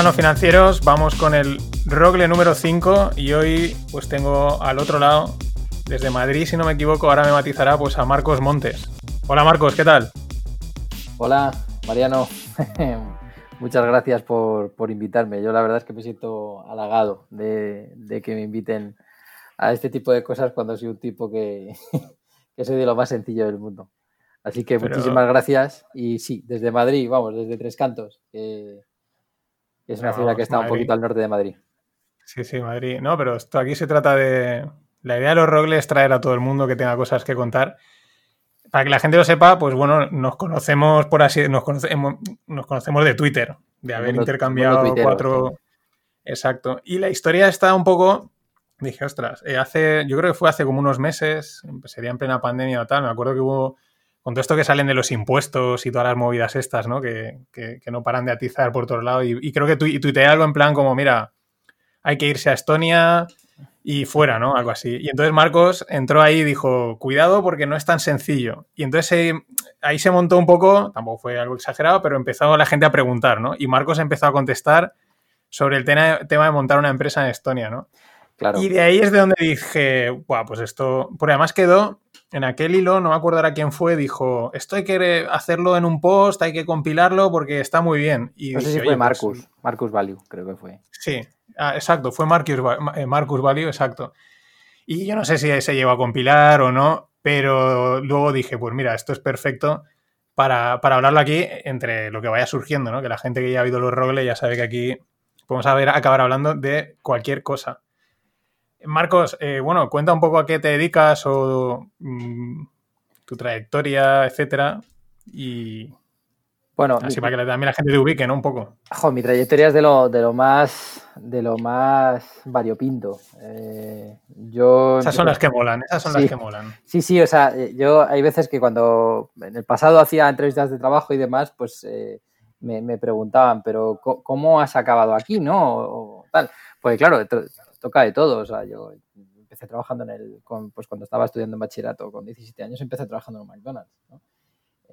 Plano Financieros, vamos con el Rogle número 5 y hoy pues tengo al otro lado, desde Madrid si no me equivoco, ahora me matizará pues a Marcos Montes. Hola Marcos, ¿qué tal? Hola Mariano, muchas gracias por, invitarme. Yo la verdad es que me siento halagado de, que me inviten a este tipo de cosas cuando soy un tipo que, que soy de lo más sencillo del mundo. Así que muchísimas gracias. Y sí, desde Madrid, vamos, desde Tres Cantos, es una ciudad que está un poquito al norte de Madrid. Sí, sí, Madrid. No, pero esto aquí se trata de. La idea de los rogles es traer a todo el mundo que tenga cosas que contar. Para que la gente lo sepa, pues bueno, nos conocemos por así, nos conocemos, nos conocemos de Twitter, de haber intercambiado cuatro. Exacto. Y la historia está un poco. Dije, ostras, eh, hace, yo creo que fue hace como unos meses, sería en plena pandemia o tal, me acuerdo que hubo con todo esto que salen de los impuestos y todas las movidas estas, ¿no? Que, no paran de atizar por todos lados. Y, creo que tu, tuiteé algo en plan como, mira, hay que irse a Estonia y fuera, ¿no? Algo así. Y entonces Marcos entró ahí y dijo, cuidado porque no es tan sencillo. Y entonces ahí se montó un poco, tampoco fue algo exagerado, pero empezó la gente a preguntar, ¿no? Y Marcos empezó a contestar sobre el tema, de montar una empresa en Estonia, ¿no? Claro. Y de ahí es de donde dije, Buah, pues esto, porque además quedó en aquel hilo, no me acuerdo ahora quién fue, dijo, esto hay que hacerlo en un post, hay que compilarlo porque está muy bien. Y no sé si fue pues Marcus, Marcus Value, creo que fue. Sí, ah, exacto, fue Marcus, eh, Marcus Value, exacto. Y yo no sé si se llegó a compilar o no, pero luego dije, pues mira, esto es perfecto para, hablarlo aquí entre lo que vaya surgiendo, ¿no? Que la gente que ya ha oído los Rogle ya sabe que aquí podemos acabar hablando de cualquier cosa. Marcos, eh, bueno, cuenta un poco a qué te dedicas o mm, tu trayectoria, etcétera. Y. Bueno, así para que también la gente te ubique, ¿no? Un poco. mi trayectoria es de lo, de lo más de lo más variopinto. Eh, yo, esas son las que molan, esas son las que molan. Sí, sí, o sea, eh, yo hay veces que cuando en el pasado hacía entrevistas de trabajo y demás, pues me, me, preguntaban, pero ¿cómo has acabado aquí, no? O, tal. Pues claro, toca de todo. O sea, yo empecé trabajando en el, pues cuando estaba estudiando en bachillerato con 17 años, empecé trabajando en un McDonald's.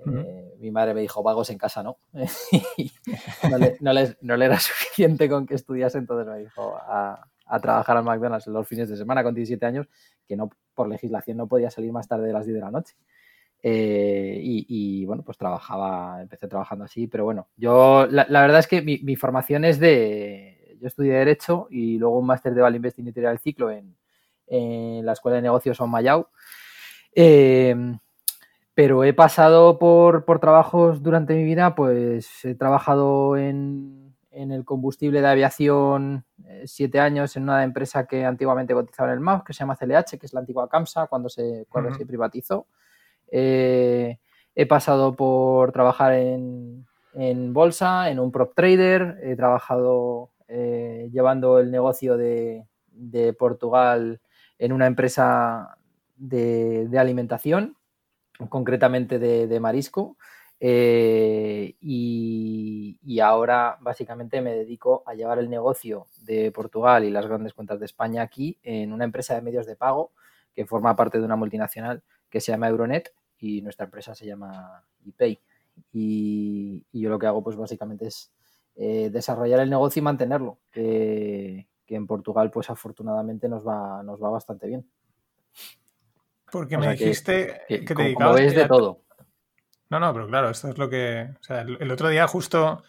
Eh, mi madre me dijo, vagos en casa no. no, le, era suficiente con que estudiase, entonces me dijo a, trabajar al McDonald's los fines de semana con 17 años, que no por legislación no podía salir más tarde de las 10 de la noche. Eh, y, bueno, pues trabajaba, empecé trabajando así, pero bueno, yo la, verdad es que mi formación es de, yo estudié Derecho y luego un máster de Value Investing y Teoría del Ciclo en, la Escuela de Negocios en Mayau. Em, pero he pasado por, trabajos durante mi vida, pues he trabajado en, el combustible de aviación eh, siete años en una empresa que antiguamente cotizaba en el MAF, que se llama CLH, que es la antigua CAMSA, cuando se, cuando se privatizó. Eh, he pasado por trabajar en, en bolsa, en un prop trader, he trabajado eh, llevando el negocio de, Portugal en una empresa de, alimentación, concretamente de, marisco. Eh, y, ahora básicamente me dedico a llevar el negocio de Portugal y las grandes cuentas de España aquí en una empresa de medios de pago que forma parte de una multinacional que se llama Euronet y nuestra empresa se llama ePay. Y, y yo lo que hago pues básicamente es eh, desarrollar el negocio y mantenerlo, que, en Portugal pues afortunadamente nos va, nos va bastante bien. Porque me dijiste que, te dedicabas... de todo. No, no, pero claro, esto es lo que... O sea, el, otro día justo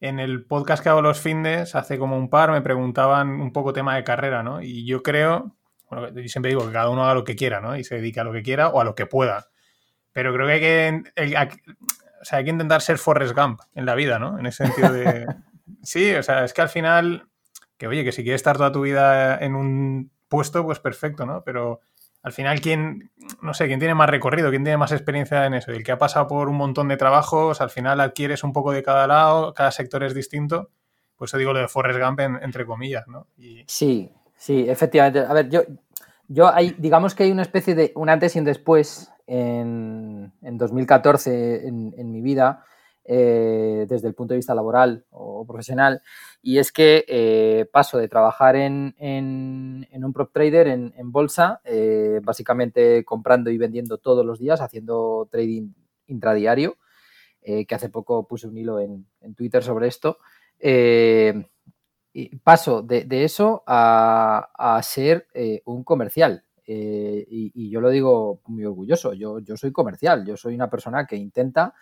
en el podcast que hago los findes, hace como un par, me preguntaban un poco tema de carrera, ¿no? Y yo creo, bueno, yo siempre digo que cada uno haga lo que quiera, ¿no? Y se dedica a lo que quiera o a lo que pueda. Pero creo que hay que o sea, hay que intentar ser Forrest Gump en la vida, ¿no? En ese sentido de... Sí, o sea, es que al final, que oye, que si quieres estar toda tu vida en un puesto, pues perfecto, ¿no? Pero al final, ¿quién, no sé, quién tiene más recorrido, quién tiene más experiencia en eso? El que ha pasado por un montón de trabajos, al final adquieres un poco de cada lado, cada sector es distinto. Pues eso digo lo de Forrest Gump entre comillas, ¿no? Sí, sí, efectivamente. A ver, yo, yo hay, digamos que hay una especie de un antes y un después en, 2014 en, mi vida eh, desde el punto de vista laboral o profesional y es que eh, paso de trabajar en, un prop trader en, bolsa, eh, básicamente comprando y vendiendo todos los días, haciendo trading intradiario, que hace poco puse un hilo en, Twitter sobre esto, paso de, eso a, ser un comercial. Eh, y, yo lo digo muy orgulloso, yo, yo soy comercial, yo soy una persona que intenta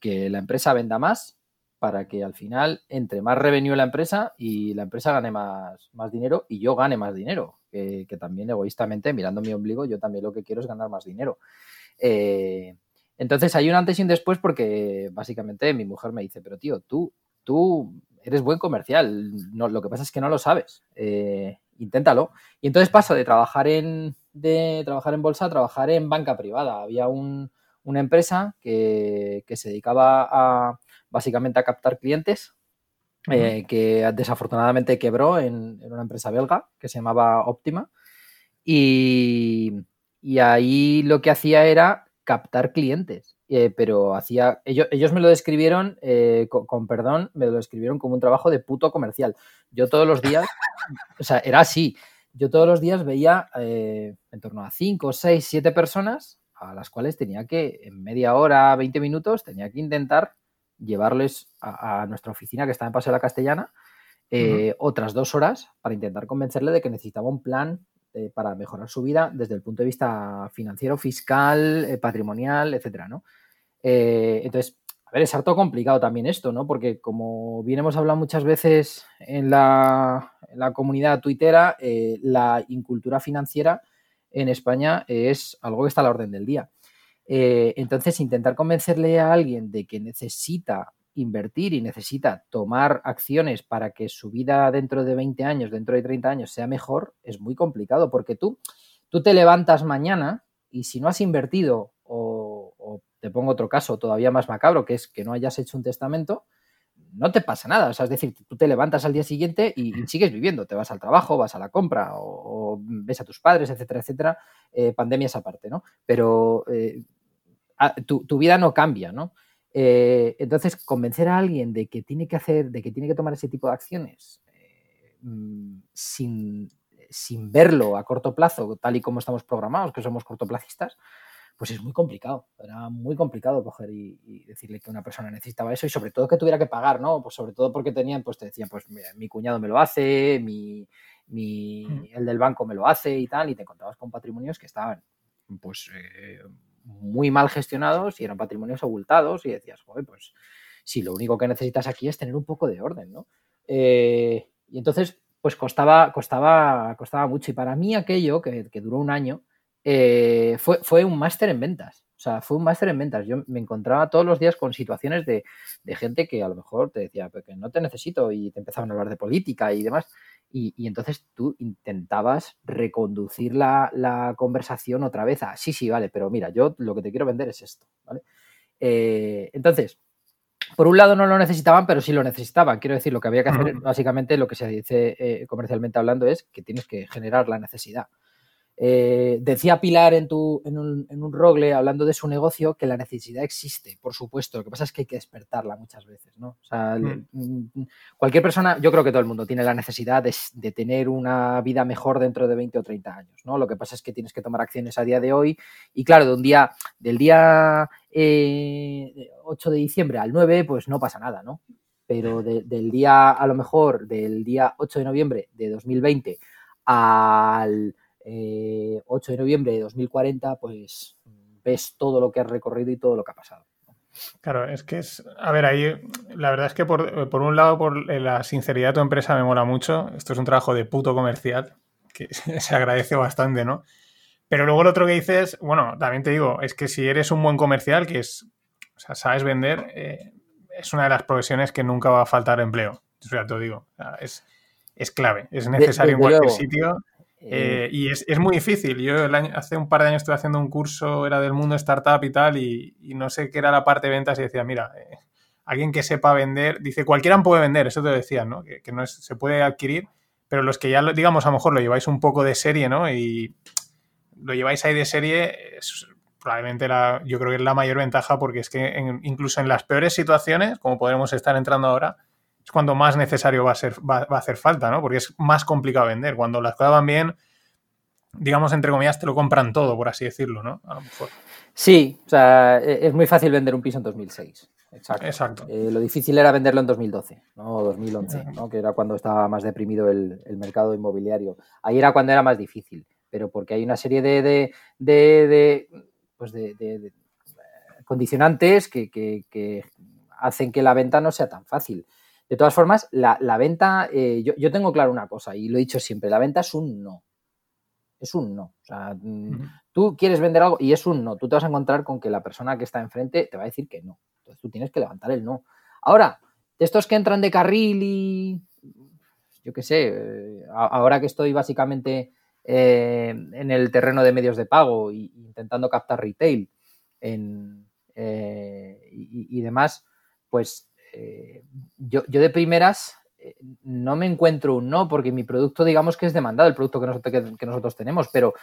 que la empresa venda más para que al final entre más revenue la empresa y la empresa gane más, más dinero y yo gane más dinero, que, también egoístamente, mirando mi ombligo, yo también lo que quiero es ganar más dinero. entonces hay un antes y un después porque básicamente mi mujer me dice, pero tío, tú, tú eres buen comercial, lo que pasa es que no lo sabes. Eh, inténtalo. Y entonces paso de trabajar en, de trabajar en bolsa a trabajar en banca privada. Había una empresa que, se dedicaba a básicamente a captar clientes, eh, que desafortunadamente quebró en, una empresa belga que se llamaba Optima. Y, y ahí lo que hacía era captar clientes. Eh, pero hacía. Ellos, ellos, me lo describieron, eh, con, perdón, me lo describieron como un trabajo de puto comercial. Yo todos los días, o sea, era así. Yo todos los días veía eh, en torno a 5, 6, 7 personas a las cuales tenía que, en media hora, 20 minutos, tenía que intentar llevarles a, nuestra oficina que está en Paseo de la Castellana otras dos horas para intentar convencerle de que necesitaba un plan eh, para mejorar su vida desde el punto de vista financiero, fiscal, eh, patrimonial, etcétera, ¿no? Eh, entonces, a ver, es harto complicado también esto, ¿no? Porque como bien hemos hablado muchas veces en la, comunidad tuitera, la incultura financiera en España es algo que está a la orden del día. entonces, intentar convencerle a alguien de que necesita invertir y necesita tomar acciones para que su vida dentro de 20 años, dentro de 30 años sea mejor, es muy complicado porque tú, tú te levantas mañana y si no has invertido o, te pongo otro caso todavía más macabro, que es que no hayas hecho un testamento, no te pasa nada. O sea, es decir, tú te levantas al día siguiente y, sigues viviendo. Te vas al trabajo, vas a la compra o, ves a tus padres, etcétera, etcétera. Eh, pandemias aparte, ¿no? Pero eh, tu, tu, vida no cambia, ¿no? Eh, entonces, convencer a alguien de que tiene que hacer, de que tiene que tomar ese tipo de acciones eh, mm, sin, verlo a corto plazo, tal y como estamos programados, que somos cortoplacistas, pues es muy complicado. Era muy complicado coger y, decirle que una persona necesitaba eso y sobre todo que tuviera que pagar, ¿no? Pues sobre todo porque tenían, pues te decían, pues mi cuñado me lo hace, mi, mm. el del banco me lo hace y tal, y te encontrabas con patrimonios que estaban, pues, eh, muy mal gestionados y eran patrimonios abultados y decías, pues si lo único que necesitas aquí es tener un poco de orden, ¿no? Eh, y entonces, pues costaba, costaba, costaba mucho. Y para mí aquello, que, duró un año, eh, fue, fue un máster en ventas. O sea, fue un máster en ventas. Yo me encontraba todos los días con situaciones de, de gente que a lo mejor te decía, que no te necesito y te empezaban a hablar de política y demás. Y, entonces tú intentabas reconducir la, conversación otra vez a, sí, sí, vale, pero mira, yo lo que te quiero vender es esto, ¿vale? Eh, entonces, por un lado no lo necesitaban, pero sí lo necesitaban. Quiero decir, lo que había que hacer, básicamente lo que se dice eh, comercialmente hablando es que tienes que generar la necesidad. Eh, decía Pilar en, tu, en, un, en, un, rogle, hablando de su negocio, que la necesidad existe, por supuesto. Lo que pasa es que hay que despertarla muchas veces, ¿no? O sea, mm. Mm, cualquier persona, yo creo que todo el mundo tiene la necesidad de, tener una vida mejor dentro de 20 o 30 años, ¿no? Lo que pasa es que tienes que tomar acciones a día de hoy y, claro, de un día, del día 8 eh, de diciembre al 9, pues no pasa nada, ¿no? Pero del día, a lo mejor, del día 8 de noviembre de 2020 al 8 eh, de noviembre de 2040, pues ves todo lo que has recorrido y todo lo que ha pasado. Claro, es que es. A ver, ahí la verdad es que por, un lado, por la sinceridad de tu empresa me mola mucho. Esto es un trabajo de puto comercial, que se agradece bastante, ¿no? Pero luego lo otro que dices, bueno, también te digo, es que si eres un buen comercial, que es. O sea, sabes vender, eh, es una de las profesiones que nunca va a faltar empleo. O sea, te lo digo. es, es clave, es necesario en cualquier sitio. Eh, y es, es, muy difícil. Yo hace un par de años estuve haciendo un curso, era del mundo startup y tal, y, no sé qué era la parte de ventas y decía, mira, eh, alguien que sepa vender, dice, cualquiera puede vender, eso te decían, ¿no? Que, no se puede adquirir, pero los que ya, digamos, a lo mejor lo lleváis un poco de serie, ¿no? Y lo lleváis ahí de serie, probablemente la, yo creo que es la mayor ventaja porque es que incluso en las peores situaciones, como podremos estar entrando ahora, es cuando más necesario va a, ser, va, a hacer falta, ¿no? Porque es más complicado vender. Cuando las cosas van bien, digamos, entre comillas, te lo compran todo, por así decirlo, ¿no? A lo mejor. Sí, o sea, e, es muy fácil vender un piso en 2006. Exacto. Eh, lo difícil era venderlo en 2012, ¿no? 2011, ¿no? que era cuando estaba más deprimido el, mercado inmobiliario. Ahí era cuando era más difícil, pero porque hay una serie de, de, de, pues de condicionantes que, hacen que la venta no sea tan fácil. De todas formas, la, venta, eh, yo, tengo claro una cosa y lo he dicho siempre, la venta es un no. Es un no. O sea, mm, tú quieres vender algo y es un no. Tú te vas a encontrar con que la persona que está enfrente te va a decir que no. Entonces tú tienes que levantar el no. Ahora, de estos que entran de carril y, yo qué sé, eh, ahora que estoy básicamente eh, en el terreno de medios de pago e intentando captar retail en, y, demás, pues eh, yo, de primeras eh, no me encuentro un no, porque mi producto digamos que es demandado, el producto que nosotros, que, nosotros tenemos, pero,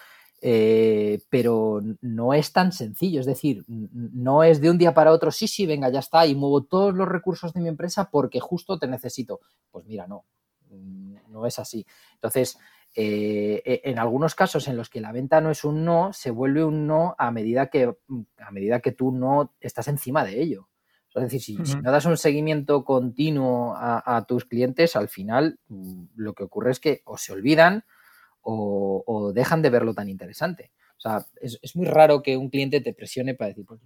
pero no es tan sencillo, es decir, no es de un día para otro, sí, sí, venga, ya está, y muevo todos los recursos de mi empresa porque justo te necesito. Pues mira, no, no es así. Entonces, eh, e, en algunos casos en los que la venta no es un no, se vuelve un no a medida que, a medida que tú no estás encima de ello. Es decir, si, no das un seguimiento continuo a, tus clientes, al final mm, lo que ocurre es que o se olvidan o, dejan de verlo tan interesante. O sea, es, muy raro que un cliente te presione para decir, pues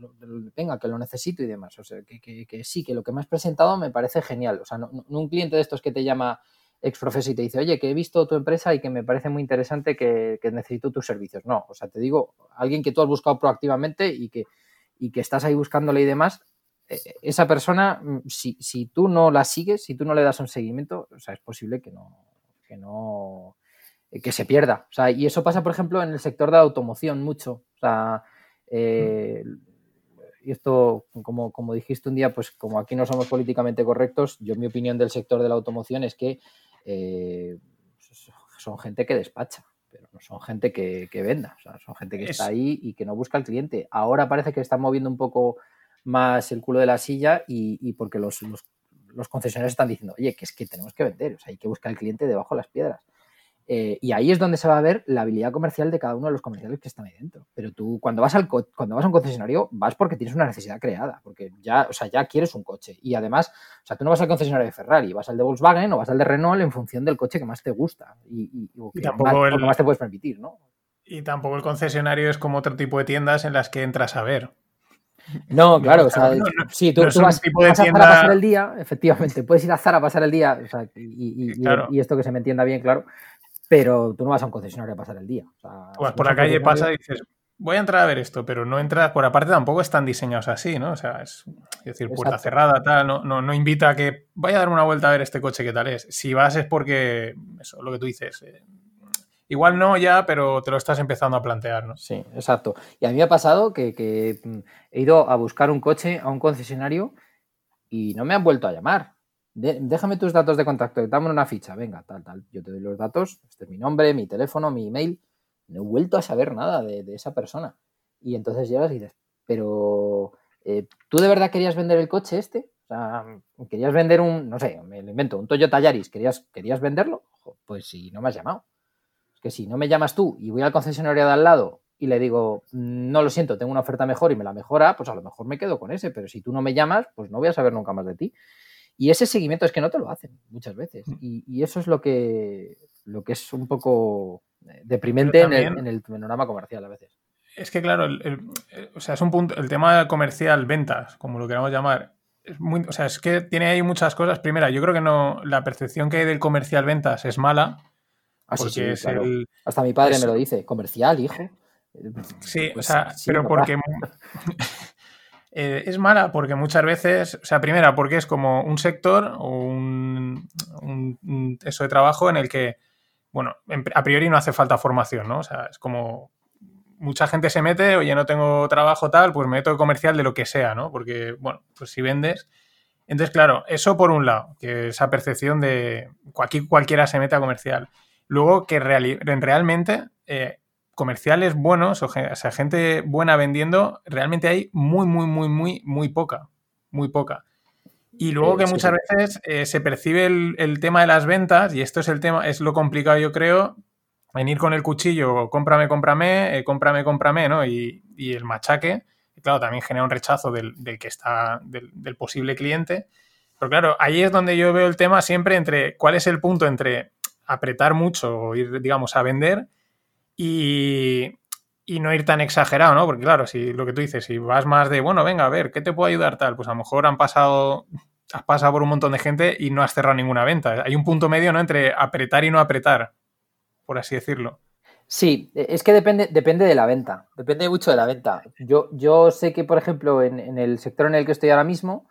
venga, que lo necesito y demás. O sea, que, sí, que lo que me has presentado me parece genial. O sea, no un cliente de estos que te llama ex y te dice, oye, que he visto tu empresa y que me parece muy interesante que, necesito tus servicios. No, o sea, te digo, alguien que tú has buscado proactivamente y que, y que estás ahí buscándole y demás, esa persona, mm, si, si, tú no la sigues, si tú no le das un seguimiento, o sea, es posible que no, que no, eh, que se pierda. O sea, y eso pasa, por ejemplo, en el sector de la automoción mucho. O sea, eh, y esto, como, como dijiste un día, pues como aquí no somos políticamente correctos, yo mi opinión del sector de la automoción es que eh, son gente que despacha, pero no son gente que, venda, son gente que está ahí y que no busca al cliente. Ahora parece que están moviendo un poco más el culo de la silla y, porque los, los, concesionarios están diciendo, oye, que es que tenemos que vender, o sea, hay que buscar al cliente debajo de las piedras. Eh, y ahí es donde se va a ver la habilidad comercial de cada uno de los comerciales que están ahí dentro. Pero tú cuando vas, al cuando vas a un concesionario vas porque tienes una necesidad creada, porque ya, o sea, ya quieres un coche. Y además, o sea, tú no vas al concesionario de Ferrari, vas al de Volkswagen o vas al de Renault en función del coche que más te gusta y, que tampoco más, más te puedes permitir, ¿no? Y tampoco el concesionario es como otro tipo de tiendas en las que entras a ver. No, claro, o sea, sí, tú, vas, a Zara a pasar el día, efectivamente, puedes ir a Zara a pasar el día, o sea, y, y, esto que se me entienda bien, claro, pero tú no vas a un concesionario a pasar el día. pues por la calle pasa y dices, voy a entrar a ver esto, pero no entras, por aparte tampoco están diseñados así, ¿no? O sea, es, decir, puerta cerrada, tal, no, no, invita a que vaya a dar una vuelta a ver este coche qué tal es. Si vas es porque, eso, lo que tú dices, eh, igual no ya, pero te lo estás empezando a plantear, ¿no? Sí, exacto. Y a mí me ha pasado que mm, he ido a buscar un coche a un concesionario y no me han vuelto a llamar déjame tus datos de contacto, dame una ficha, venga, tal, tal. Yo te doy los datos, este es mi nombre, mi teléfono, mi email. No he vuelto a saber nada de, esa persona. Y entonces llegas y dices, pero eh, ¿tú de verdad querías vender el coche este? O sea, querías vender un, no sé, me lo invento, un Toyota Yaris, ¿querías, querías venderlo? Pues si no me has llamado. Que si no me llamas tú y voy al concesionario de al lado y le digo, no lo siento, tengo una oferta mejor y me la mejora, pues a lo mejor me quedo con ese, pero si tú no me llamas, pues no voy a saber nunca más de ti. Y ese seguimiento es que no te lo hacen muchas veces. Mm. Y, eso es lo que, lo que es un poco eh, deprimente en, el, panorama comercial a veces. Es que, claro, el, o sea, es un punto, el tema comercial, ventas, como lo queramos llamar, es muy, o sea, es que tiene ahí muchas cosas. Primera, yo creo que no, la percepción que hay del comercial ventas es mala. Así ah, sí, Hasta mi padre me lo dice, comercial, hijo. Sí, o pues sea, pero porque Eh, es mala porque muchas veces, o sea, primera, porque es como un sector o un, eso de trabajo en el que, bueno, a priori no hace falta formación, ¿no? O sea, es como mucha gente se mete, oye, no tengo trabajo tal, pues me meto comercial de lo que sea, ¿no? Porque, bueno, pues si vendes. Entonces, claro, eso por un lado, que esa percepción de aquí cualquiera se mete a comercial. Luego que realmente eh, comerciales buenos, o sea, gente buena vendiendo, realmente hay muy, muy, muy, muy, muy poca. Muy poca. Y luego que muchas veces eh, se percibe el, tema de las ventas, y esto es el tema, es lo complicado, yo creo, venir con el cuchillo, cómprame, cómprame, eh, cómprame, cómprame, ¿no? Y, el machaque, Y claro, también genera un rechazo del, que está, del, posible cliente. Pero claro, ahí es donde yo veo el tema siempre entre cuál es el punto entre apretar mucho o ir, digamos, a vender y, y no ir tan exagerado, ¿no? Porque claro, si lo que tú dices, si vas más de, bueno, venga, a ver, ¿qué te puedo ayudar tal? Pues a lo mejor han pasado, has pasado por un montón de gente y no has cerrado ninguna venta. Hay un punto medio, ¿no? Entre apretar y no apretar, por así decirlo. Sí, e, es que depende, depende de la venta, depende mucho de la venta. Yo, yo sé que, por ejemplo, en, el sector en el que estoy ahora mismo,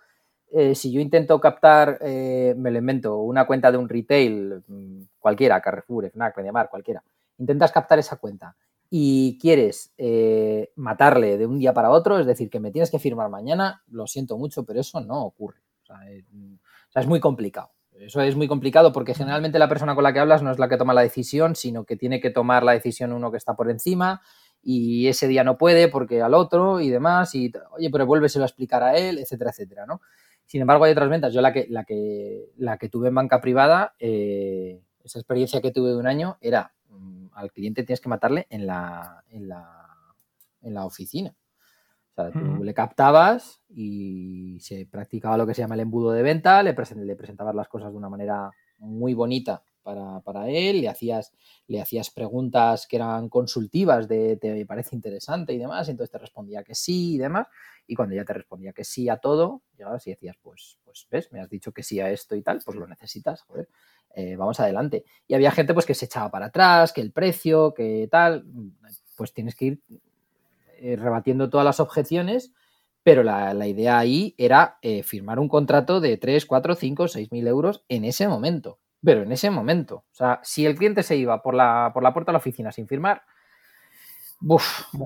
eh, si yo intento captar, eh, me lo invento, una cuenta de un retail, mm, cualquiera, Carrefour, FNAC, Mediamar, cualquiera, intentas captar esa cuenta y quieres eh, matarle de un día para otro, es decir, que me tienes que firmar mañana, lo siento mucho, pero eso no ocurre. Eh, o sea, es, muy complicado. Eso es muy complicado porque generalmente la persona con la que hablas no es la que toma la decisión, sino que tiene que tomar la decisión uno que está por encima y ese día no puede porque al otro y demás, y oye, pero vuélveselo a explicar a él, etcétera, etcétera, ¿no? Sin embargo, hay otras ventas. Yo la que, la que, la que tuve en banca privada, eh, esa experiencia que tuve de un año era al cliente tienes que matarle en la, en la, en la oficina. O sea, tú le captabas y se practicaba lo que se llama el embudo de venta, le, le presentabas las cosas de una manera muy bonita para, él, le hacías, le hacías preguntas que eran consultivas de te parece interesante y demás, y entonces te respondía que sí y demás, y cuando ya te respondía que sí a todo, llegabas y decías, pues, pues ves, me has dicho que sí a esto y tal, pues lo necesitas, joder, eh, vamos adelante. Y había gente pues que se echaba para atrás, que el precio, que tal, pues tienes que ir eh, rebatiendo todas las objeciones, pero la, idea ahí era eh, firmar un contrato de 3, 4, 5, 6 mil euros en ese momento pero en ese momento. O sea, si el cliente se iba por la, por la puerta de la oficina sin firmar,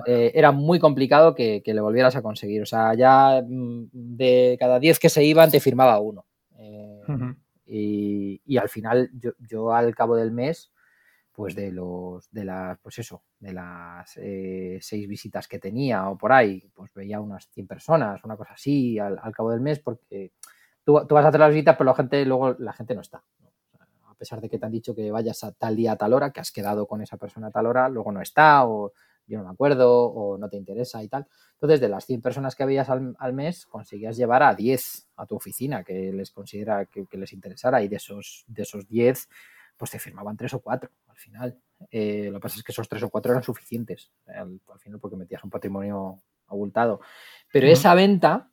eh, era muy complicado que, le volvieras a conseguir. O sea, ya mm, de cada 10 que se iban, te firmaba uno. Eh, y, al final, yo, al cabo del mes, pues de los, de las, pues eso, de las eh, seis visitas que tenía o por ahí, pues veía unas 100 personas, una cosa así, al, cabo del mes, porque tú, tú, vas a hacer las visitas, pero la gente, luego la gente no está pesar de que te han dicho que vayas a tal día a tal hora, que has quedado con esa persona a tal hora, luego no está, o yo no me acuerdo, o no te interesa y tal. Entonces, de las 100 personas que habías al, mes, conseguías llevar a 10 a tu oficina que les considera que, les interesara, y de esos, de esos 10, pues te firmaban 3 o 4 al final. Eh, lo que pasa es que esos 3 o 4 eran suficientes al, final porque metías un patrimonio abultado. Pero esa venta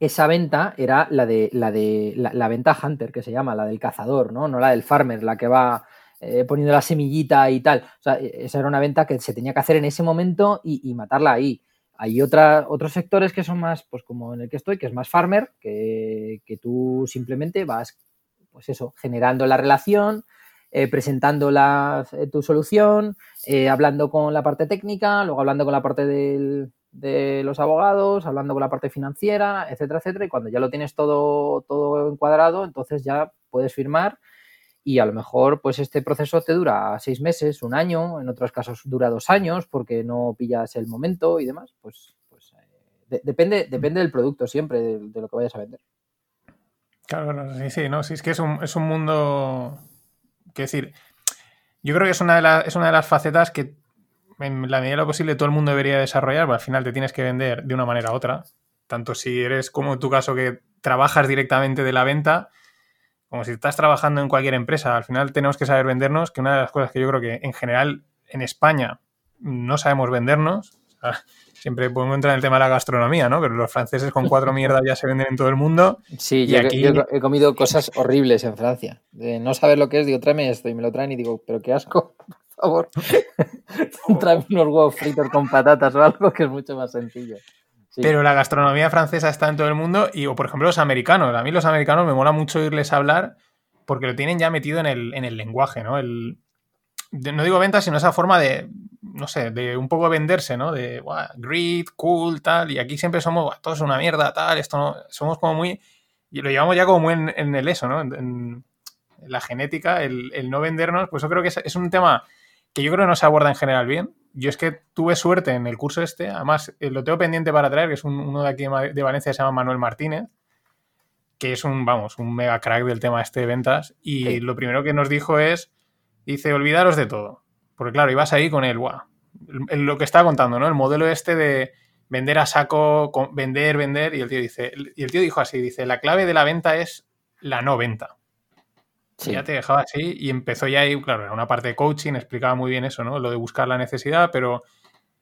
esa venta era la de la de la, venta hunter que se llama, la del cazador, ¿no? No la del farmer, la que va eh, poniendo la semillita y tal. O sea, e, esa era una venta que se tenía que hacer en ese momento y, matarla ahí. Hay otros sectores que son más, pues como en el que estoy, que es más farmer, que, tú simplemente vas, pues eso, generando la relación, eh, presentando la, eh, tu solución, hablando con la parte técnica, luego hablando con la parte del, de los abogados, hablando con la parte financiera, etcétera, etcétera. Y cuando ya lo tienes todo, todo encuadrado, entonces ya puedes firmar y a lo mejor pues este proceso te dura seis meses, un año, en otros casos dura dos años porque no pillas el momento y demás. Pues, pues eh, depende, depende del producto siempre, de, lo que vayas a vender. Claro, sí, sí, no, sí, es que es un, es un mundo, que decir, yo creo que es una, es una de las facetas que en la medida de lo posible todo el mundo debería desarrollar, pero al final te tienes que vender de una manera u otra. Tanto si eres como en tu caso que trabajas directamente de la venta, como si estás trabajando en cualquier empresa. Al final tenemos que saber vendernos, que una de las cosas que yo creo que en general en España no sabemos vendernos. siempre podemos entrar en el tema de la gastronomía, ¿no? Pero los franceses con cuatro mierdas ya se venden en todo el mundo. Sí, yo, aquí... he comido cosas horribles en Francia. De no saber lo que es, digo, tráeme esto y me lo traen y digo, pero qué asco favor. Trae unos huevos fritos con patatas o algo que es mucho más sencillo. Pero la gastronomía francesa está en todo el mundo y, o por ejemplo, los americanos. A mí los americanos me mola mucho oírles hablar porque lo tienen ya metido en el, en el lenguaje, ¿no? El, no digo venta, sino esa forma de, no sé, de un poco venderse, ¿no? De, grit, cool, tal. Y aquí siempre somos, todos una mierda, tal. Esto no, somos como muy, y lo llevamos ya como muy en, el eso, ¿no? En, la genética, el, no vendernos, pues yo creo que es un tema que yo creo que no se aborda en general bien. Yo es que tuve suerte en el curso este, además eh, lo tengo pendiente para traer, que es uno de aquí de Valencia, se llama Manuel Martínez, que es un, vamos, un mega crack del tema este de ventas. Y lo primero que nos dijo es, dice, olvidaros de todo. Porque claro, ibas ahí con el, guau, lo que estaba contando, ¿no? El modelo este de vender a saco, vender, vender, y el tío dice, y el tío dijo así, dice, la clave de la venta es la no venta. Ya te dejaba así y empezó ya ahí, claro, era una parte de coaching, explicaba muy bien eso, ¿no? Lo de buscar la necesidad, pero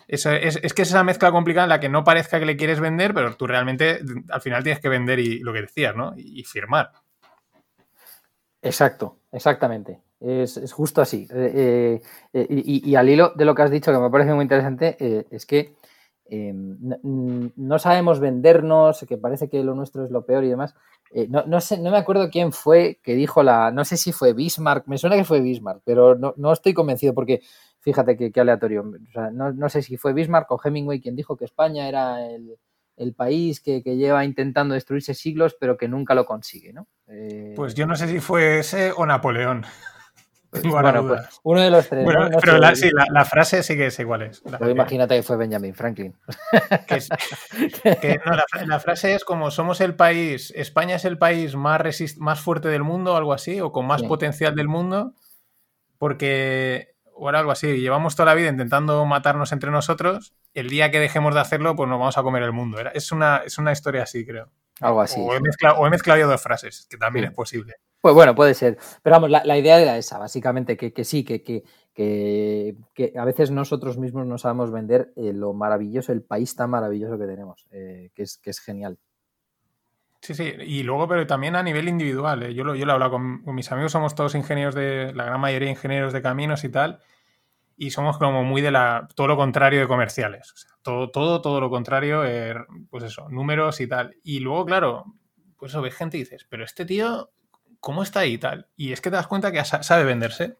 es, es, que es esa mezcla complicada en la que no parezca que le quieres vender, pero tú realmente al final tienes que vender y lo que decías, ¿no? Y, firmar. Exacto, exactamente. Es, justo así. Eh, eh, y, al hilo de lo que has dicho, que me parece muy interesante, eh, es que no sabemos vendernos, que parece que lo nuestro es lo peor y demás. no, sé, no me acuerdo quién fue que dijo la. No sé si fue Bismarck, me suena que fue Bismarck, pero no, no estoy convencido porque fíjate qué aleatorio. no, sé si fue Bismarck o Hemingway quien dijo que España era el, país que, lleva intentando destruirse siglos, pero que nunca lo consigue, ¿no? Eh, pues yo no sé si fue ese o Napoleón. Bueno, pues uno de los tres. pero la, sí, la, frase sí que es igual es. imagínate que fue Benjamin Franklin. la, frase es como somos el país, España es el país más, más fuerte del mundo, o algo así, o con más potencial del mundo, porque o algo así. Llevamos toda la vida intentando matarnos entre nosotros. El día que dejemos de hacerlo, pues nos vamos a comer el mundo. Es una, es una historia así, creo. Algo así. O he, mezclado, dos frases, que también es posible. Pues bueno, puede ser. Pero vamos, la, idea era esa, básicamente, que, sí, que, que, a veces nosotros mismos no sabemos vender eh, lo maravilloso, el país tan maravilloso que tenemos, eh, que, es, que es genial. Sí, sí, y luego, pero también a nivel individual. ¿eh? Yo, lo, yo lo he hablado con, mis amigos, somos todos ingenieros de, la gran mayoría ingenieros de caminos y tal, y somos como muy de la, todo lo contrario de comerciales. O sea, todo, todo, todo lo contrario, eh, pues eso, números y tal. Y luego, claro, pues eso, ves gente y dices, pero este tío, ¿cómo está ahí y tal? Y es que te das cuenta que sabe venderse,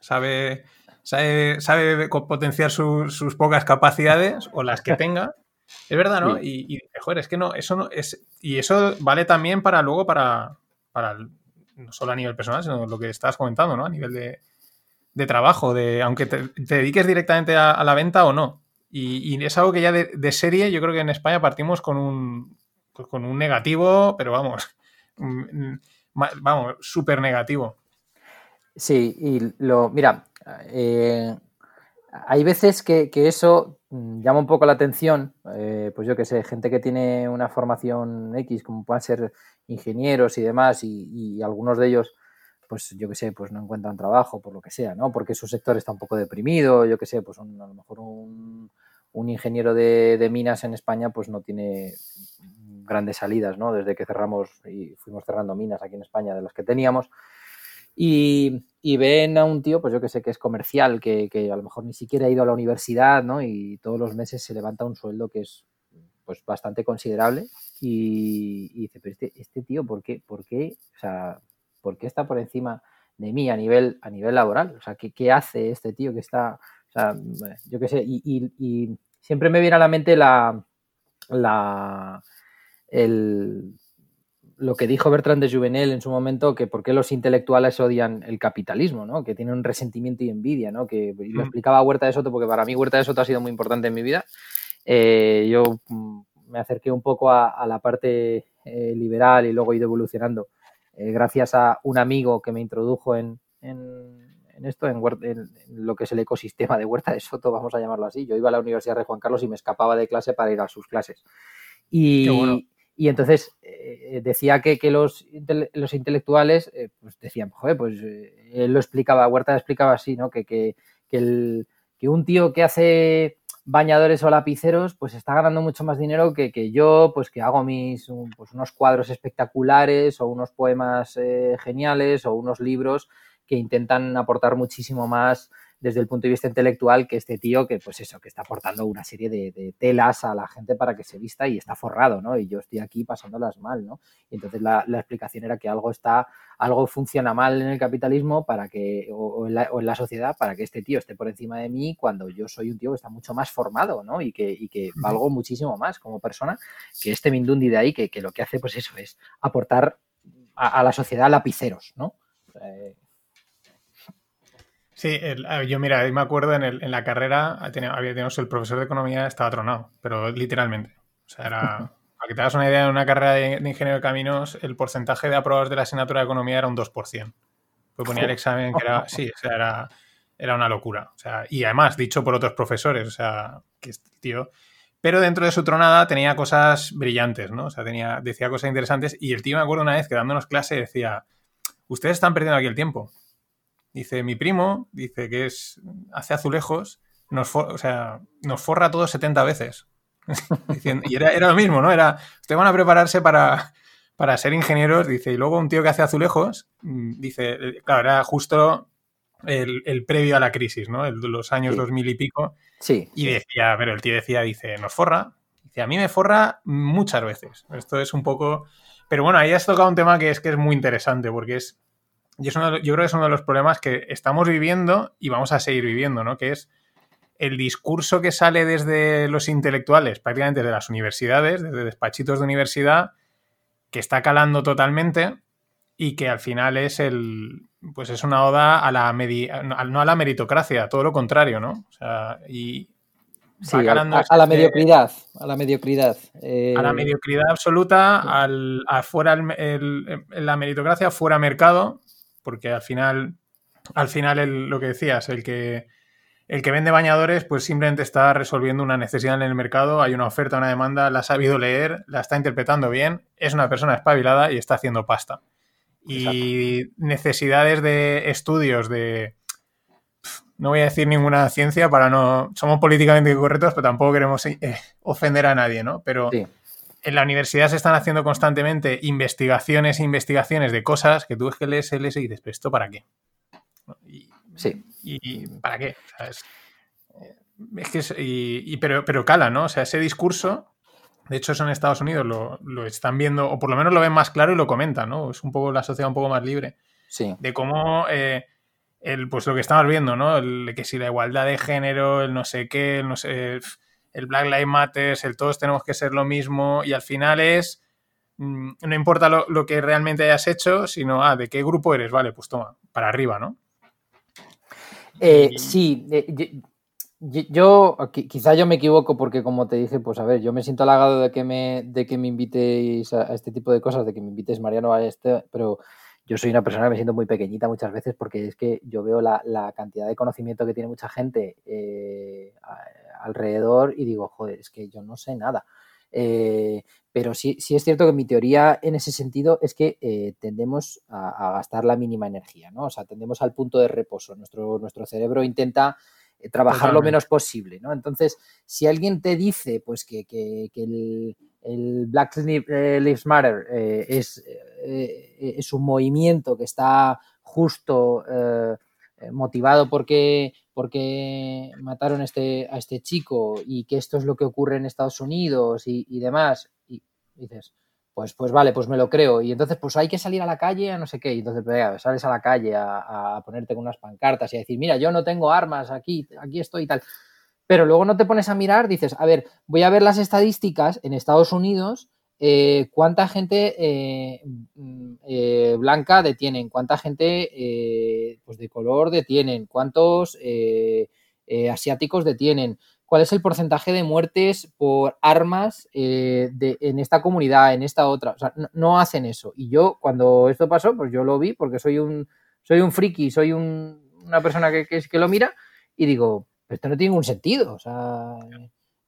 sabe, sabe, sabe potenciar sus pocas capacidades o las que tenga es verdad, ¿no? Y, y, joder, es que no, eso no es. Y eso vale también para luego para, para no solo a nivel personal, sino lo que estás comentando, ¿no? A nivel de, trabajo, de aunque te, dediques directamente a, la venta o no. Y, es algo que ya de, serie, yo creo que en España partimos con un, con un negativo, pero vamos, vamos, súper negativo. Sí, y lo, mira, eh, hay veces que, eso mm, llama un poco la atención, eh, pues yo que sé, gente que tiene una formación X, como puedan ser ingenieros y demás, y, algunos de ellos, pues yo que sé, pues no encuentran trabajo por lo que sea, ¿no? Porque su sector está un poco deprimido, yo que sé, pues a lo mejor un, ingeniero de, de, minas en España pues no tiene grandes salidas, ¿no? Desde que cerramos y fuimos cerrando minas aquí en España de las que teníamos. Y, ven a un tío, pues yo que sé que es comercial, que, a lo mejor ni siquiera ha ido a la universidad, ¿no? Y todos los meses se levanta un sueldo que es pues bastante considerable y, dice, pero este, este, tío, ¿por qué, por qué, o sea, ¿por qué está por encima de mí a nivel, a nivel laboral? O sea, ¿qué, qué hace este tío que está, o sea, yo qué sé, y, siempre me viene a la mente la, la, el, lo que dijo Bertrand de Juvenel en su momento, que por qué los intelectuales odian el capitalismo, ¿no? Que tienen un resentimiento y envidia, ¿no? Que lo explicaba Huerta de Soto, porque para mí Huerta de Soto ha sido muy importante en mi vida. Eh, yo mm, me acerqué un poco a, la parte eh, liberal y luego he ido evolucionando eh, gracias a un amigo que me introdujo en, esto, en, lo que es el ecosistema de Huerta de Soto, vamos a llamarlo así. Yo iba a la Universidad de Juan Carlos y me escapaba de clase para ir a sus clases. Y, y entonces eh, decía que, los, los, intelectuales eh, pues decían, joder, pues eh, él lo explicaba, Huerta explicaba así, ¿no? Que, que, el, que un tío que hace bañadores o lapiceros, pues está ganando mucho más dinero que, que yo, pues que hago mis pues unos cuadros espectaculares o unos poemas geniales o unos libros que intentan aportar muchísimo más desde el punto de vista intelectual que este tío que, pues eso, que está aportando una serie de, telas a la gente para que se vista y está forrado, ¿no? Y yo estoy aquí pasándolas mal, ¿no? Y entonces la, explicación era que algo está, algo funciona mal en el capitalismo para que, o, en la, sociedad para que este tío esté por encima de mí cuando yo soy un tío que está mucho más formado, ¿no? Y que, y que valgo muchísimo más como persona que este Mindundi de ahí, que, lo que hace, pues eso, es aportar a, la sociedad lapiceros, ¿no? Eh, Sí, yo mira, me acuerdo en, la carrera, había, teníamos el profesor de economía estaba tronado, pero literalmente. O sea, era, para que te hagas una idea, en una carrera de, ingeniero de caminos, el porcentaje de aprobados de la asignatura de economía era un 2%. Pues ponía el examen que era, sí, o sea, era, era una locura. O sea, y además, dicho por otros profesores, o sea, que este tío... pero dentro de su tronada tenía cosas brillantes, ¿no? O sea, tenía, decía cosas interesantes y el tío me acuerdo una vez que dándonos clase decía, ustedes están perdiendo aquí el tiempo. Dice, mi primo, dice que es, hace azulejos, nos, o sea, nos forra todos 70 veces. y era, era, lo mismo, ¿no? Era, ustedes van a prepararse para, para ser ingenieros, dice, y luego un tío que hace azulejos, mm, dice, claro, era justo el, previo a la crisis, ¿no? El, los años 2000 y pico. Sí. Y decía, pero el tío decía, dice, nos forra. Dice, a mí me forra muchas veces. Esto es un poco... Pero bueno, ahí has tocado un tema que es que es muy interesante, porque es... Y es yo creo que es uno de los problemas que estamos viviendo y vamos a seguir viviendo, ¿no? Que es el discurso que sale desde los intelectuales, prácticamente de las universidades, desde despachitos de universidad, que está calando totalmente y que al final es el pues es una oda a la no a la meritocracia, todo lo contrario, ¿no? O sea, y sí, a, la mediocridad, a la mediocridad. A la mediocridad absoluta, al, fuera la meritocracia fuera mercado, porque al final, al final lo que decías, el que el que vende bañadores, pues simplemente está resolviendo una necesidad en el mercado, hay una oferta, una demanda, la ha sabido leer, la está interpretando bien, es una persona espabilada y está haciendo pasta. Y necesidades de estudios de... No voy a decir ninguna ciencia para no... Somos políticamente correctos, pero tampoco queremos eh, ofender a nadie, ¿no? Pero en la universidad se están haciendo constantemente investigaciones e investigaciones de cosas que tú es que lees, lees y dices, ¿pero esto para qué? sí. ¿Y para qué? Eh, es, que y, pero, pero cala, ¿no? O sea, ese discurso, de hecho, eso en Estados Unidos lo, están viendo, o por lo menos lo ven más claro y lo comentan, ¿no? Es un poco la sociedad un poco más libre. Sí. De cómo, eh, el, pues lo que estamos viendo, ¿no? El, que si la igualdad de género, el no sé qué, el no sé, el Black Lives Matter, el todos tenemos que ser lo mismo, y al final es mm, no importa lo, lo, que realmente hayas hecho, sino, ah, ¿de qué grupo eres? Vale, pues toma, para arriba, ¿no? Eh, sí, eh, yo, quizá yo me equivoco porque como te dije, pues a ver, yo me siento halagado de que me, de que me invitéis a, este tipo de cosas, de que me invites Mariano a este, pero yo soy una persona que me siento muy pequeñita muchas veces porque es que yo veo la, cantidad de conocimiento que tiene mucha gente eh, alrededor y digo, joder, es que yo no sé nada. Eh, pero sí, sí es cierto que mi teoría en ese sentido es que eh, tendemos a, gastar la mínima energía, ¿no? O sea, tendemos al punto de reposo. Nuestro, nuestro cerebro intenta eh, trabajar lo menos posible, ¿no? Entonces, si alguien te dice, pues, que, el, Black Lives Matter es, es, un movimiento que está justo motivado porque porque mataron este, a este chico y que esto es lo que ocurre en Estados Unidos y, demás, y, dices, pues, pues vale, pues me lo creo. Y entonces, pues hay que salir a la calle a no sé qué. Y entonces, pues, sales a la calle a, ponerte con unas pancartas y a decir, mira, yo no tengo armas aquí, aquí estoy y tal. Pero luego no te pones a mirar, dices, a ver, voy a ver las estadísticas en Estados Unidos eh, cuánta gente eh, eh, blanca detienen, cuánta gente pues de color detienen, cuántos asiáticos detienen, cuál es el porcentaje de muertes por armas en esta comunidad, en esta otra. O sea, no, hacen eso. Y yo, cuando esto pasó, pues yo lo vi porque soy un, soy un friki, soy una persona que, que, que lo mira y digo, esto no tiene ningún sentido. O sea,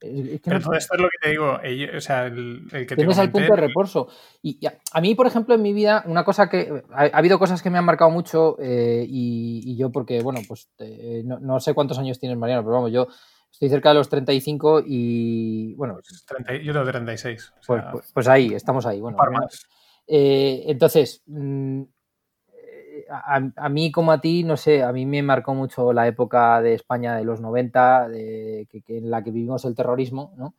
pero todo esto es lo que te digo, o sea, el, que Tienes al punto de reposo. Y, a, mí, por ejemplo, en mi vida, una cosa que. Ha, habido cosas que me han marcado mucho eh, y, yo, porque, bueno, pues eh, no, sé cuántos años tienes, Mariano, pero vamos, yo estoy cerca de los 35 y. Bueno. yo tengo 36. Pues, pues, pues, ahí, estamos ahí. Bueno, eh, entonces, mm, a, mí como a ti, no sé, a mí me marcó mucho la época de España de los 90, de, que, en la que vivimos el terrorismo, ¿no?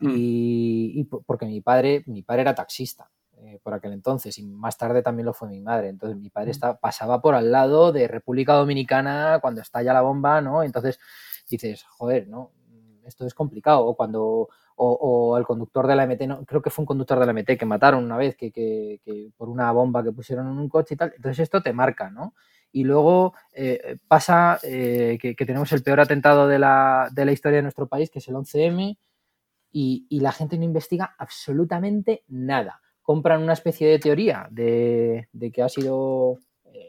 Mm. Y, porque mi padre, mi padre era taxista eh, por aquel entonces y más tarde también lo fue mi madre. Entonces mi padre mm. pasaba por al lado de República Dominicana cuando estalla la bomba, ¿no? Entonces dices, joder, ¿no? Esto es complicado. O cuando o, el conductor de la MT, no, creo que fue un conductor de la MT que mataron una vez que, por una bomba que pusieron en un coche y tal. Entonces esto te marca, ¿no? Y luego eh, pasa eh, que, tenemos el peor atentado de la, historia de nuestro país, que es el 11M, y, la gente no investiga absolutamente nada. Compran una especie de teoría de, de que ha sido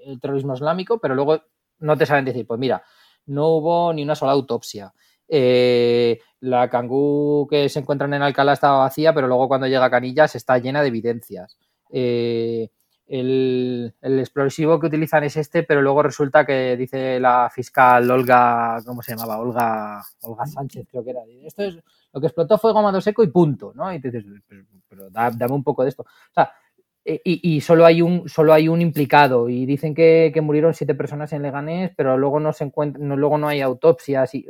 el terrorismo islámico, pero luego no te saben decir, pues mira, no hubo ni una sola autopsia. Eh, la cangú que se encuentran en Alcalá estaba vacía, pero luego cuando llega a Canillas está llena de evidencias. Eh, el, explosivo que utilizan es este, pero luego resulta que dice la fiscal Olga, ¿cómo se llamaba? Olga, Olga Sánchez, creo que era. Esto es lo que explotó fue gomado seco y punto, ¿no? Y dame un poco de esto. O sea, eh, y, solo hay un solo hay un implicado y dicen que, murieron siete personas en Leganés, pero luego no se encuentra, luego no hay autopsias y,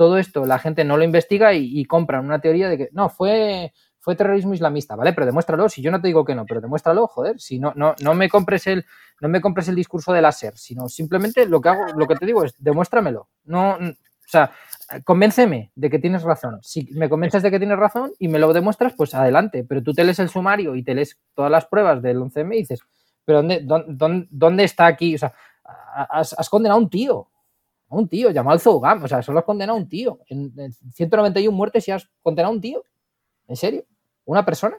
todo esto la gente no lo investiga y, y compran una teoría de que no fue fue terrorismo islamista, ¿vale? Pero demuéstralo, si yo no te digo que no, pero demuéstralo, joder, si no, no, no me compres el, no me compres el discurso de láser, sino simplemente lo que hago, lo que te digo es demuéstramelo. No, o sea, convénceme de que tienes razón. Si me convences de que tienes razón y me lo demuestras, pues adelante. Pero tú te lees el sumario y te lees todas las pruebas del 11M y dices, ¿pero dónde, dónde, dónde está aquí? O sea, has, condenado a un tío. A un tío, llamado Zougam. O sea, solo has condenado a un tío. En, en 191 muertes y has condenado a un tío. ¿En serio? ¿Una persona?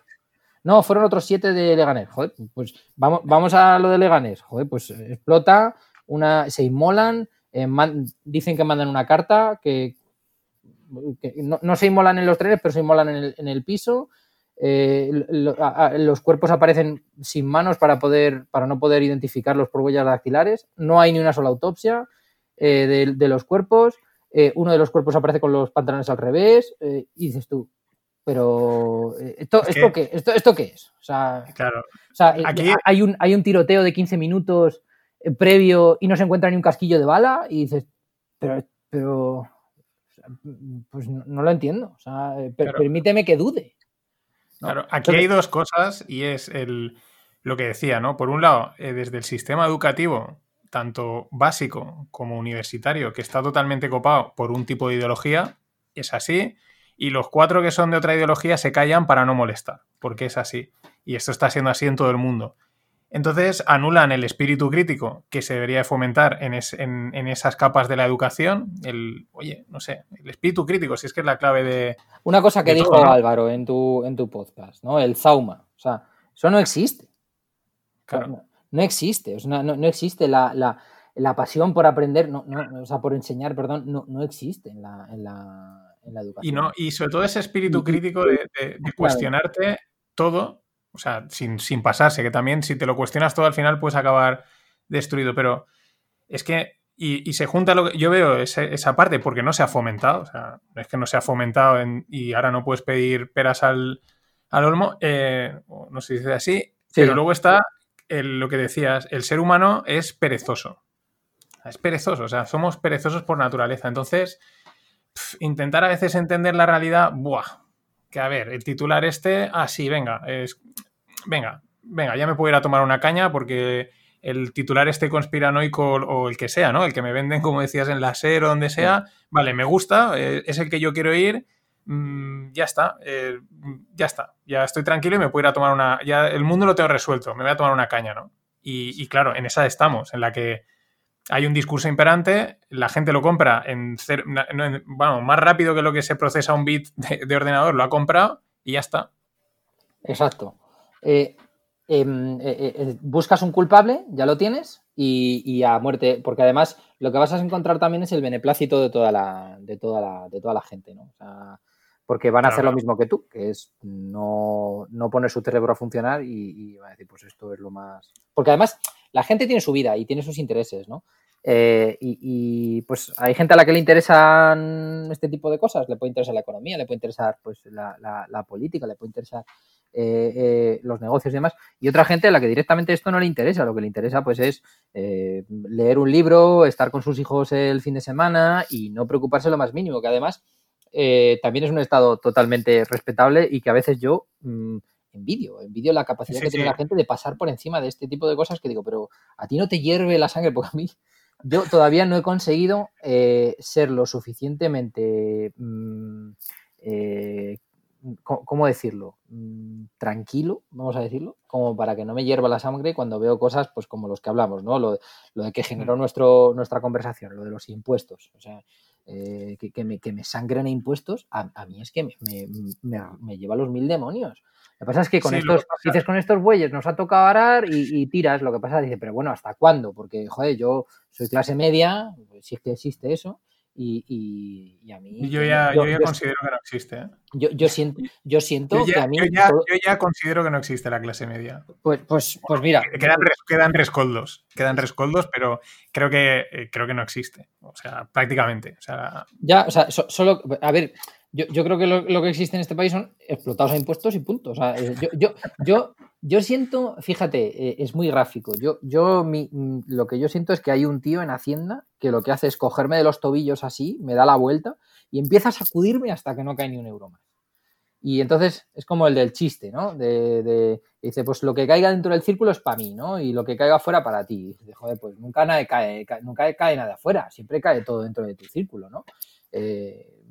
No, fueron otros siete de Leganés. Joder, pues vamos, vamos a lo de Leganés. Joder, pues explota, una, se inmolan, eh, dicen que mandan una carta, que, no, se inmolan en los trenes, pero se inmolan en el, piso. Eh, los cuerpos aparecen sin manos para, poder, para no poder identificarlos por huellas dactilares. No hay ni una sola autopsia eh, de, los cuerpos. uno de los cuerpos aparece con los pantalones al revés. y dices tú, pero, eh, ¿esto, esto, qué, esto, ¿esto qué es? O sea, claro. o sea eh, Aquí... hay, un, hay un tiroteo de 15 minutos eh, previo y no se encuentra ni un casquillo de bala y dices, pero, pero pues no, lo entiendo. O sea, permíteme que dude. Claro, aquí hay dos cosas y es el, lo que decía, ¿no? Por un lado, desde el sistema educativo, tanto básico como universitario, que está totalmente copado por un tipo de ideología, es así y los cuatro que son de otra ideología se callan para no molestar, porque es así. Y esto está siendo así en todo el mundo. Entonces anulan el espíritu crítico que se debería fomentar en, esas capas de la educación. El, oye, no sé, el espíritu crítico, si es que es la clave de. Una cosa que dijo Álvaro en tu, en tu podcast, ¿no? El zauma. O sea, eso no existe. Claro. No, existe. no, existe la, pasión por aprender, no, o sea, por enseñar, perdón, no, existe en la y, no, y sobre todo ese espíritu crítico de, cuestionarte todo, o sea, sin, pasarse, que también si te lo cuestionas todo al final puedes acabar destruido, pero es que, y, se junta lo que yo veo esa parte porque no se ha fomentado, o sea, es que no se ha fomentado y ahora no puedes pedir peras al, olmo, eh, no se dice así, pero luego está lo que decías, el ser humano es perezoso. Es perezoso, o sea, somos perezosos por naturaleza. Entonces, intentar a veces entender la realidad, buah, que a ver, el titular este, ah, sí, venga, es, venga, venga, ya me puedo ir a tomar una caña porque el titular este conspiranoico o el que sea, ¿no? El que me venden, como decías, en la SER o donde sea, vale, me gusta, eh, es el que yo quiero ir, mm, ya está, eh, ya está, ya estoy tranquilo y me puedo ir a tomar una, ya el mundo lo tengo resuelto, me voy a tomar una caña, ¿no? Y, claro, en esa estamos, en la que hay un discurso imperante, la gente lo compra en, bueno, más rápido que lo que se procesa un bit de, ordenador, lo ha comprado y ya está. Exacto. Eh, em, eh, buscas un culpable, ya lo tienes, y, a muerte, porque además lo que vas a encontrar también es el beneplácito de toda la, de toda la, de toda la gente, ¿no? Porque van a hacer lo mismo que tú, que es no, poner su cerebro a funcionar y, y van a decir, pues esto es lo más. Porque además la gente tiene su vida y tiene sus intereses, ¿no? Eh, y, pues hay gente a la que le interesan este tipo de cosas, le puede interesar la economía, le puede interesar pues la, política, le puede interesar eh, eh, los negocios y demás, y otra gente a la que directamente esto no le interesa, lo que le interesa pues es leer un libro, estar con sus hijos el fin de semana y no preocuparse lo más mínimo, que además también es un estado totalmente respetable y que a veces yo mm, envidio, envidio la capacidad que tiene la gente de pasar por encima de este tipo de cosas que digo, pero a ti no te hierve la sangre, porque a mí yo todavía no he conseguido eh, ser lo suficientemente, mm, eh, ¿cómo decirlo? Mm, tranquilo, vamos a decirlo, como para que no me hierva la sangre cuando veo cosas pues como los que hablamos, ¿no? Lo, de que generó nuestro, nuestra conversación, lo de los impuestos. O sea, eh, que, me, que, me, sangren impuestos, a, mí es que me, me, lleva los mil demonios. Lo que pasa es que con estos, dices, con estos bueyes nos ha tocado arar y, tiras, lo que pasa, dice, pero bueno, ¿hasta cuándo? Porque, joder, yo soy clase media, si es que existe eso, Y, a mí... Yo ya, yo, considero que no existe. ¿eh? Yo, siento, yo siento que a mí... Yo ya, considero que no existe la clase media. Pues, pues, pues mira... Quedan, quedan rescoldos, quedan rescoldos, pero creo que, eh, creo que no existe. O sea, prácticamente. O sea... Ya, o sea, solo... A ver, yo, creo que lo, que existe en este país son explotados a impuestos y puntos. Eh, yo, yo, yo, siento, fíjate, eh, es muy gráfico. Yo, yo mm, lo que yo siento es que hay un tío en Hacienda que lo que hace es cogerme de los tobillos así, me da la vuelta y empieza a sacudirme hasta que no cae ni un euro más. Y entonces es como el del chiste, ¿no? De, dice, pues lo que caiga dentro del círculo es para mí, ¿no? Y lo que caiga afuera para ti. Dice, joder, pues nunca, nada cae, nunca cae nada afuera, siempre cae todo dentro de tu círculo, ¿no? Eh,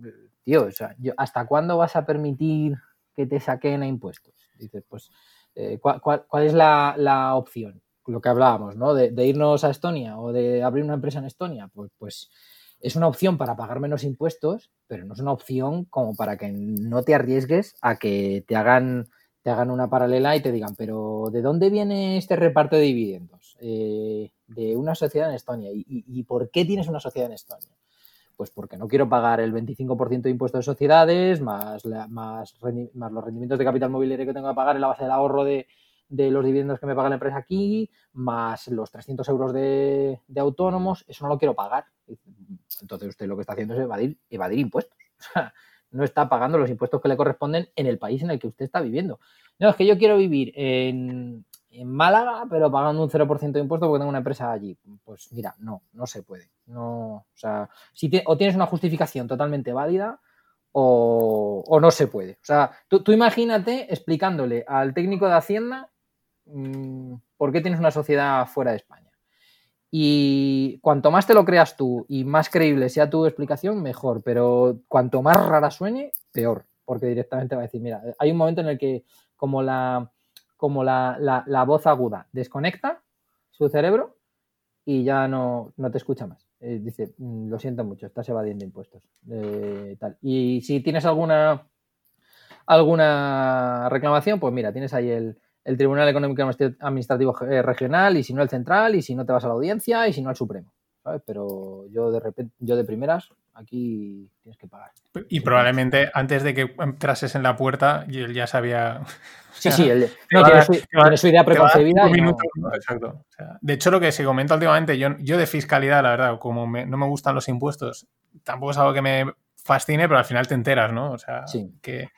tío, o sea, ¿hasta cuándo vas a permitir que te saquen a impuestos? Dices, pues, eh, ¿cuál, es la, opción? Lo que hablábamos, ¿no? De, irnos a Estonia o de abrir una empresa en Estonia. Pues, pues es una opción para pagar menos impuestos, pero no es una opción como para que no te arriesgues a que te hagan, te hagan una paralela y te digan, pero ¿de dónde viene este reparto de dividendos? Eh, de una sociedad en Estonia. ¿Y por qué tienes una sociedad en Estonia? Pues porque no quiero pagar el 25% de impuestos de sociedades, más, más, los rendimientos de capital mobiliario que tengo que pagar en la base del ahorro de, los dividendos que me paga la empresa aquí, más los 300 euros de, autónomos, eso no lo quiero pagar. Entonces usted lo que está haciendo es evadir, evadir impuestos. no está pagando los impuestos que le corresponden en el país en el que usted está viviendo. No, es que yo quiero vivir en, en Málaga, pero pagando un 0% de impuesto porque tengo una empresa allí. Pues mira, no, no se puede. No, o sea, si o tienes una justificación totalmente válida o, no se puede. O sea, tú, imagínate explicándole al técnico de Hacienda mm, por qué tienes una sociedad fuera de España. Y cuanto más te lo creas tú y más creíble sea tu explicación, mejor. Pero cuanto más rara suene, peor. Porque directamente va a decir, mira, hay un momento en el que como la como la, voz aguda desconecta su cerebro y ya no, te escucha más. Eh, dice, mm, lo siento mucho, estás evadiendo impuestos. Eh, tal. Y si tienes alguna, alguna reclamación, pues mira, tienes ahí el, Tribunal Económico Administrativo eh, Regional y si no el Central y si no te vas a la audiencia y si no al Supremo. Pero yo de repente, yo de primeras, aquí tienes que pagar. Y probablemente antes de que entrases en la puerta, él ya sabía. Sí, sí, él, no, tiene, su, idea preconcebida. Exacto. de hecho, lo que se comenta últimamente, yo, yo de fiscalidad, la verdad, como no me gustan los impuestos, tampoco es algo que me fascine, pero al final te enteras, ¿no? O sea, que.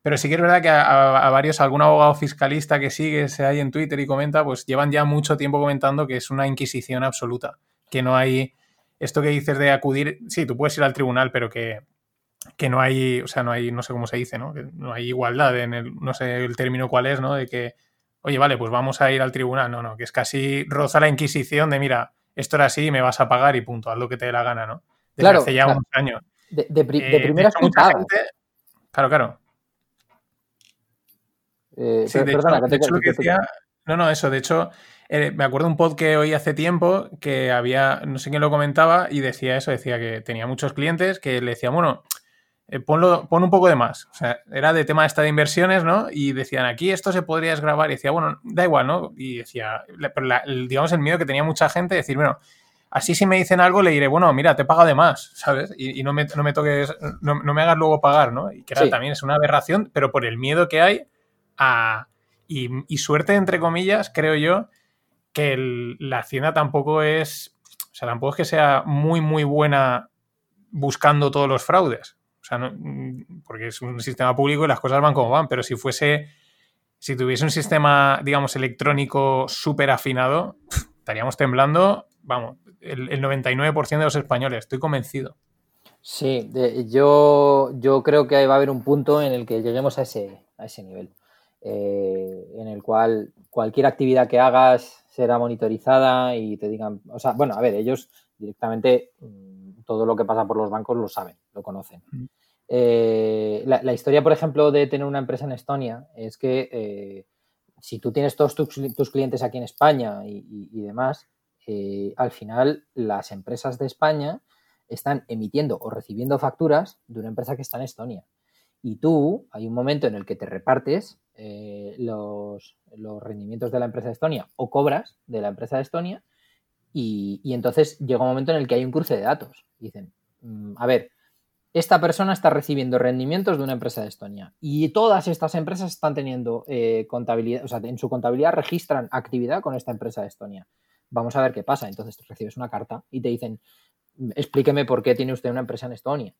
Pero sí que es verdad que a, varios, algún abogado fiscalista que sigue, se hay en Twitter y comenta, pues llevan ya mucho tiempo comentando que es una inquisición absoluta, que no hay esto que dices de acudir, sí, tú puedes ir al tribunal, pero que, no hay, o sea, no hay, no sé cómo se dice, ¿no? Que no hay igualdad en el, no sé el término cuál es, ¿no? De que, oye, vale, pues vamos a ir al tribunal. No, no, que es casi roza la inquisición de, mira, esto era así, me vas a pagar y punto, haz lo que te dé la gana, ¿no? Desde hace ya unos años. De, de, eh, primera Claro, claro. Eh, sí, de hecho, lo que decía, no, no, eso, de hecho, eh, me acuerdo un pod que oí hace tiempo que había, no sé quién lo comentaba, y decía eso, decía que tenía muchos clientes que le decían, bueno, eh, ponlo, pon un poco de más. O sea, era de tema esta de inversiones, ¿no? Y decían, aquí esto se podría desgrabar. Y decía, bueno, da igual, ¿no? Y decía, pero digamos, el miedo que tenía mucha gente, decir, bueno, así si me dicen algo le diré, bueno, mira, te pago de más, ¿sabes? Y, no, me, no, me, toques, no, me hagas luego pagar, ¿no? Y que también es una aberración, pero por el miedo que hay a... Y, y suerte, entre comillas, creo yo, que la Hacienda tampoco es, o sea, tampoco es que sea muy, muy buena buscando todos los fraudes. Sea, no, porque es un sistema público y las cosas van como van, pero si fuese, si tuviese un sistema, digamos, electrónico súper afinado, estaríamos temblando, vamos, el, 99% de los españoles, estoy convencido. Sí, yo, yo creo que va a haber un punto en el que lleguemos a ese, a ese nivel, eh, en el cual cualquier actividad que hagas será monitorizada y te digan, o sea, bueno, a ver, ellos directamente mm, todo lo que pasa por los bancos lo saben, lo conocen. Eh, la, historia, por ejemplo, de tener una empresa en Estonia es que eh, si tú tienes todos tus, clientes aquí en España y, demás, eh, al final las empresas de España están emitiendo o recibiendo facturas de una empresa que está en Estonia. Y tú, hay un momento en el que te repartes eh, los, rendimientos de la empresa de Estonia o cobras de la empresa de Estonia y, entonces llega un momento en el que hay un cruce de datos. Dicen, mm, a ver, esta persona está recibiendo rendimientos de una empresa de Estonia y todas estas empresas están teniendo eh, contabilidad, o sea, en su contabilidad registran actividad con esta empresa de Estonia. Vamos a ver qué pasa. Entonces recibes una carta y te dicen, explíqueme por qué tiene usted una empresa en Estonia.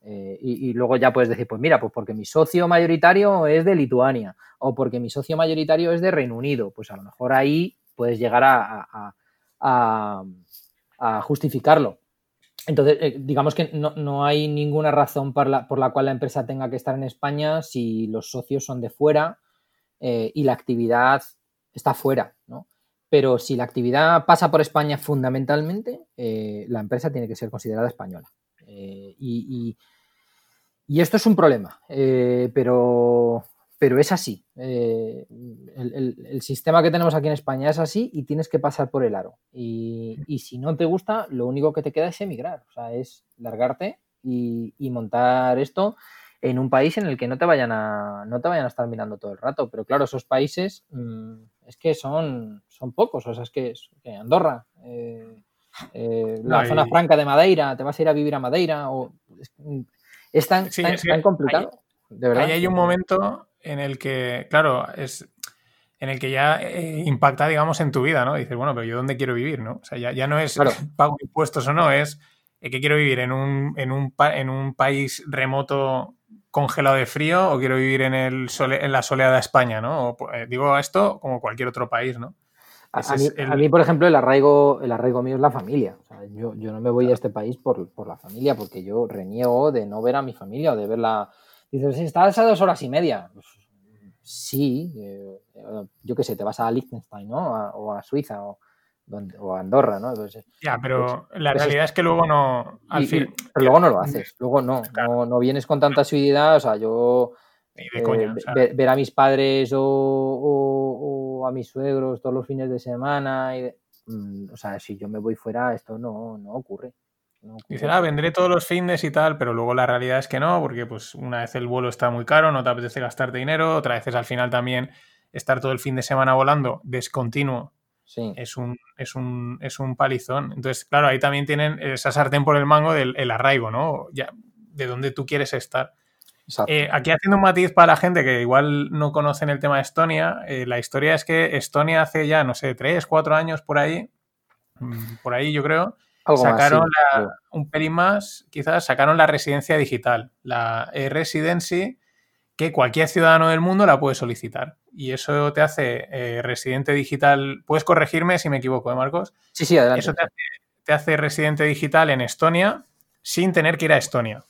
Eh, y, luego ya puedes decir, pues mira, pues porque mi socio mayoritario es de Lituania o porque mi socio mayoritario es de Reino Unido. Pues a lo mejor ahí puedes llegar a, justificarlo. Entonces, eh, digamos que no, hay ninguna razón por la, por la, cual la empresa tenga que estar en España si los socios son de fuera eh, y la actividad está fuera, ¿no? Pero si la actividad pasa por España fundamentalmente, la empresa tiene que ser considerada española. Eh, y, esto es un problema, eh, pero, pero es así. Eh, el, sistema que tenemos aquí en España es así y tienes que pasar por el aro. Y, si no te gusta, lo único que te queda es emigrar, o sea, es largarte y, montar esto en un país en el que no te vayan a no te vayan a estar mirando todo el rato. Pero claro, esos países mm, es que son, son pocos, o sea, es que, Andorra, eh, la zona franca de Madeira, te vas a ir a vivir a Madeira, o es tan, complicado. de verdad. Ahí hay un momento en el que, claro, es en el que ya eh, impacta, digamos, en tu vida, ¿no? dices, bueno, pero yo dónde quiero vivir, ¿no? O sea, ya, no es pago impuestos o no, es que quiero vivir en un, en un, en un país remoto congelado de frío o quiero vivir en, el en la soleada España, ¿no? Eh, digo esto como cualquier otro país, ¿no? A, mí, por ejemplo, el arraigo, el arraigo mío es la familia. yo, no me voy a este país por, la familia, porque yo reniego de no ver a mi familia o de verla. Dices, estás a dos horas y media. Pues, sí, eh, yo qué sé, te vas a Liechtenstein, ¿no? o a Suiza o, o a Andorra, ¿no? ya, pero pues, la pues realidad es que luego no. Al fin, pero luego no lo haces. Luego no, no, vienes con tanta asiduidad. O sea, yo. Eh, ver, a mis padres o a mis suegros todos los fines de semana. Y mm, o sea, si yo me voy fuera, esto no, no ocurre. Dice, ah, vendré todos los fines y tal, pero luego la realidad es que no, porque pues una vez el vuelo está muy caro, no te apetece gastarte dinero, otra vez es al final también estar todo el fin de semana volando descontinuo. Sí. Es un, es un, es un palizón. Entonces, claro, ahí también tienen esa sartén por el mango del el arraigo, ¿no? Ya, de dónde tú quieres estar. Eh, aquí haciendo un matiz para la gente que igual no conocen el tema de Estonia, eh, la historia es que Estonia hace ya, no sé, tres, cuatro años por ahí, mm, por ahí yo creo, sacaron un pelín más, quizás sacaron la residencia digital, la e-residency, que cualquier ciudadano del mundo la puede solicitar. Y eso te hace eh, residente digital. Puedes corregirme si me equivoco, ¿eh, Marcos? Sí, sí, adelante. Eso te hace, te hace residente digital en Estonia sin tener que ir a Estonia.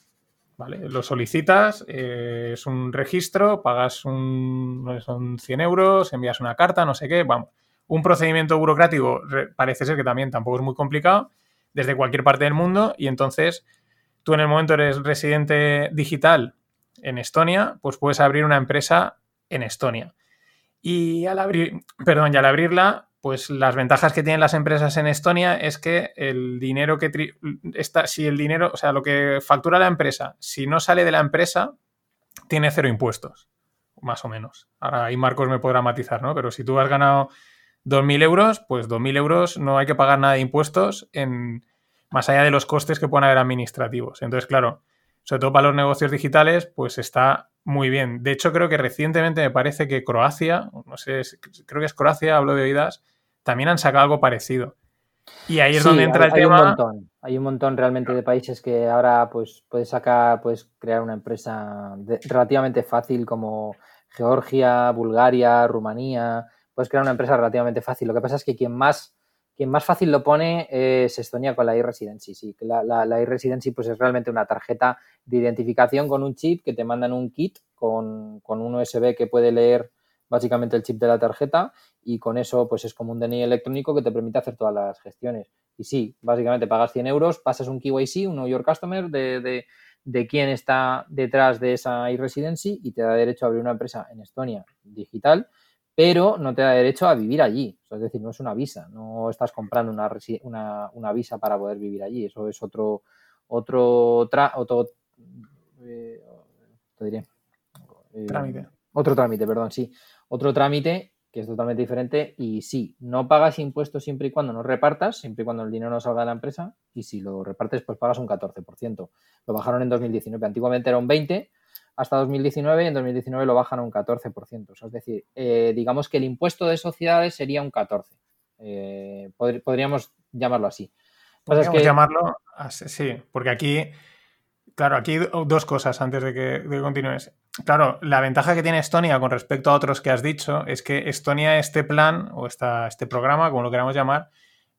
Lo solicitas, eh, es un registro, pagas un, son 100 euros, envías una carta, no sé qué, vamos. Un procedimiento burocrático parece ser que también tampoco es muy complicado, desde cualquier parte del mundo, y entonces tú en el momento eres residente digital en Estonia, pues puedes abrir una empresa en Estonia. Y al abrir, perdón, y al abrirla, pues las ventajas que tienen las empresas en Estonia es que el dinero que está, si el dinero, o sea, lo que factura la empresa, si no sale de la empresa, tiene cero impuestos, más o menos. Ahora ahí Marcos me podrá matizar, ¿no? Pero si tú has ganado 2.000 euros, pues 2.000 euros no hay que pagar nada de impuestos en, más allá de los costes que puedan haber administrativos. Entonces, claro, sobre todo para los negocios digitales, pues está muy bien. De hecho, creo que recientemente me parece que Croacia, no sé, creo que es Croacia, hablo de oídas, también han sacado algo parecido. Y ahí es donde entra el tema. Hay un montón, hay un montón realmente de países que ahora pues puedes sacar, puedes crear una empresa relativamente fácil como Georgia, Bulgaria, Rumanía. Puedes crear una empresa relativamente fácil. Lo que pasa es que quien más quien más fácil lo pone es Estonia con la e-residency. Sí, la, la, e-residency pues es realmente una tarjeta de identificación con un chip que te mandan un kit con, un USB que puede leer básicamente el chip de la tarjeta y con eso pues es como un DNI electrónico que te permite hacer todas las gestiones. Y sí, básicamente pagas 100 euros, pasas un KYC, un Know Your Customer de, de, de quién está detrás de esa e-residency y te da derecho a abrir una empresa en Estonia digital pero no te da derecho a vivir allí. es decir, no es una visa, no estás comprando una, una, visa para poder vivir allí. Eso es otro, otro, otro eh, te diré, trámite. Otro trámite, perdón, sí. Otro trámite que es totalmente diferente. Y sí, no pagas impuestos siempre y cuando no repartas, siempre y cuando el dinero no salga de la empresa. Y si lo repartes, pues pagas un 14%. Lo bajaron en 2019. Antiguamente era un 20% hasta 2019 y en 2019 lo bajan a un 14%. es decir, eh, digamos que el impuesto de sociedades sería un 14%. Eh, podríamos llamarlo así. Podríamos llamarlo así, sí, porque aquí, claro, aquí dos cosas antes de que, de que continúes. Claro, la ventaja que tiene Estonia con respecto a otros que has dicho es que Estonia este plan o esta, este programa, como lo queramos llamar,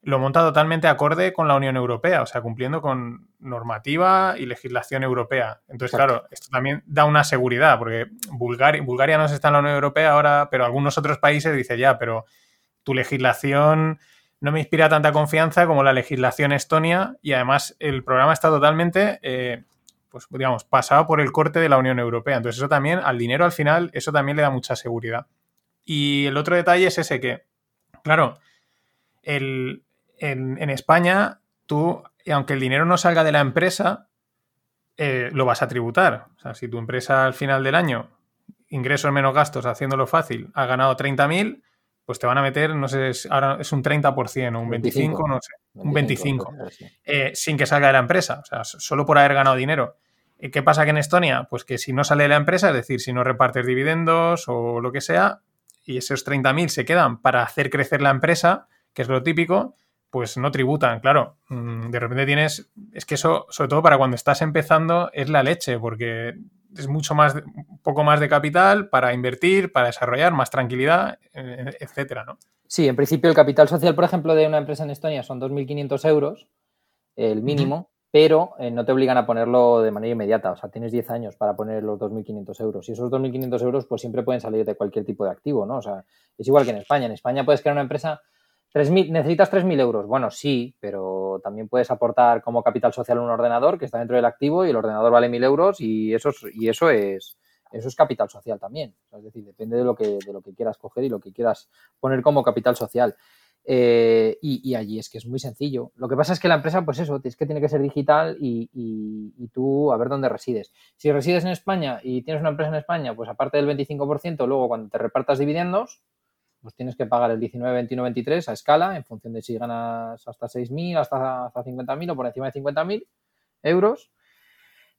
lo monta totalmente acorde con la Unión Europea, o sea, cumpliendo con normativa y legislación europea. Entonces, claro, esto también da una seguridad, porque Bulgaria, Bulgaria no está en la Unión Europea ahora, pero algunos otros países dicen ya, pero tu legislación no me inspira tanta confianza como la legislación estonia y además el programa está totalmente eh, pues digamos, pasado por el corte de la Unión Europea. Entonces eso también, al dinero al final, eso también le da mucha seguridad. Y el otro detalle es ese que, claro, en, España tú, aunque el dinero no salga de la empresa, eh, lo vas a tributar. O sea, si tu empresa al final del año, ingresos menos gastos, haciéndolo fácil, ha ganado 30.000, pues te van a meter, no sé, ahora es un 30% o un 25, no sé, un 25, eh, sin que salga de la empresa, o sea, solo por haber ganado dinero. Eh, ¿Qué pasa que en Estonia? Pues que si no sale de la empresa, es decir, si no repartes dividendos o lo que sea, y esos 30.000 se quedan para hacer crecer la empresa, que es lo típico, pues no tributan, claro. Mm, de repente tienes, es que eso, sobre todo para cuando estás empezando, es la leche, porque es mucho más, un poco más de capital para invertir, para desarrollar, más tranquilidad, eh, etcétera, ¿no? Sí, en principio el capital social, por ejemplo, de una empresa en Estonia son 2.500 euros, el mínimo, pero eh, no te obligan a ponerlo de manera inmediata. O sea, tienes 10 años para poner los 2.500 euros. Y esos 2.500 euros, pues siempre pueden salir de cualquier tipo de activo, ¿no? O sea, es igual que en España. En España puedes crear una empresa 3.000, necesitas 3.000 euros. Bueno, sí, pero también puedes aportar como capital social un ordenador que está dentro del activo y el ordenador vale 1.000 euros y eso, es, y eso es eso es capital social también. Es decir, depende de lo que, de lo que quieras coger y lo que quieras poner como capital social. Eh, y, allí es que es muy sencillo. Lo que pasa es que la empresa, pues eso, es que tiene que ser digital y, y, tú a ver dónde resides. Si resides en España y tienes una empresa en España, pues aparte del 25%, luego cuando te repartas dividendos, pues tienes que pagar el 19, 21, 23 a escala en función de si ganas hasta 6.000, hasta, hasta 50.000 o por encima de 50.000 euros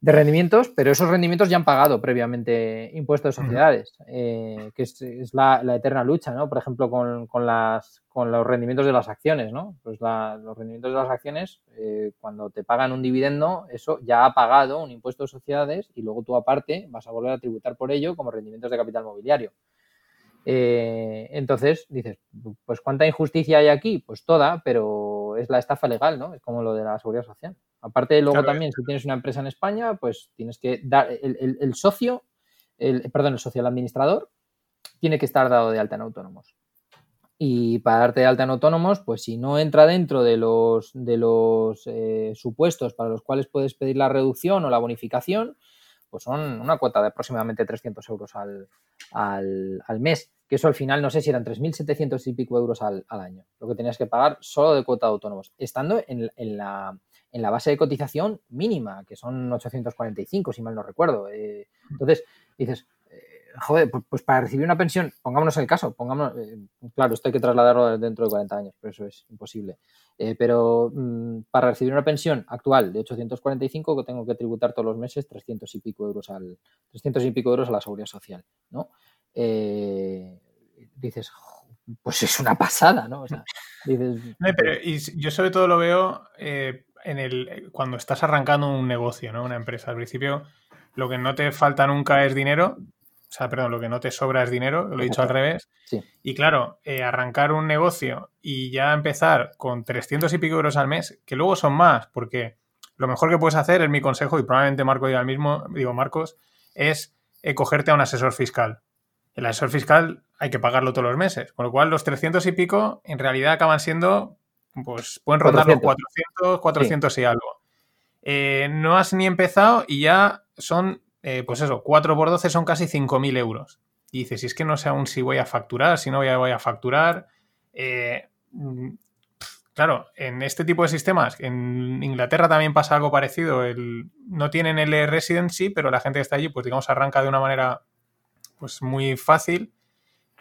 de rendimientos, pero esos rendimientos ya han pagado previamente impuestos de sociedades, eh, que es, la, eterna lucha, ¿no? Por ejemplo, con, las, con los rendimientos de las acciones, ¿no? Pues los rendimientos de las acciones, eh, cuando te pagan un dividendo, eso ya ha pagado un impuesto de sociedades y luego tú aparte vas a volver a tributar por ello como rendimientos de capital mobiliario. Eh, entonces dices, pues ¿cuánta injusticia hay aquí? Pues toda, pero es la estafa legal, ¿no? Es como lo de la seguridad social. Aparte, luego también, si tienes una empresa en España, pues tienes que dar el, socio, el, perdón, el socio, el administrador, tiene que estar dado de alta en autónomos. Y para darte de alta en autónomos, pues si no entra dentro de los, de los eh, supuestos para los cuales puedes pedir la reducción o la bonificación, pues son una cuota de aproximadamente 300 euros al, al, mes, que eso al final no sé si eran 3.700 y pico euros al, año, lo que tenías que pagar solo de cuota de autónomos, estando en, la, en la base de cotización mínima, que son 845, si mal no recuerdo. Eh, entonces, dices, joder, pues, para recibir una pensión, pongámonos el caso, pongámonos, eh, claro, esto hay que trasladarlo dentro de 40 años, pero eso es imposible. Eh, pero mm, para recibir una pensión actual de 845, que tengo que tributar todos los meses 300 y pico euros al 300 y pico euros a la seguridad social, ¿no? Eh, dices, pues es una pasada, ¿no? O sea, dices, pero, y yo sobre todo lo veo en el cuando estás arrancando un negocio, ¿no? Una empresa. Al principio, lo que no te falta nunca es dinero, o sea, perdón, lo que no te sobra es dinero, lo he dicho al revés. Y claro, eh, arrancar un negocio y ya empezar con 300 y pico euros al mes, que luego son más, porque lo mejor que puedes hacer, es mi consejo, y probablemente Marco diga el mismo, digo Marcos, es eh, cogerte a un asesor fiscal. El asesor fiscal hay que pagarlo todos los meses, con lo cual los 300 y pico en realidad acaban siendo, pues pueden rondar los 400, 400 y algo. Eh, no has ni empezado y ya son eh, pues eso, 4 por 12 son casi 5.000 euros. Y dices, si es que no sé aún si voy a facturar, si no voy a, voy a facturar. Eh, mm, claro, en este tipo de sistemas, en Inglaterra también pasa algo parecido. El, no tienen el residency, pero la gente que está allí, pues digamos, arranca de una manera pues muy fácil.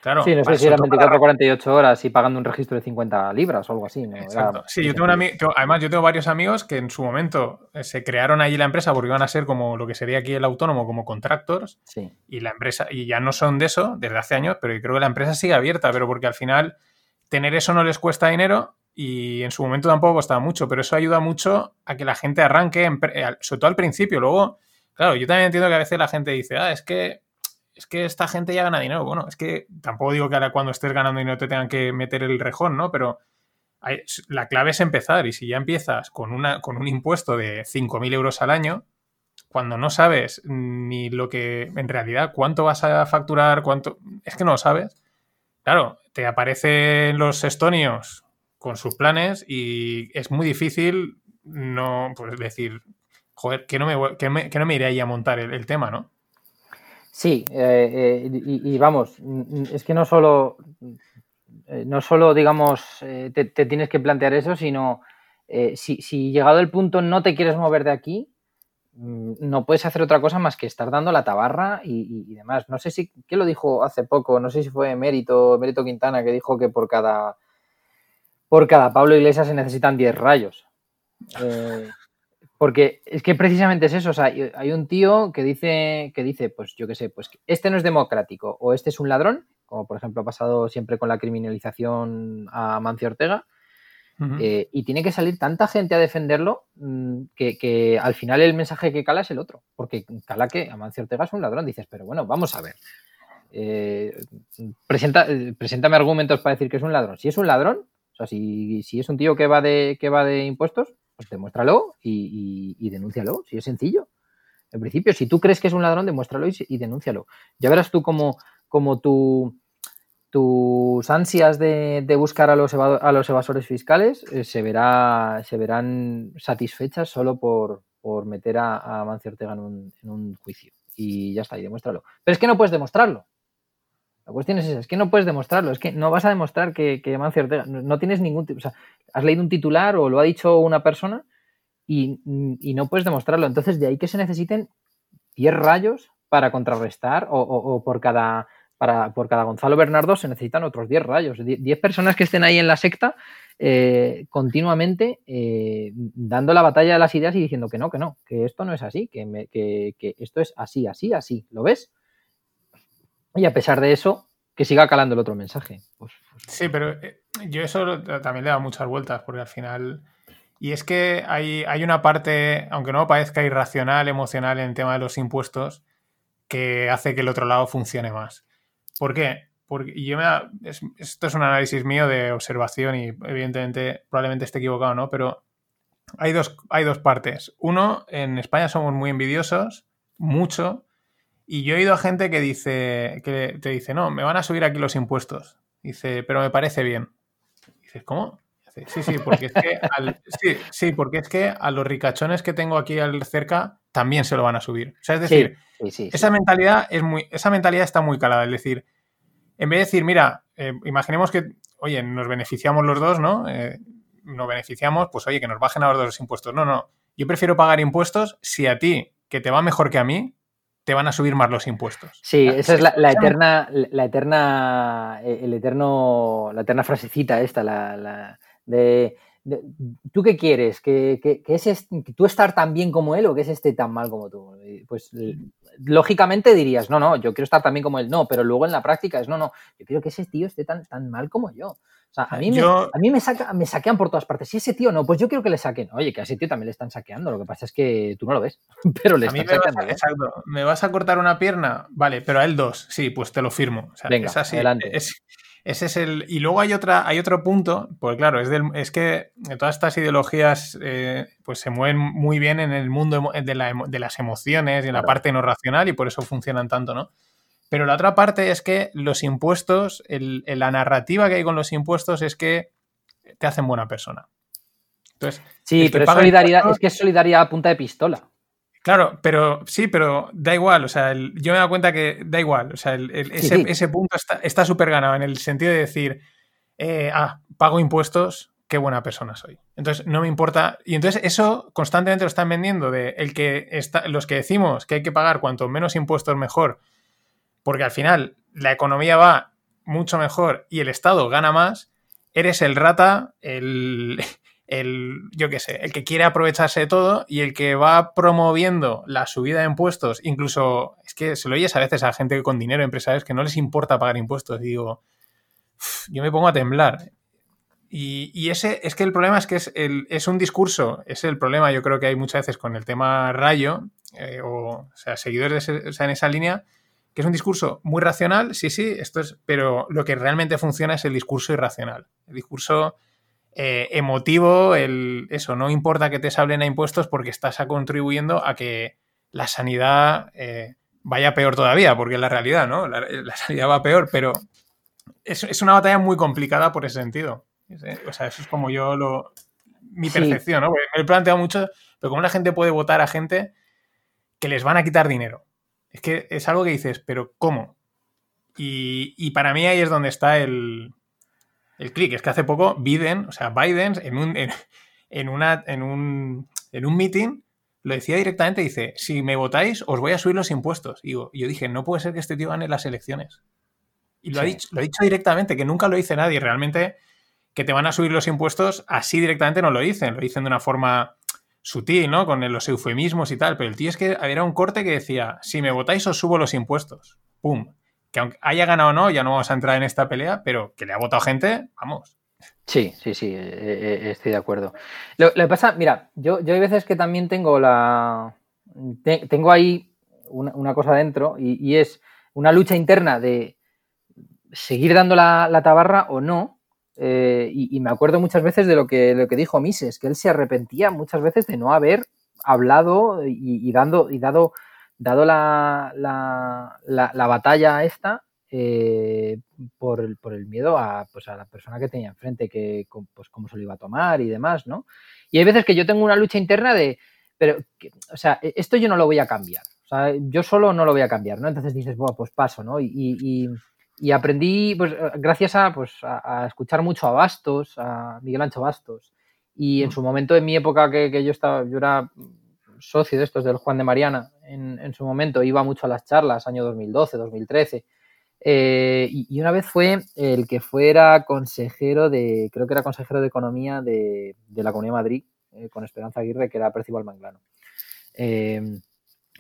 Claro, sí, no sé si eran sobre todo 24 para- o 48 horas y pagando un registro de 50 libras o algo así. ¿no? Era-. Sí, yo tengo un ami- tengo- además yo tengo varios amigos que en su momento eh, se crearon allí la empresa porque iban a ser como lo que sería aquí el autónomo, como contractors, Sí. y la empresa, y ya no son de eso desde hace años, pero yo creo que la empresa sigue abierta, pero porque al final tener eso no les cuesta dinero y en su momento tampoco costaba mucho, pero eso ayuda mucho a que la gente arranque, sobre todo al principio. Luego, claro, yo también entiendo que a veces la gente dice, ah, es que es que esta gente ya gana dinero. Bueno, es que tampoco digo que ahora cuando estés ganando dinero te tengan que meter el rejón, ¿no? Pero la clave es empezar y si ya empiezas con, una, con un impuesto de 5.000 euros al año, cuando no sabes ni lo que en realidad cuánto vas a facturar, cuánto... Es que no lo sabes. Claro, te aparecen los estonios con sus planes y es muy difícil no pues decir, joder, que no me, que no me iré ahí a montar el tema, ¿no? Sí, eh, eh, y, vamos, mm, es que no solo, eh, no solo digamos, te, tienes que plantear eso, sino si, llegado el punto no te quieres mover de aquí, mm, no puedes hacer otra cosa más que estar dando la tabarra y, y- demás. No sé si, ¿qué lo dijo hace poco? No sé si fue Mérito, Mérito Quintana, que dijo que por cada, por cada Pablo Iglesias se necesitan 10 rayos. Porque es que precisamente es eso, o sea, hay- hay un tío que dice, que dice, pues yo qué sé, pues este no es democrático o este es un ladrón, como por ejemplo ha pasado siempre con la criminalización a Mancio Ortega, eh, y tiene que salir tanta gente a defenderlo mm, que, que al final el mensaje que cala es el otro, porque cala que Amancio Ortega es un ladrón, dices, pero bueno, vamos a ver. Eh, presenta, eh, preséntame argumentos para decir que es un ladrón. Si es un ladrón, o sea, si, si es un tío que va de, que va de impuestos, pues demuéstralo y, denúncialo, si es sencillo. En principio, si tú crees que es un ladrón, demuéstralo y, y denúncialo. Ya verás tú como tu, tus ansias de, buscar a los, eva- a los evasores fiscales eh, se, verá, se verán satisfechas solo por, por meter a, a Mancio Ortega en un, en un juicio. Y ya está, y demuéstralo. Pero es que no puedes demostrarlo. La cuestión es esa, es que no puedes demostrarlo, es que no vas a demostrar que, que Mancio Ortega, no, tienes ningún tipo, o sea, has leído un titular o lo ha dicho una persona y, no puedes demostrarlo. Entonces, de ahí que se necesiten 10 rayos para contrarrestar o, o- por cada para, por cada Gonzalo Bernardo se necesitan otros 10 rayos, 10 10 personas que estén ahí en la secta eh, continuamente eh, dando la batalla de las ideas y diciendo que no, que no, que esto no es así, que, me- que esto es así, así, así, ¿lo ves? Y a pesar de eso, que siga calando el otro mensaje. Pues, pues, Sí, pero eh, yo eso también le da muchas vueltas, porque al final. Y es que hay, hay una parte, aunque no parezca irracional, emocional en el tema de los impuestos, que hace que el otro lado funcione más. ¿Por qué? Porque esto es un análisis mío de observación y evidentemente probablemente esté equivocado, ¿no? Pero hay dos, hay dos partes. Uno, en España somos muy envidiosos, mucho, y yo he oído a gente que dice, que te dice, no, me van a subir aquí los impuestos. Dice, pero me parece bien. Dices, ¿cómo? Dice, sí, sí, porque es que al- sí, sí, porque es que a los ricachones que tengo aquí al cerca también se lo van a subir. O sea, es decir, sí, sí, sí. esa mentalidad es muy, esa mentalidad está muy calada. Es decir, en vez de decir, mira, eh, imaginemos que, oye, nos beneficiamos los dos, ¿no? Eh, nos beneficiamos, pues oye, que nos bajen a los dos los impuestos. No, no. Yo prefiero pagar impuestos si a ti, que te va mejor que a mí, te van a subir más los impuestos. Sí, sea, esa es la, eterna, la eterna, eh, el eterno, la eterna frasecita esta, la, la de, de- ¿tú qué quieres? ¿Que, que, que ese es- que tú estar tan bien como él o que es este tan mal como tú? Pues lógicamente dirías, no, no, yo quiero estar tan bien como él, no, pero luego en la práctica es, no, no, yo quiero que ese tío esté tan, tan mal como yo. O sea, a mí, Yo- me, a mí me, saca, me saquean por todas partes. Si ese tío no, pues yo quiero que le saquen. Oye, que a ese tío también le están saqueando. Lo que pasa es que tú no lo ves, pero le A mí me vas, saqueando. a, ¿eh? exacto, ¿me vas a cortar una pierna? Vale, pero a él dos. Sí, pues te lo firmo. O sea, Venga, es así. adelante. Es- ese es el. Y luego hay otra, hay otro punto, porque claro, es, del, es que todas estas ideologías eh, pues se mueven muy bien en el mundo de, la de las emociones y en la parte no racional, y por eso funcionan tanto, ¿no? Pero la otra parte es que los impuestos, el- la narrativa que hay con los impuestos es que te hacen buena persona. Entonces, Sí, pero es solidaridad, es que es solidaridad a punta de pistola. Claro, pero sí, pero da igual. O sea, el- yo me he dado cuenta que da igual. O sea, el- el- ese, sí. ese punto está está súper ganado en el sentido de decir, eh, ah, pago impuestos, qué buena persona soy. Entonces, no me importa. Y entonces, eso constantemente lo están vendiendo de el que está, los que decimos que hay que pagar cuanto menos impuestos mejor, porque al final la economía va mucho mejor y el Estado gana más, eres el rata, el, el, yo qué sé, el que quiere aprovecharse de todo y el que va promoviendo la subida de impuestos, incluso, es que se lo oyes a veces a gente con dinero, empresarios, que no les importa pagar impuestos. digo, yo me pongo a temblar. Y, ese, es que el problema es que es, el, es un discurso, es el problema, yo creo que hay muchas veces con el tema rayo, eh, o, sea, seguidores en esa línea, que es un discurso muy racional, sí, sí, esto es, pero lo que realmente funciona es el discurso irracional. El discurso eh, emotivo, el, eso, no importa que te sablen a impuestos porque estás contribuyendo a que la sanidad eh, vaya peor todavía, porque es la realidad, ¿no? La, sanidad va peor, pero es, una batalla muy complicada por ese sentido. O sea, eso es como yo lo. mi percepción, ¿no? me he planteado mucho, pero cómo la gente puede votar a gente que les van a quitar dinero. Es que es algo que dices, pero ¿cómo? y para mí ahí es donde está el, el clic. Es que hace poco Biden, o sea, Biden en un, en, una, en un, en un meeting lo decía directamente, dice, si me votáis os voy a subir los impuestos. Y yo, dije, no puede ser que este tío gane las elecciones. Y lo, ha dicho, lo ha dicho directamente, que nunca lo dice nadie. Realmente que te van a subir los impuestos así directamente no lo dicen, lo dicen de una forma sutil, ¿no? Con los eufemismos y tal. Pero el tío es que había un corte que decía, si me votáis os subo los impuestos. ¡Pum! que aunque haya ganado o no, ya no vamos a entrar en esta pelea, pero que le ha votado gente, vamos. Sí, sí, sí, eh, eh, estoy de acuerdo. Lo, que pasa, mira, yo, yo hay veces que también tengo la. tengo ahí una, cosa dentro y, es una lucha interna de seguir dando la, tabarra o no. Eh, y, me acuerdo muchas veces de lo que, lo que dijo Mises, que él se arrepentía muchas veces de no haber hablado y, dando, y dado dado la, la, batalla esta, eh, por, el, por, el, miedo a, pues a la persona que tenía enfrente, que pues cómo se lo iba a tomar y demás, ¿no? Y hay veces que yo tengo una lucha interna de, pero, o sea, e, esto yo no lo voy a cambiar, o sea, yo solo no lo voy a cambiar, ¿no? Entonces dices, bueno, pues paso, ¿no? Y, aprendí, pues gracias a, pues, a, escuchar mucho a Bastos, a Miguel Ancho Bastos, y en mm. su momento, en mi época que, que yo estaba, yo era socio de estos del Juan de Mariana en, su momento, iba mucho a las charlas, año 2012, 2013. Eh, y, una vez fue el que fuera consejero de, creo que era consejero de Economía de, la Comunidad de Madrid, eh, con Esperanza Aguirre, que era Percival Manglano, eh,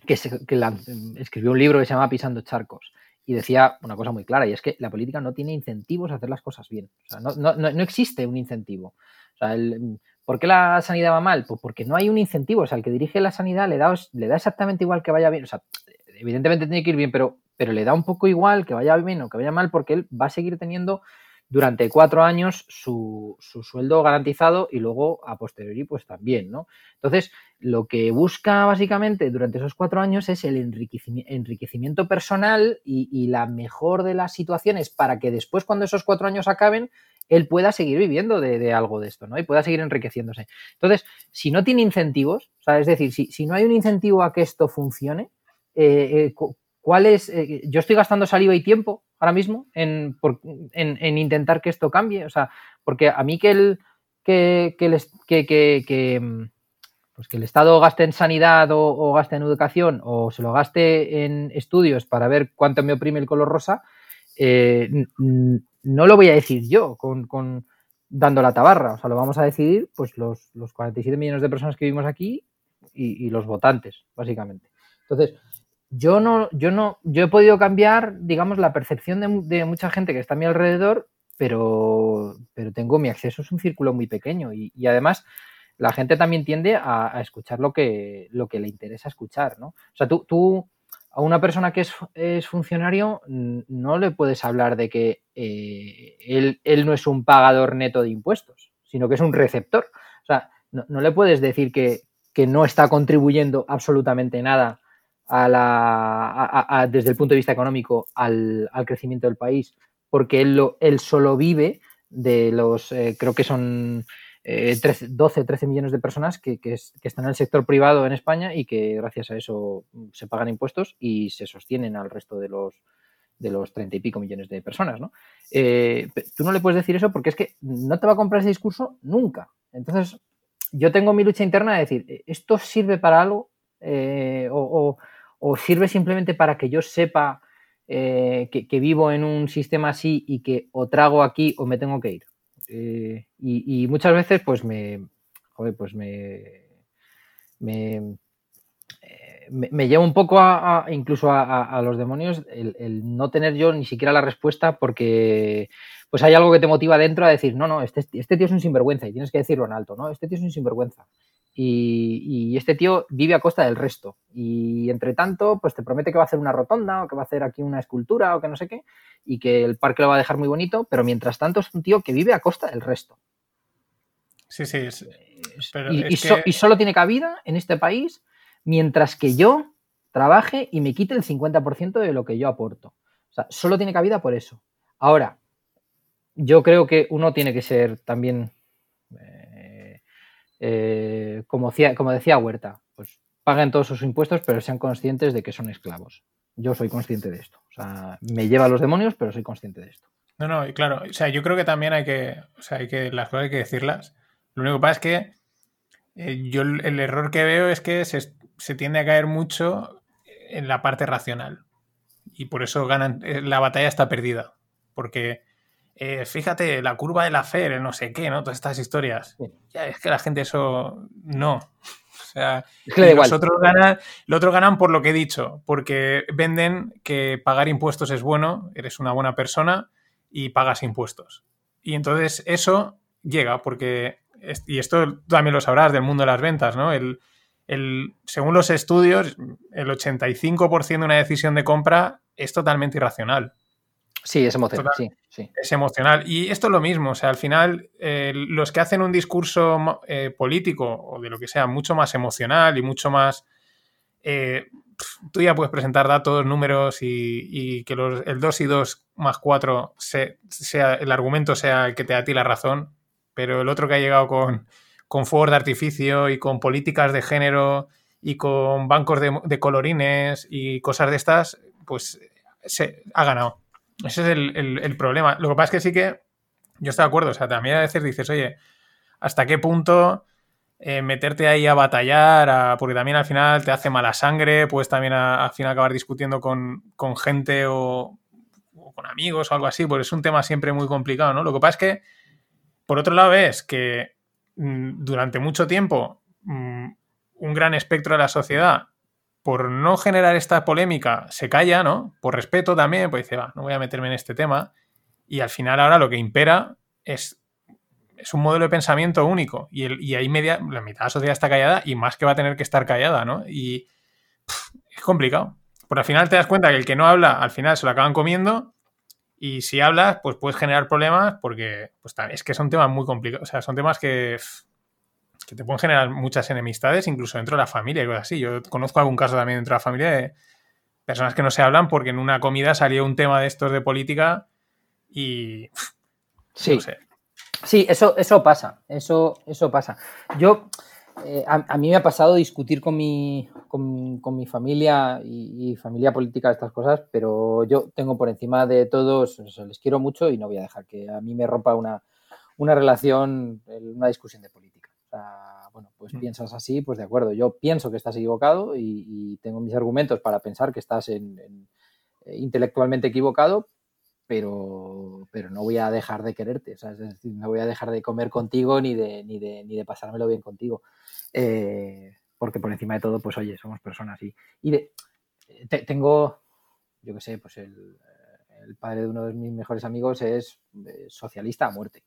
que, escribió un libro que se llama Pisando Charcos y decía una cosa muy clara, y es que la política no tiene incentivos a hacer las cosas bien. O sea, no, no, no existe un incentivo. O sea, el, ¿Por qué la sanidad va mal? Pues porque no hay un incentivo. O sea, el que dirige la sanidad le da, le da exactamente igual que vaya bien. O sea, evidentemente tiene que ir bien, pero, pero le da un poco igual que vaya bien o que vaya mal porque él va a seguir teniendo durante cuatro años su, sueldo garantizado y luego a posteriori pues también, ¿no? Entonces, lo que busca básicamente durante esos cuatro años es el enriquecimiento personal y, y, la mejor de las situaciones para que después cuando esos cuatro años acaben él pueda seguir viviendo de, algo de esto, ¿no? Y pueda seguir enriqueciéndose. Entonces, si no tiene incentivos, o sea, es decir, si, no hay un incentivo a que esto funcione, eh, eh, Eh, yo estoy gastando saliva y tiempo ahora mismo en, intentar que esto cambie, o sea, porque a mí que el, que, que, pues el Estado gaste en sanidad o, gaste en educación o se lo gaste en estudios para ver cuánto me oprime el color rosa, no lo voy a decir yo con, dando la tabarra, o sea, lo vamos a decidir pues los, los 47 millones de personas que vivimos aquí y, los votantes, básicamente. Entonces, yo no, yo no, yo he podido cambiar, digamos, la percepción de, mucha gente que está a mi alrededor, pero, pero tengo mi acceso es un círculo muy pequeño y, además la gente también tiende a, escuchar lo que, lo que le interesa escuchar, ¿no? O sea, tú, tú a una persona que es, funcionario no le puedes hablar de que eh, él, no es un pagador neto de impuestos, sino que es un receptor. O sea, no, le puedes decir que, no está contribuyendo absolutamente nada a la, desde el punto de vista económico al, crecimiento del país, porque él, lo, él solo vive de los, eh, creo que son 12, eh, 13 millones de personas que, están en el sector privado en España y que gracias a eso se pagan impuestos y se sostienen al resto de los de los 30 y pico millones de personas, ¿no? Eh, tú no le puedes decir eso porque es que no te va a comprar ese discurso nunca. Entonces, yo tengo mi lucha interna de decir, ¿e-, ¿esto sirve para algo? Eh, o, sirve simplemente para que yo sepa eh, que, vivo en un sistema así y que o trago aquí o me tengo que ir. Eh, y, muchas veces pues me, joder, pues me, me, me, lleva un poco a, incluso a, los demonios el, no tener yo ni siquiera la respuesta porque pues hay algo que te motiva dentro a decir, no, no, este, este tío es un sinvergüenza y tienes que decirlo en alto, ¿no? Este tío es un sinvergüenza. Y, este tío vive a costa del resto. Y entre tanto, pues te promete que va a hacer una rotonda o que va a hacer aquí una escultura o que no sé qué, y que el parque lo va a dejar muy bonito, pero mientras tanto es un tío que vive a costa del resto. Sí, sí. y, solo tiene cabida en este país mientras que yo trabaje y me quite el 50% de lo que yo aporto. O sea, solo tiene cabida por eso. Ahora, yo creo que uno tiene que ser también eh, como, decía, Huerta, pues paguen todos sus impuestos, pero sean conscientes de que son esclavos. Yo soy consciente de esto. O sea, me lleva a los demonios, pero soy consciente de esto. No, no, y claro, o sea, yo creo que también hay que, o sea, hay que, las cosas hay que decirlas. Lo único que pasa es que eh, yo el error que veo es que se, se, tiende a caer mucho en la parte racional. Y por eso ganan, eh, la batalla está perdida. Porque eh, fíjate, la curva de la fe, no sé qué, ¿no? Todas estas historias. Ya, es que la gente eso no. O sea, los, otros ganan, los otros ganan por lo que he dicho, porque venden que pagar impuestos es bueno, eres una buena persona y pagas impuestos. Y entonces eso llega, porque, y esto también lo sabrás del mundo de las ventas, ¿no? El, el, según los estudios, el 85% de una decisión de compra es totalmente irracional. Sí, es emocional. sí, Es emocional. Y esto es lo mismo. O sea, al final, eh, los que hacen un discurso eh, político o de lo que sea mucho más emocional y mucho más. Eh, tú ya puedes presentar datos, números y, que los, el 2 y 2 más 4 sea, el argumento sea el que te da a ti la razón. Pero el otro que ha llegado con, con fuegos de artificio y con políticas de género y con bancos de, colorines y cosas de estas, pues se ha ganado. Ese es el, problema. Lo que pasa es que sí que yo estoy de acuerdo. O sea, también a veces dices, oye, ¿hasta qué punto eh, meterte ahí a batallar? porque también al final te hace mala sangre, puedes también al final acabar discutiendo con, gente o, con amigos o algo así, porque es un tema siempre muy complicado, ¿no? Lo que pasa es que, por otro lado, ves que durante mucho tiempo mm, un gran espectro de la sociedad por no generar esta polémica, se calla, ¿no? Por respeto también, pues dice, va, no voy a meterme en este tema. Y al final ahora lo que impera es, es un modelo de pensamiento único. Y, el, y ahí media, la mitad de la sociedad está callada y más que va a tener que estar callada, ¿no? Y es complicado. Por al final te das cuenta que el que no habla, al final se lo acaban comiendo. Y si hablas, pues puedes generar problemas porque pues, es que son temas muy complicados. O sea, son temas que que te pueden generar muchas enemistades, incluso dentro de la familia y cosas así. Yo conozco algún caso también dentro de la familia de personas que no se hablan porque en una comida salió un tema de estos de política y... Sí. Sí, eso, eso pasa, eso, eso pasa. Yo, eh, a, mí me ha pasado discutir con mi, con, mi familia y, familia política estas cosas, pero yo tengo por encima de todos, les quiero mucho y no voy a dejar que a mí me rompa una, una relación, una discusión de política bueno, pues mm. piensas así, pues de acuerdo, yo pienso que estás equivocado y, tengo mis argumentos para pensar que estás en, eh, intelectualmente equivocado, pero, pero no voy a dejar de quererte, es decir, no voy a dejar de comer contigo ni de, ni de, ni de pasármelo bien contigo. Eh, porque por encima de todo, pues oye, somos personas y, y de, tengo, yo qué sé, pues el, el, padre de uno de mis mejores amigos es eh, socialista a muerte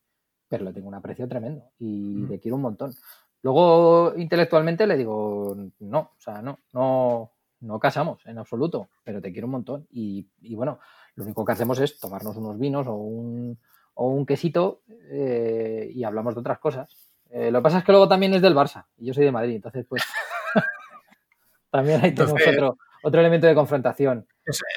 pero le tengo un aprecio tremendo y le quiero un montón. Luego, intelectualmente le digo, no, o sea, no, no, no casamos en absoluto, pero te quiero un montón. Y, bueno, lo único que hacemos es tomarnos unos vinos o un, o un quesito eh, y hablamos de otras cosas. Eh, lo que pasa es que luego también es del Barça y yo soy de Madrid, entonces pues también hay otro, otro elemento de confrontación.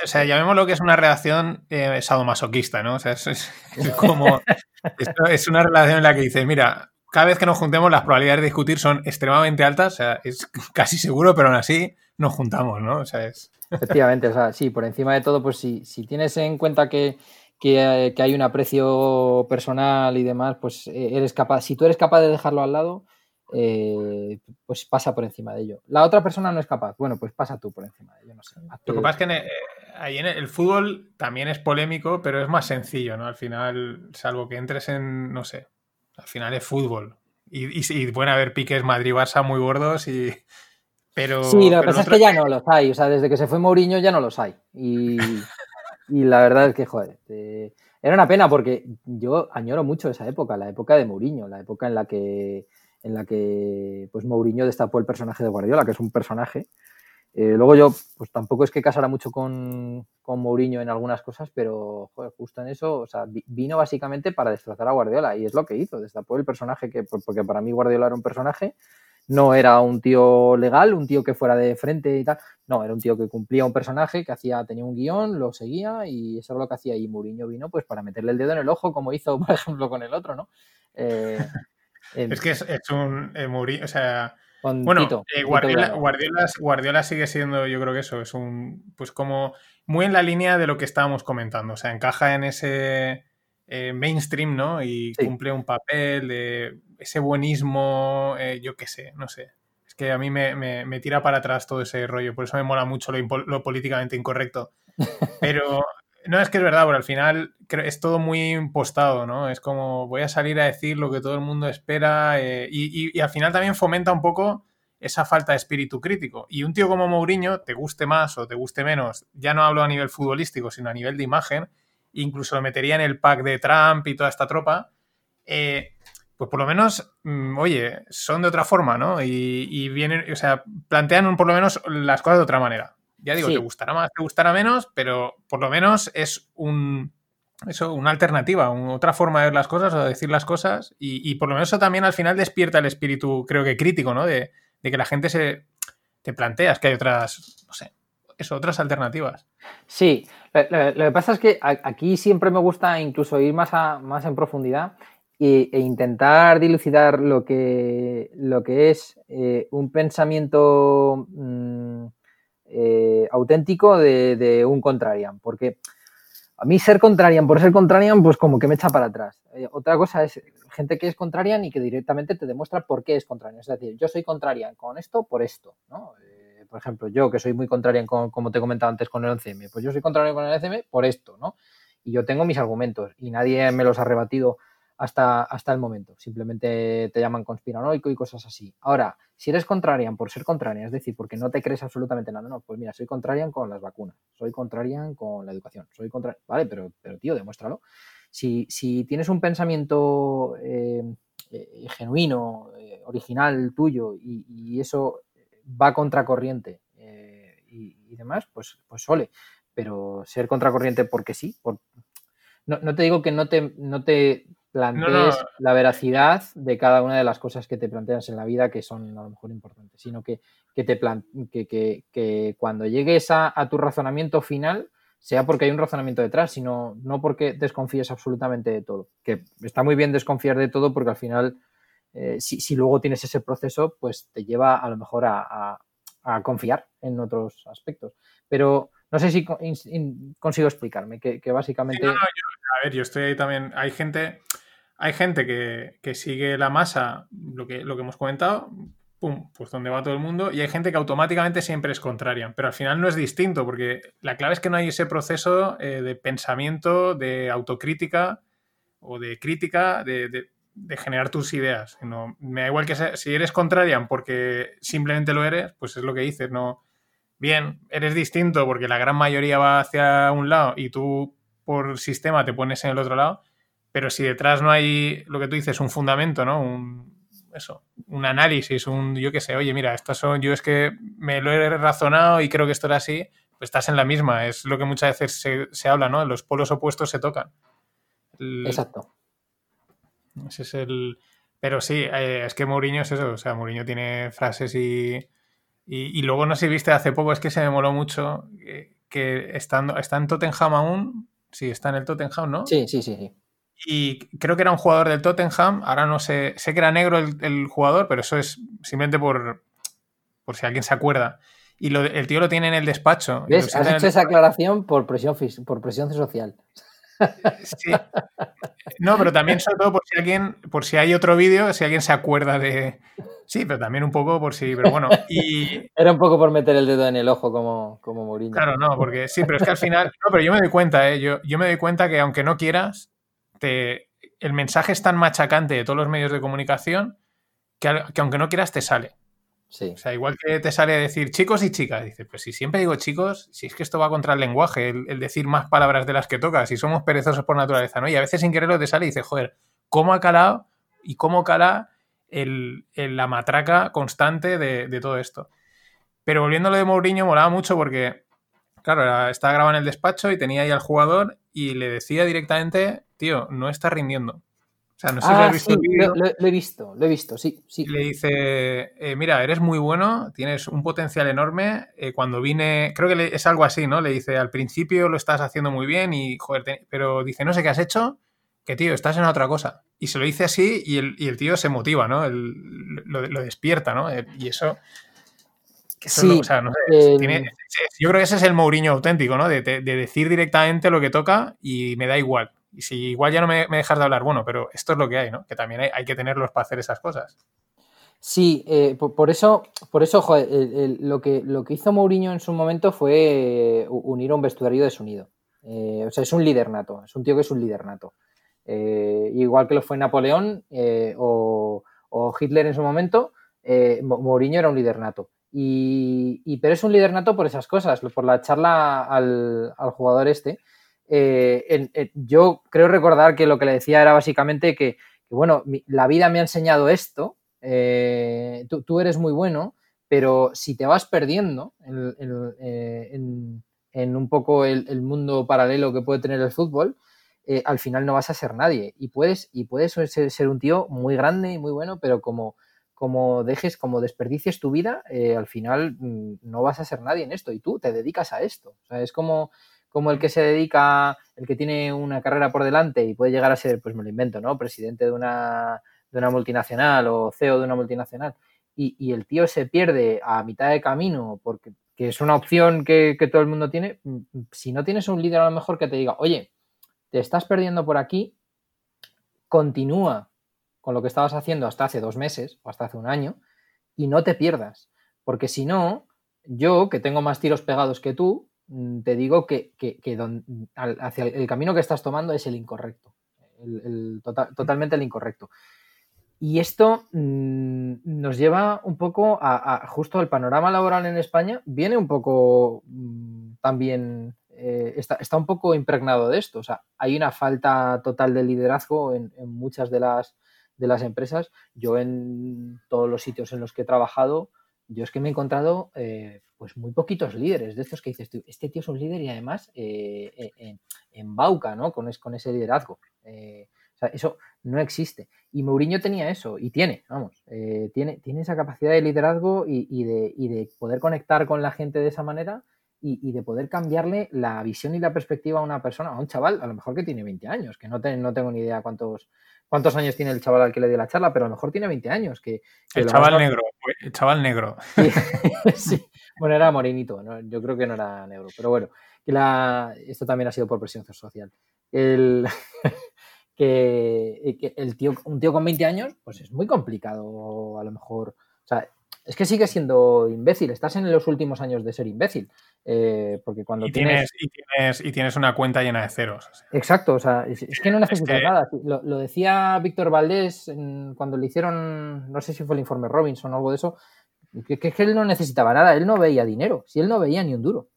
o sea, llamémoslo que es una relación eh, sadomasoquista, ¿no? O sea, es, como. es una relación en la que dices, mira, cada vez que nos juntemos, las probabilidades de discutir son extremadamente altas, o sea, es casi seguro, pero aún así nos juntamos, ¿no? O sea, es. Efectivamente, o sea, sí, por encima de todo, pues si, si tienes en cuenta que, que, que, hay un aprecio personal y demás, pues eh, eres capaz, si tú eres capaz de dejarlo al lado, eh, pues pasa por encima de ello. La otra persona no es capaz, bueno, pues pasa tú por encima de ello, no sé. Lo que pasa es que eh, ahí en el, fútbol también es polémico, pero es más sencillo, ¿no? Al final, salvo que entres en, no sé, al final es fútbol. Y, y, pueden haber piques Madrid-Barça muy gordos y... Pero, sí, lo que pasa es que ya no los hay. O sea, desde que se fue Mourinho ya no los hay. Y, y la verdad es que, joder, era una pena porque yo añoro mucho esa época, la época de Mourinho, la época en la que en la que pues Mourinho destapó el personaje de Guardiola, que es un personaje. Eh, luego yo, pues tampoco es que casara mucho con, con Mourinho en algunas cosas, pero joder, justo en eso, o sea, vino básicamente para destrozar a Guardiola y es lo que hizo, destapó el personaje que, porque para mí Guardiola era un personaje, no era un tío legal, un tío que fuera de frente y tal, no, era un tío que cumplía un personaje, que hacía, tenía un guion, lo seguía y eso es lo que hacía y Mourinho vino pues para meterle el dedo en el ojo, como hizo, por ejemplo, con el otro, ¿no? Eh, es que es, un eh, o sea, bueno, eh, Guardiola, sigue siendo, yo creo que eso, es un, pues como muy en la línea de lo que estábamos comentando, o sea, encaja en ese eh, mainstream, ¿no? Y cumple un papel de ese buenismo, yo qué sé, no sé. Es que a mí me, tira para atrás todo ese rollo, por eso me mola mucho lo, lo políticamente incorrecto. Pero no, es que es verdad, pero al final es todo muy impostado, ¿no? Es como voy a salir a decir lo que todo el mundo espera eh, y, al final también fomenta un poco esa falta de espíritu crítico. Y un tío como Mourinho, te guste más o te guste menos, ya no hablo a nivel futbolístico, sino a nivel de imagen, incluso lo metería en el pack de Trump y toda esta tropa, eh, pues por lo menos, mm, oye, son de otra forma, ¿no? Y, y, vienen, o sea, plantean por lo menos las cosas de otra manera. Ya digo, te gustará más, te gustará menos, pero por lo menos es un, eso, una alternativa, otra forma de ver las cosas o de decir las cosas. Y, por lo menos eso también al final despierta el espíritu, creo que crítico, ¿no? De, que la gente se te planteas que hay otras, no sé, eso, otras alternativas. Sí, lo, que pasa es que aquí siempre me gusta incluso ir más, a, más en profundidad e, intentar dilucidar lo que, lo que es eh, un pensamiento mm, eh, auténtico de, un contrarian, porque a mí ser contrarian por ser contrarian, pues como que me echa para atrás. Eh, otra cosa es gente que es contrarian y que directamente te demuestra por qué es contrarian. Es decir, yo soy contrarian con esto por esto, ¿no? Por ejemplo, yo que soy muy contrarian, con, como te he comentado antes, con el 11M, pues yo soy contrarian con el 11M por esto, ¿no? Y yo tengo mis argumentos y nadie me los ha rebatido hasta, hasta el momento. Simplemente te llaman conspiranoico y cosas así. Ahora, si eres contrarian por ser contrarian, es decir, porque no te crees absolutamente nada, no, pues mira, soy contrarian con las vacunas, soy contrarian con la educación, soy contrarian, vale, pero, pero tío, demuéstralo. Si, si tienes un pensamiento eh, eh, genuino, eh, original tuyo y, eso va contracorriente y, demás, pues, pues sole. Pero ser contracorriente porque sí, por, no, no, te digo que no te, no te plantees la veracidad de cada una de las cosas que te planteas en la vida que son a lo mejor importantes, sino que, te que, que, cuando llegues a, tu razonamiento final sea porque hay un razonamiento detrás, sino no porque desconfíes absolutamente de todo. Que está muy bien desconfiar de todo porque al final, eh, si, luego tienes ese proceso, pues te lleva a lo mejor a, confiar en otros aspectos. Pero no sé si consigo explicarme, que, básicamente... a ver, yo estoy ahí también. Hay gente hay gente que, sigue la masa, lo que, lo que hemos comentado, pum, pues donde va todo el mundo, y hay gente que automáticamente siempre es contraria, pero al final no es distinto, porque la clave es que no hay ese proceso eh, de pensamiento, de autocrítica o de crítica, de, generar tus ideas. No, me da igual que si eres contrarian porque simplemente lo eres, pues es lo que dices, no. Bien, eres distinto porque la gran mayoría va hacia un lado y tú por sistema te pones en el otro lado, pero si detrás no hay lo que tú dices, un fundamento, ¿no? Un, eso, un análisis, un yo qué sé, oye, mira, estas son, yo es que me lo he razonado y creo que esto era así, pues estás en la misma. Es lo que muchas veces se, habla, ¿no? Los polos opuestos se tocan. Exacto. Ese es el. Pero sí, eh, es que Mourinho es eso. O sea, Mourinho tiene frases y, y, luego no sé si viste hace poco, es que se me moló mucho que, que estando, está en Tottenham aún. Sí, está en el Tottenham, ¿no? Sí, sí, sí, sí. Y creo que era un jugador del Tottenham. Ahora no sé, sé que era negro el, jugador, pero eso es simplemente por, por si alguien se acuerda. Y el tío lo tiene en el despacho. ¿Ves? Has hecho esa aclaración por presión, por presión social. Sí. No, pero también sobre todo por si alguien, por si hay otro vídeo, si alguien se acuerda de. Sí, pero también un poco por si. Pero bueno. Y... Era un poco por meter el dedo en el ojo como, como Mourinho. Claro, no, porque sí, pero es que al final. No, pero yo me doy cuenta, ¿eh? Yo, yo me doy cuenta que aunque no quieras, te, el mensaje es tan machacante de todos los medios de comunicación que, que aunque no quieras te sale. O sea, igual que te sale a decir chicos y chicas, dices, pues si siempre digo chicos, si es que esto va contra el lenguaje, el, decir más palabras de las que tocas, si somos perezosos por naturaleza, ¿no? Y a veces sin quererlo te sale y dices, joder, ¿cómo ha calado y cómo cala el, la matraca constante de, todo esto? Pero volviendo a lo de Mourinho, molaba mucho porque, claro, estaba grabando en el despacho y tenía ahí al jugador y le decía directamente, tío, no está rindiendo. O sea, no sé si lo has visto el vídeo. Lo, he visto, lo he visto, sí, sí. Le dice, eh, mira, eres muy bueno, tienes un potencial enorme. Eh, cuando vine, creo que es algo así, ¿no? Le dice, al principio lo estás haciendo muy bien y, joder, pero dice, no sé qué has hecho, que tío, estás en otra cosa. Y se lo dice así y el, tío se motiva, ¿no? lo, despierta, ¿no? Eh, y eso... sí, o sea, no sé, yo creo que ese es el Mourinho auténtico, ¿no? de decir directamente lo que toca y me da igual. Y si igual ya no me, dejas de hablar, bueno, pero esto es lo que hay, ¿no? Que también hay, que tenerlos para hacer esas cosas. Sí, eh, por, eso, por eso lo, que, lo que hizo Mourinho en su momento fue eh, unir a un vestuario desunido. Eh, o sea, es un líder nato, es un tío que es un líder nato. igual que lo fue Napoleón o, Hitler en su momento, Mourinho era un líder nato. Y, pero es un líder nato por esas cosas, por la charla al, jugador este. Eh, yo creo recordar que lo que le decía era básicamente que, bueno, la vida me ha enseñado esto, eh, tú, eres muy bueno, pero si te vas perdiendo en, eh, un poco el, mundo paralelo que puede tener el fútbol, al final no vas a ser nadie. Y puedes, y puedes ser, un tío muy grande y muy bueno, pero como, como dejes, como desperdicies tu vida, al final mm, no vas a ser nadie en esto y tú te dedicas a esto. O sea, es como como el que se dedica, el que tiene una carrera por delante y puede llegar a ser, pues me lo invento, ¿no? Presidente de una, de una multinacional o CEO de una multinacional. Y, el tío se pierde a mitad de camino porque que es una opción que, todo el mundo tiene. Si no tienes un líder a lo mejor que te diga, oye, te estás perdiendo por aquí, continúa con lo que estabas haciendo hasta hace dos meses o hasta hace un año y no te pierdas. Porque si no, yo, que tengo más tiros pegados que tú, Mm, te digo que, hacia el, camino que estás tomando es el incorrecto, el, totalmente el incorrecto. Y esto mm, nos lleva un poco a, justo el panorama laboral en España, viene un poco mm, también, eh, está, un poco impregnado de esto. O sea, hay una falta total de liderazgo en, muchas de las, de las empresas. Yo en todos los sitios en los que he trabajado, yo es que me he encontrado eh, pues muy poquitos líderes de estos que dices este tío es un líder y además eh, eh, en Bauca, ¿no? Con, con ese liderazgo. o sea, eso no existe. Y Mourinho tenía eso, y tiene, vamos, tiene, tiene esa capacidad de liderazgo y, de, de, poder conectar con la gente de esa manera y, de poder cambiarle la visión y la perspectiva a una persona, a un chaval, a lo mejor que tiene 20 años, que no, no tengo ni idea cuántos, cuántos años tiene el chaval al que le dio la charla, pero a lo mejor tiene 20 años. Que, el chaval negro, el chaval negro. Sí, Bueno, era morenito, yo creo que no era negro, pero bueno, que la, esto también ha sido por presión social. El, que, el tío, un tío con 20 años, pues es muy complicado a lo mejor. O sea, es que sigue siendo imbécil, estás en los últimos años de ser imbécil. Eh, porque cuando y tienes, y tienes, una cuenta llena de ceros. Exacto, o sea, es, que no necesitas nada. Lo, decía Víctor Valdés cuando le hicieron, no sé si fue el informe Robinson o algo de eso, que, que, él no necesitaba nada, él no veía dinero, si él no veía ni un duro.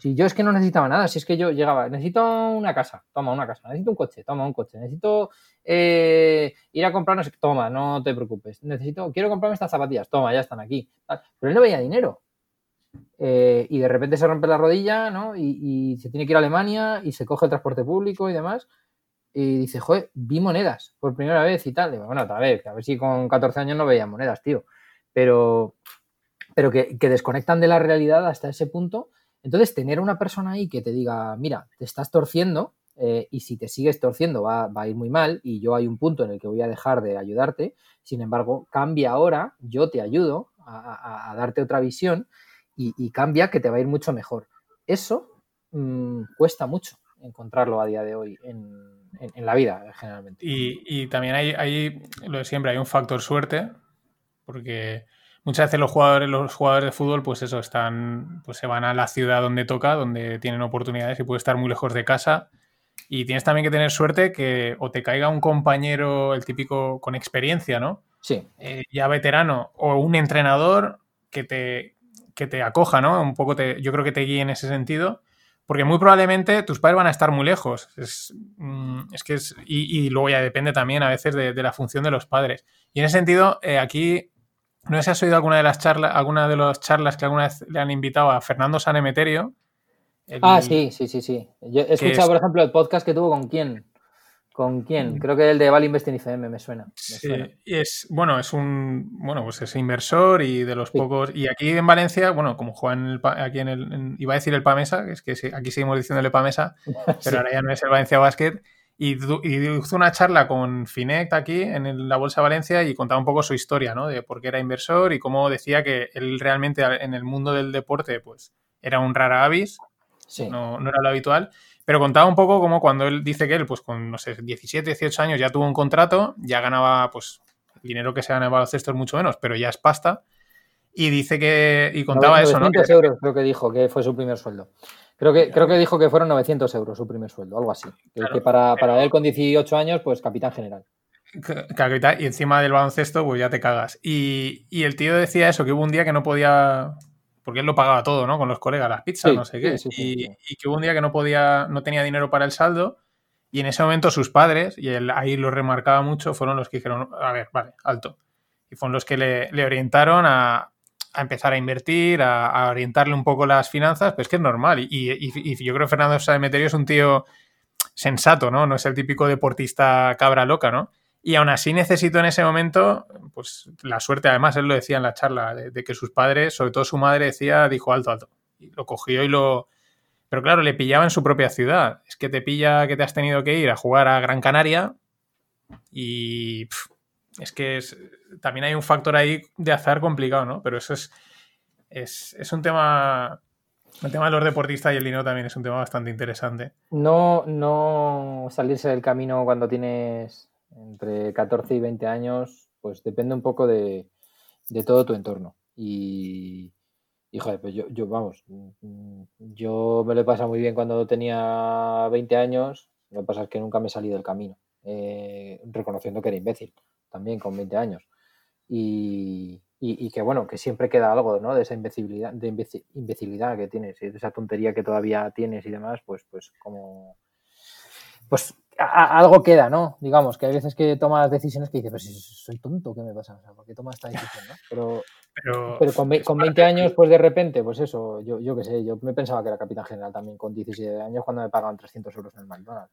Si yo es que no necesitaba nada, si es que yo llegaba, necesito una casa, toma una casa, necesito un coche, toma un coche, necesito eh, ir a comprar, no sé, toma, no te preocupes, necesito, quiero comprarme estas zapatillas, toma, ya están aquí. Pero él no veía dinero. Eh, y de repente se rompe la rodilla, ¿no? Y, se tiene que ir a Alemania y se coge el transporte público y demás. Y dice, joder, vi monedas por primera vez y tal. bueno, otra vez, a ver si con 14 años no veía monedas, tío. Pero, pero que, que desconectan de la realidad hasta ese punto entonces, tener una persona ahí que te diga, mira, te estás torciendo eh, y si te sigues torciendo va, a ir muy mal y yo hay un punto en el que voy a dejar de ayudarte, sin embargo, cambia ahora, yo te ayudo a, darte otra visión y, cambia que te va a ir mucho mejor. Eso mm, cuesta mucho. encontrarlo a día de hoy en, la vida, generalmente. Y, también hay, hay, lo de siempre, hay un factor suerte, porque muchas veces los jugadores, los jugadores de fútbol, pues eso, están, pues se van a la ciudad donde toca, donde tienen oportunidades y puede estar muy lejos de casa. Y tienes también que tener suerte que o te caiga un compañero, el típico con experiencia, ¿no? Sí. Eh, ya veterano, o un entrenador que te, que te acoja, ¿no? Un poco te, yo creo que te guíe en ese sentido. Porque muy probablemente tus padres van a estar muy lejos. Es, mm, que es. Y, luego ya depende también a veces de, la función de los padres. Y en ese sentido, eh, aquí no sé si has oído alguna de las charlas, alguna de las charlas que alguna vez le han invitado a Fernando Sanemeterio. ah, sí, sí, sí, sí. Yo he escuchado, por ejemplo, el podcast que tuvo con quién. ¿Con quién? Mm. Creo que el de Val Investing FM me suena. sí, Y es, bueno, es un, bueno, pues es inversor y de los pocos, y aquí en Valencia, bueno, como juegan aquí en el, iba a decir el Pamesa, que es que aquí seguimos diciendo el Pamesa, pero ahora ya no es el Valencia Basket, y, hizo una charla con Finect aquí en la Bolsa de Valencia y contaba un poco su historia, ¿no? De por qué era inversor y cómo decía que él realmente en el mundo del deporte, pues, era un rara avis, no, no, era lo habitual, pero contaba un poco como cuando él dice que él, pues con, no sé, 17, 18 años ya tuvo un contrato, ya ganaba, pues, el dinero que se gana en baloncesto es mucho menos, pero ya es pasta. Y dice que, y contaba eso, ¿no? 900 euros creo que dijo que fue su primer sueldo. Creo que, creo que dijo que fueron 900 euros su primer sueldo, algo así. que para, para, él con 18 años, pues capitán general. Y encima del baloncesto, pues ya te cagas. Y, y, el tío decía eso, que hubo un día que no podía, porque él lo pagaba todo, ¿no? Con los colegas, las pizzas, no sé qué. y, y, que hubo un día que no podía, no tenía dinero para el saldo. Y en ese momento sus padres, y él ahí lo remarcaba mucho, fueron los que dijeron, a ver, vale, alto. Y fueron los que le, le orientaron a, a empezar a invertir, a, orientarle un poco las finanzas, pues que es normal. Y, yo creo que Fernando Saemeterio es un tío sensato, ¿no? No es el típico deportista cabra loca, ¿no? Y aún así necesito en ese momento, pues la suerte, además él lo decía en la charla, de, que sus padres, sobre todo su madre, decía, dijo alto, alto. Y lo cogió y lo... Pero claro, le pillaba en su propia ciudad. Es que te pilla que te has tenido que ir a jugar a Gran Canaria y es que es, también hay un factor ahí de azar complicado, ¿no? Pero eso es, un tema... El tema de los deportistas y el dinero también es un tema bastante interesante. No, no salirse del camino cuando tienes entre 14 y 20 años, pues depende un poco de, todo tu entorno. Y, y joder, pues yo, yo, vamos, yo me lo he pasado muy bien cuando tenía 20 años, lo que pasa es que nunca me he salido del camino, eh, reconociendo que era imbécil también con 20 años. Y, que bueno, que siempre queda algo, ¿no? De esa imbecilidad, de imbecilidad que tienes, y de esa tontería que todavía tienes y demás, pues, pues como. Pues algo queda, ¿no? Digamos, que hay veces que tomas decisiones que dices, pero si soy tonto, ¿qué me pasa? O sea, ¿por qué tomas esta decisión, no? Pero, pero, con, con, 20 años, pues de repente, pues eso, yo, yo qué sé, yo me pensaba que era capitán general también con 17 años cuando me pagaban 300 euros en el McDonald's.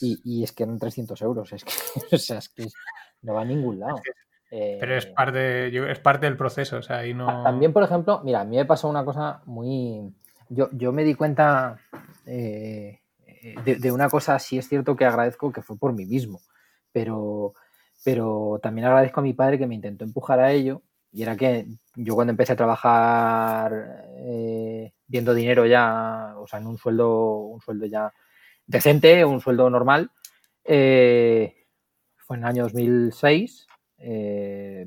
Y, es que eran 300 euros, es que, o sea, es que no va a ningún lado. pero es eh, parte, es parte del proceso, o sea, ahí no... También, por ejemplo, mira, a mí me pasó una cosa muy... Yo, yo me di cuenta eh, de, una cosa, sí es cierto que agradezco que fue por mí mismo, pero, pero también agradezco a mi padre que me intentó empujar a ello, y era que yo cuando empecé a trabajar eh, viendo dinero ya, o sea, en un sueldo, un sueldo ya decente, un sueldo normal. Eh, fue en el año 2006. Eh,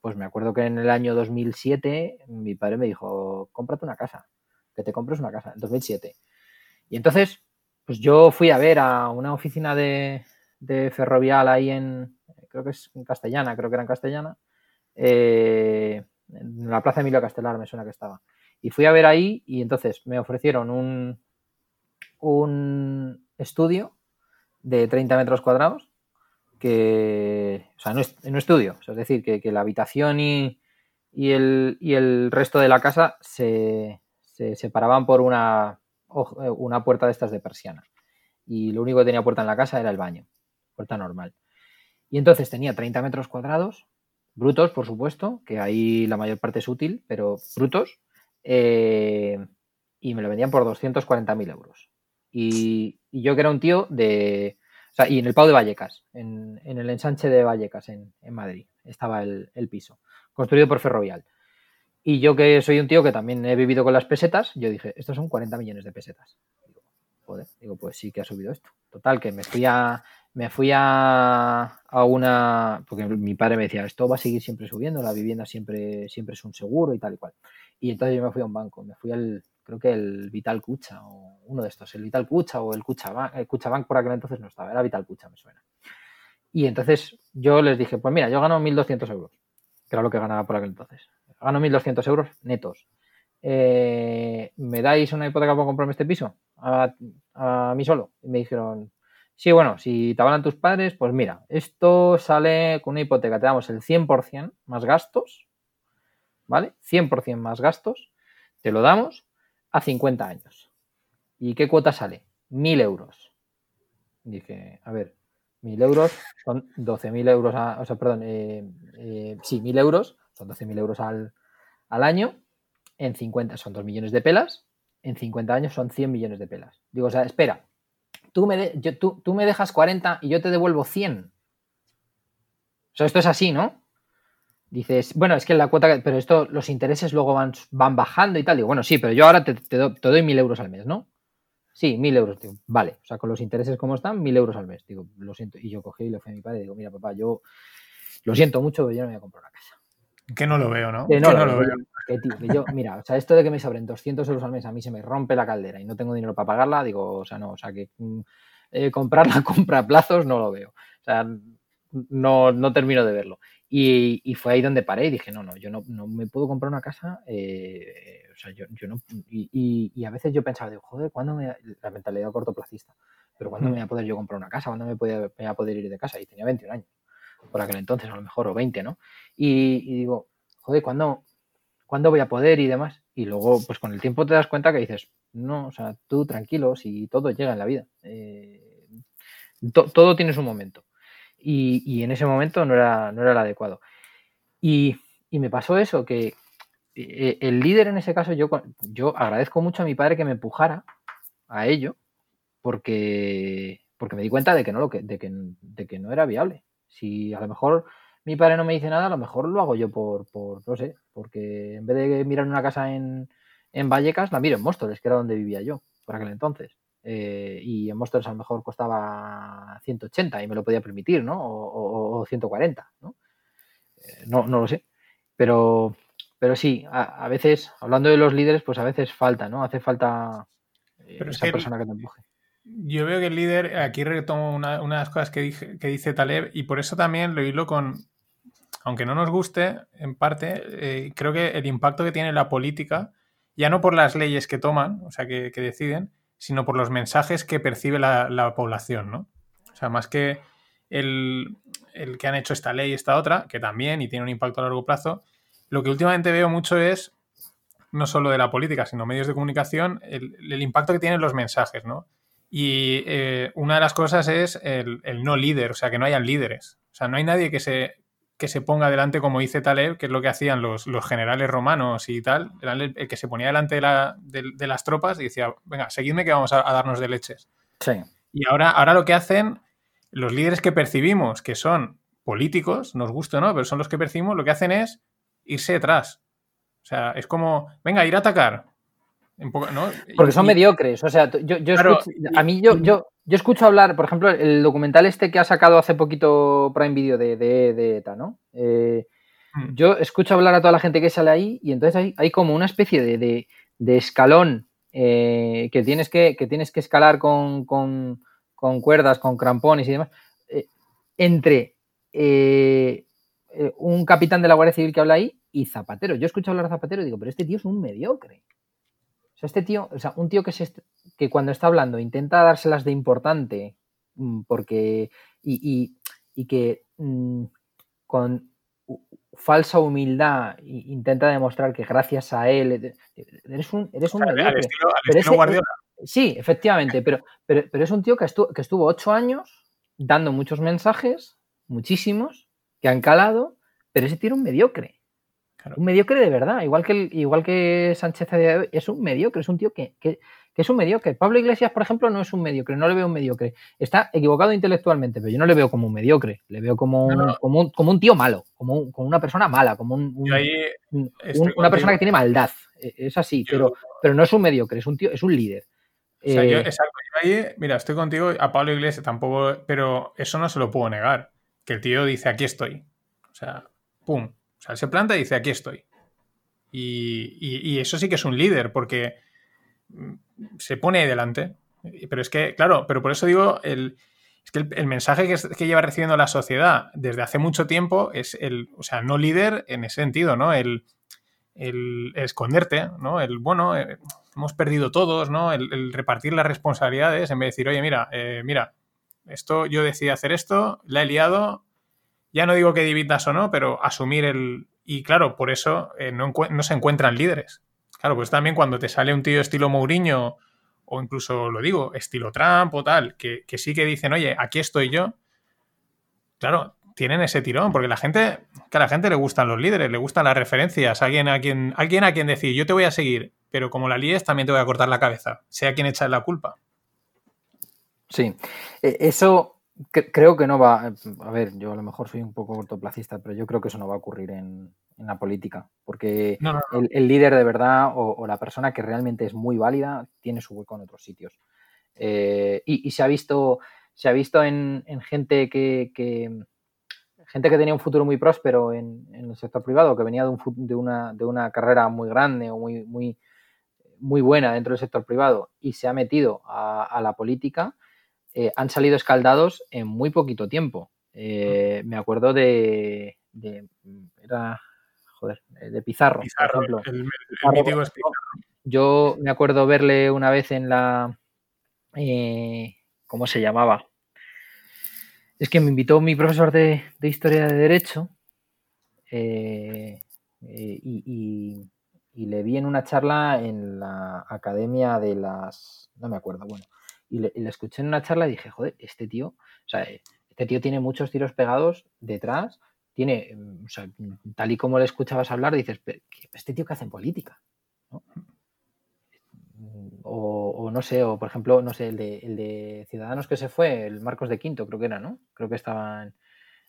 pues me acuerdo que en el año 2007 mi padre me dijo, cómprate una casa, que te compres una casa, en 2007. Y entonces, pues yo fui a ver a una oficina de, ferrovial ahí en, creo que es en Castellana, creo que era en Castellana, eh, en la Plaza Emilio Castelar me suena que estaba. Y fui a ver ahí y entonces me ofrecieron un, un estudio de 30 metros cuadrados que, o sea, no, es, un estudio, es decir, que, la habitación y, el, y, el, resto de la casa se, se separaban por una, una puerta de estas de persiana. Y lo único que tenía puerta en la casa era el baño, puerta normal. Y entonces tenía 30 metros cuadrados, brutos, por supuesto, que ahí la mayor parte es útil, pero brutos, eh, y me lo vendían por 240.000 euros. Y, yo que era un tío de... O sea, y en el Pau de Vallecas, en, el ensanche de Vallecas, en, Madrid, estaba el, piso, construido por Ferrovial. Y yo que soy un tío que también he vivido con las pesetas, yo dije, estos son 40 millones de pesetas. joder, digo, pues sí que ha subido esto. Total, que me fui a, me fui a, a, una, porque mi padre me decía, esto va a seguir siempre subiendo, la vivienda siempre, siempre es un seguro y tal y cual. Y entonces yo me fui a un banco, me fui al, creo que el Vital Cucha o uno de estos, el Vital Cucha o el Cuchabank, por aquel entonces no estaba, era Vital Cucha, me suena. Y entonces yo les dije, pues mira, yo gano 1.200 euros, que era lo que ganaba por aquel entonces. Gano 1.200 euros netos. Eh, ¿Me dais una hipoteca para comprarme este piso? A, a mí solo. Y me dijeron, sí, bueno, si te avalan tus padres, pues mira, esto sale con una hipoteca, te damos el 100% más gastos, ¿vale? 100% más gastos, te lo damos a 50 años. ¿Y qué cuota sale? 1.000 euros. Dije, a ver, 1.000 euros son 12.000 euros, o sea, perdón, eh, eh, sí, 1.000 euros, son 12.000 euros al, al, año, en 50 son 2 millones de pelas, en 50 años son 100 millones de pelas. Digo, o sea, espera, tú me, de, yo, tú, tú me dejas 40 y yo te devuelvo 100. O sea, esto es así, ¿no? Dices, bueno, es que la cuota, pero esto, los intereses luego van, van bajando y tal. Digo, bueno, sí, pero yo ahora te, te, do, te doy mil euros al mes, ¿no? Sí, mil euros, digo, vale. O sea, con los intereses como están, mil euros al mes. Digo, lo siento. Y yo cogí y le fui a mi padre y digo, mira, papá, yo lo siento mucho, pero yo no me voy a comprar una casa. Que no lo veo, ¿no? Que no, que no lo, veo. Que, tío, que yo, mira, o sea, esto de que me sobren 200 euros al mes, a mí se me rompe la caldera y no tengo dinero para pagarla, digo, o sea, no, o sea, que eh, comprar la compra a plazos no lo veo. O sea, no, no termino de verlo. Y, y, fue ahí donde paré y dije, no, no, yo no, no me puedo comprar una casa, eh, o sea, yo, yo no, y, y, y, a veces yo pensaba, digo, joder, ¿cuándo me, la mentalidad cortoplacista, pero ¿cuándo me voy a poder yo comprar una casa? ¿Cuándo me voy, a, me voy a poder ir de casa? Y tenía 21 años, por aquel entonces, a lo mejor, o 20, ¿no? Y, y digo, joder, ¿cuándo, ¿cuándo voy a poder y demás? Y luego, pues con el tiempo te das cuenta que dices, no, o sea, tú tranquilo, si todo llega en la vida, eh, to, todo tiene su momento. Y, y, en ese momento no era, no era el adecuado. Y, y, me pasó eso, que eh, el líder en ese caso, yo, yo agradezco mucho a mi padre que me empujara a ello, porque, porque me di cuenta de que, no, lo que, de, que, de que no era viable. Si a lo mejor mi padre no me dice nada, a lo mejor lo hago yo por, por no sé, porque en vez de mirar una casa en, en Vallecas, la miro en Móstoles, que era donde vivía yo por aquel entonces. Eh, y en Móstoles a lo mejor costaba 180 y me lo podía permitir, ¿no? O, o, o 140, ¿no? Eh, ¿no? ¿no? lo sé. Pero, pero sí, a, a, veces, hablando de los líderes, pues a veces falta, ¿no? Hace falta eh, pero esa es que persona que te empuje. Yo veo que el líder, aquí retomo una, una de las cosas que, dije, que dice Taleb, y por eso también lo hilo con, aunque no nos guste, en parte, eh, creo que el impacto que tiene la política, ya no por las leyes que toman, o sea, que, que deciden, sino por los mensajes que percibe la, la, población, ¿no? O sea, más que el, el, que han hecho esta ley y esta otra, que también y tiene un impacto a largo plazo, lo que últimamente veo mucho es, no solo de la política, sino medios de comunicación, el, el impacto que tienen los mensajes, ¿no? Y eh, una de las cosas es el, el, no líder, o sea, que no hayan líderes. O sea, no hay nadie que se, que se ponga delante, como dice Taleb, que es lo que hacían los, los generales romanos y tal, el, el, que se ponía delante de, la, de, de, las tropas y decía, venga, seguidme que vamos a, a darnos de leches. Sí. Y ahora, ahora lo que hacen los líderes que percibimos, que son políticos, nos gusta o no, pero son los que percibimos, lo que hacen es irse detrás. O sea, es como, venga, ir a atacar. Poco, ¿no? Porque son y, mediocres. O sea, yo, yo claro, escucho, a mí yo, yo, yo escucho hablar, por ejemplo, el documental este que ha sacado hace poquito Prime Video de, de, de ETA, ¿no? Eh, mm. Yo escucho hablar a toda la gente que sale ahí y entonces hay, hay como una especie de, de, de escalón eh, que, tienes que, que tienes que escalar con, con, con cuerdas, con crampones y demás, eh, entre un capitán de la Guardia Civil que habla ahí y Zapatero. Yo escucho hablar a Zapatero y digo, pero este tío es un mediocre. O sea, este tío, o sea, un tío que, se, que cuando está hablando intenta dárselas de importante mm, porque y, y, y que mmm, con falsa humildad intenta demostrar que gracias a él eres un eres un mediocre. Al estilo, al estilo Guardiola. Sí, efectivamente, pero, pero, pero es un tío que estuvo, que estuvo ocho años dando muchos mensajes, muchísimos, que han calado, pero ese tío era un mediocre. Claro. Un mediocre de verdad, igual que, el, igual que Sánchez es un mediocre, es un tío que, que, que, es un mediocre. Pablo Iglesias, por ejemplo, no es un mediocre, no le veo un mediocre. Está equivocado intelectualmente, pero yo no le veo como un mediocre, le veo como un, no. Como un, como un tío malo, como, un, como, una persona mala, como un, una persona que tiene maldad. Es así, yo... pero, pero no es un mediocre, es un tío, es un líder. O sea, yo, exacto, ahí, mira, estoy contigo, a Pablo Iglesias tampoco, pero eso no se lo puedo negar. Que el tío dice, aquí estoy. O sea, pum. O sea, se planta y dice, aquí estoy. Y, eso sí que es un líder, porque mm, se pone ahí delante. Pero es que, claro, pero por eso digo, el, es que el, mensaje que, lleva recibiendo la sociedad desde hace mucho tiempo es el, o sea, no líder en ese sentido, ¿no? El, el esconderte, ¿no? El, bueno, eh, hemos perdido todos, ¿no? El, repartir las responsabilidades en vez de decir, oye, mira, eh, mira, esto, yo decidí hacer esto, la he liado, ya no digo que dividas o no, pero asumir el... Y claro, por eso eh, no, se encuentran líderes. Claro, pues también cuando te sale un tío estilo Mourinho o incluso, lo digo, estilo Trump o tal, que, que sí que dicen, oye, aquí estoy yo, claro, tienen ese tirón, porque la gente, que a la gente le gustan los líderes, le gustan las referencias, alguien a quien, alguien a quien decir, yo te voy a seguir, pero como la líes, también te voy a cortar la cabeza, sea quien echa la culpa. Sí, e, creo que no va, a ver, yo a lo mejor soy un poco cortoplacista, pero yo creo que eso no va a ocurrir en, la política, porque El, líder de verdad o, la persona que realmente es muy válida tiene su hueco en otros sitios. Eh, y, se ha visto, se ha visto en, gente que gente que tenía un futuro muy próspero en, el sector privado, que venía de, de, una, carrera muy grande o muy, muy, muy buena dentro del sector privado y se ha metido a, la política, eh, han salido escaldados en muy poquito tiempo. Eh, me acuerdo de, era, joder, de Pizarro, por ejemplo. Yo me acuerdo verle una vez en la, eh, ¿cómo se llamaba? Es que me invitó mi profesor de, Historia de Derecho eh, eh, y, le vi en una charla en la Academia de las... no me acuerdo, bueno. Y le, escuché en una charla y dije, joder, este tío, o sea, este tío tiene muchos tiros pegados detrás, tiene, o sea, tal y como le escuchabas hablar, dices, este tío que hace en política, ¿no? o, no sé, o por ejemplo, no sé, el de, el de, Ciudadanos que se fue, el Marcos de Quinto, creo que era, ¿no? Creo que estaba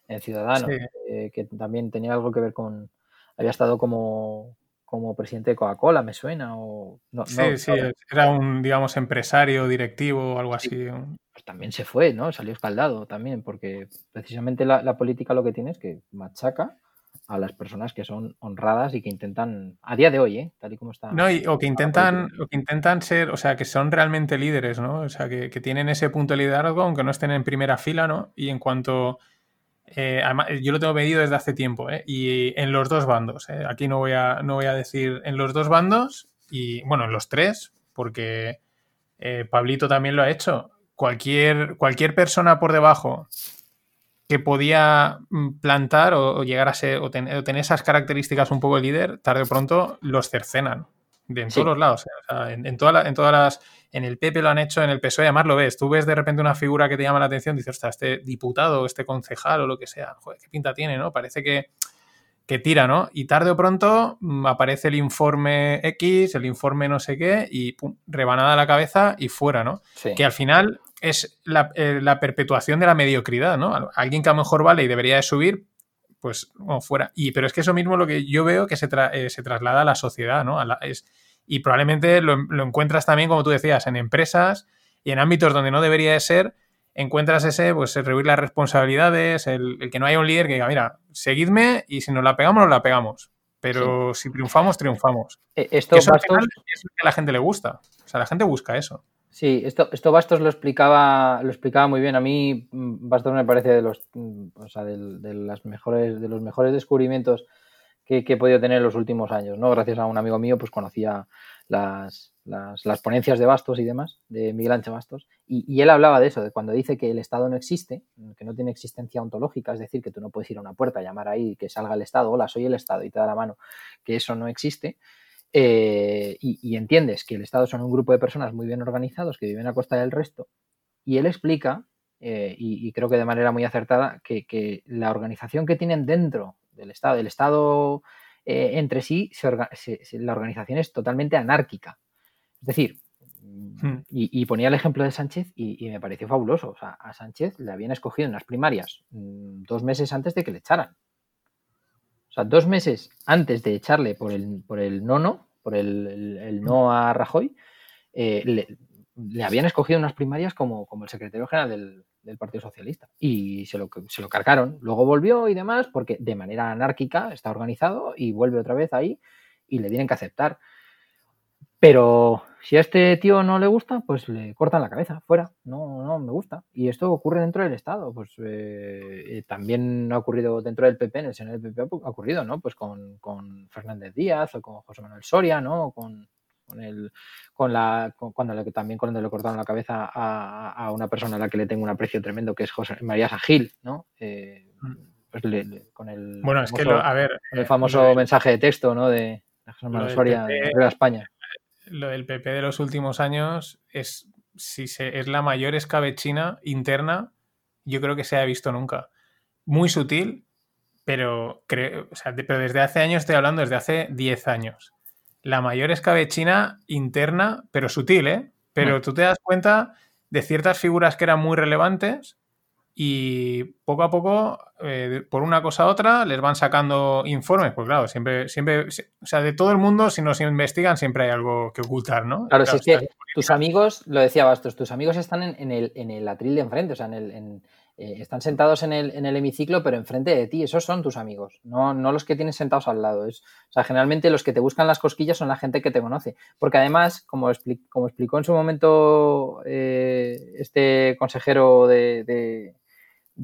en, Ciudadanos, eh, que también tenía algo que ver con, había estado como, como presidente de Coca-Cola, me suena, o no, Sí, sí, era un, digamos, empresario, directivo o algo así. Pues también se fue, ¿no? Salió escaldado también, porque precisamente la, la política lo que tiene es que machaca a las personas que son honradas y que intentan, a día de hoy, ¿eh? tal y como está. No, o que intentan, o que intentan ser, o sea, que son realmente líderes, ¿no? O sea, que, tienen ese punto de liderazgo, aunque no estén en primera fila, ¿no? Y en cuanto. Eh, yo lo tengo medido desde hace tiempo, ¿eh? Y en los dos bandos, ¿eh? Aquí no voy, a, no voy a decir en los dos bandos, y bueno, en los tres, porque eh, Pablito también lo ha hecho. Cualquier, cualquier persona por debajo que podía mm, plantar o, llegar a ser o, tener esas características un poco de líder, tarde o pronto los cercenan de en todos los lados. en, en, todas las. En el PP lo han hecho, en el PSOE, además lo ves. Tú ves de repente una figura que te llama la atención, dices, ostras, este diputado, este concejal o lo que sea, joder, qué pinta tiene, ¿no? Parece que, que tira, ¿no? Y tarde o pronto mm, aparece el informe X, el informe no sé qué, y pum, rebanada la cabeza y fuera, ¿no? Que al final es eh, la, perpetuación de la mediocridad, ¿no? Alguien que a lo mejor vale y debería de subir, pues fuera. Y, pero es que eso mismo lo que yo veo que se, eh, se traslada a la sociedad, ¿no? es, y probablemente lo, encuentras también, como tú decías, en empresas y en ámbitos donde no debería de ser, encuentras ese, pues, el rehuir las responsabilidades, el, que no haya un líder que diga, mira, seguidme y si nos la pegamos, nos la pegamos. Pero si triunfamos, triunfamos. Eh, esto eso es lo que a la gente le gusta. O sea, la gente busca eso. Sí, esto, esto Bastos lo explicaba, lo explicaba muy bien. A mí mm, Bastos me parece de los, mm, o sea, de, las mejores, de los mejores descubrimientos que, he podido tener en los últimos años, ¿no? Gracias a un amigo mío, pues conocía las, las, ponencias de Bastos y demás, de Miguel Ángel Bastos, y, y, él hablaba de eso, de cuando dice que el Estado no existe, que no tiene existencia ontológica, es decir, que tú no puedes ir a una puerta, llamar ahí, que salga el Estado, hola, soy el Estado, y te da la mano, que eso no existe, eh, y, entiendes que el Estado son un grupo de personas muy bien organizados que viven a costa del resto, y él explica, eh, y, creo que de manera muy acertada, que, la organización que tienen dentro del Estado, el Estado eh, entre sí, la organización es totalmente anárquica. Es decir, hmm. y, ponía el ejemplo de Sánchez y, me pareció fabuloso. O sea, a Sánchez le habían escogido en las primarias mm, dos meses antes de que le echaran. O sea, dos meses antes de echarle por el, por el no no, por el, no a Rajoy, eh, le habían escogido unas primarias como, como el secretario general del, Partido Socialista y se lo, se lo cargaron. Luego volvió y demás porque de manera anárquica está organizado y vuelve otra vez ahí y le tienen que aceptar. Pero si a este tío no le gusta, pues le cortan la cabeza, fuera. No, no me gusta. Y esto ocurre dentro del Estado. Pues eh, eh, también ha ocurrido dentro del PP, en el Senado del PP ha ocurrido, ¿no? Pues con, Fernández Díaz o con José Manuel Soria, ¿no? Con, con el, con la, cuando le, también cuando le cortaron la cabeza a, una persona a la que le tengo un aprecio tremendo, que es José María Sagil, ¿no? Eh, mm. pues con el bueno, es que a ver, el famoso mensaje de texto, ¿no? De, José Manuel Soria de España lo del PP de los últimos años es, si se, es la mayor escabechina interna, yo creo que se ha visto nunca. Muy sutil, pero, creo, pero desde hace años estoy hablando, desde hace 10 años. La mayor escabechina interna, pero sutil, ¿eh? Pero tú te das cuenta de ciertas figuras que eran muy relevantes y poco a poco, eh, por una cosa u otra, les van sacando informes. Pues claro, siempre, siempre, o sea, de todo el mundo, si nos investigan, siempre hay algo que ocultar, ¿no? Claro, si es que tus amigos, lo decía Bastos, tus amigos están en, el, en el atril de enfrente, o sea, en el, eh, están sentados en el, en el, hemiciclo, pero enfrente de ti. Esos son tus amigos, no, no los que tienes sentados al lado. Es, o sea, generalmente los que te buscan las cosquillas son la gente que te conoce. Porque además, como, como explicó en su momento eh, este consejero de de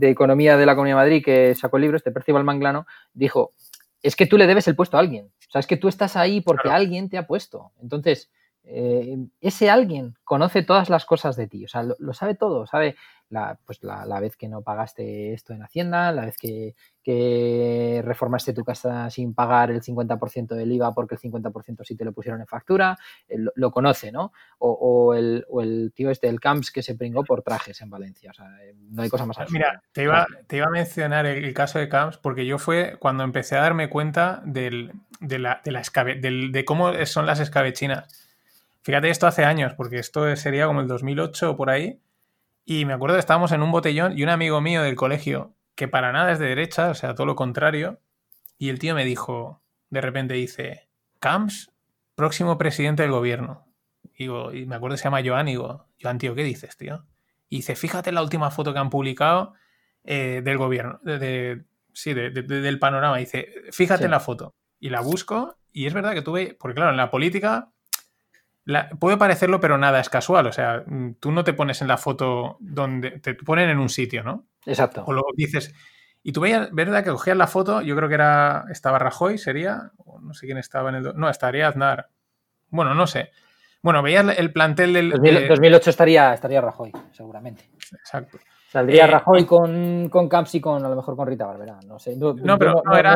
Economía de la Comunidad de Madrid que sacó el libro, este Percival Manglano, dijo, es que tú le debes el puesto a alguien. O sea, es que tú estás ahí porque alguien te ha puesto. Entonces, eh, ese alguien conoce todas las cosas de ti, o sea, lo, sabe todo, sabe la, pues la, vez que no pagaste esto en Hacienda, la vez que, reformaste tu casa sin pagar el 50% del IVA porque el 50% sí te lo pusieron en factura, eh, lo, conoce, ¿no? O, el, tío este, el Camps, que se pringó por trajes en Valencia, o sea, eh, no hay cosa más Mira, te iba, te iba a mencionar el, caso de Camps porque yo fue cuando empecé a darme cuenta del, de, la, de, la de cómo son las escabechinas Fíjate, esto hace años, porque esto sería como el 2008 o por ahí. Y me acuerdo que estábamos en un botellón y un amigo mío del colegio, que para nada es de derecha, o sea, todo lo contrario, y el tío me dijo, de repente dice, Camps, próximo presidente del gobierno. Y, y me acuerdo que se llama Joan, y digo, Joan, tío, ¿qué dices, tío? Y dice, fíjate la última foto que han publicado eh, del gobierno, de, sí, del panorama. dice, fíjate en la foto. Y la busco, y es verdad que tuve, porque claro, en la política puede parecerlo, pero nada es casual. O sea, mm, tú no te pones en la foto donde te ponen en un sitio, ¿no? Exacto. O luego dices. Y tú veías, ¿verdad? Que cogías la foto, yo creo que era. Estaba Rajoy, sería. no sé quién estaba en el. No, estaría Aznar. Bueno, no sé. Bueno, veías el plantel del. 2008 estaría, estaría Rajoy, seguramente. Exacto. Saldría eh, Rajoy con, con Camps y con, a lo mejor con Rita Barberá. No sé. No, pero no, era,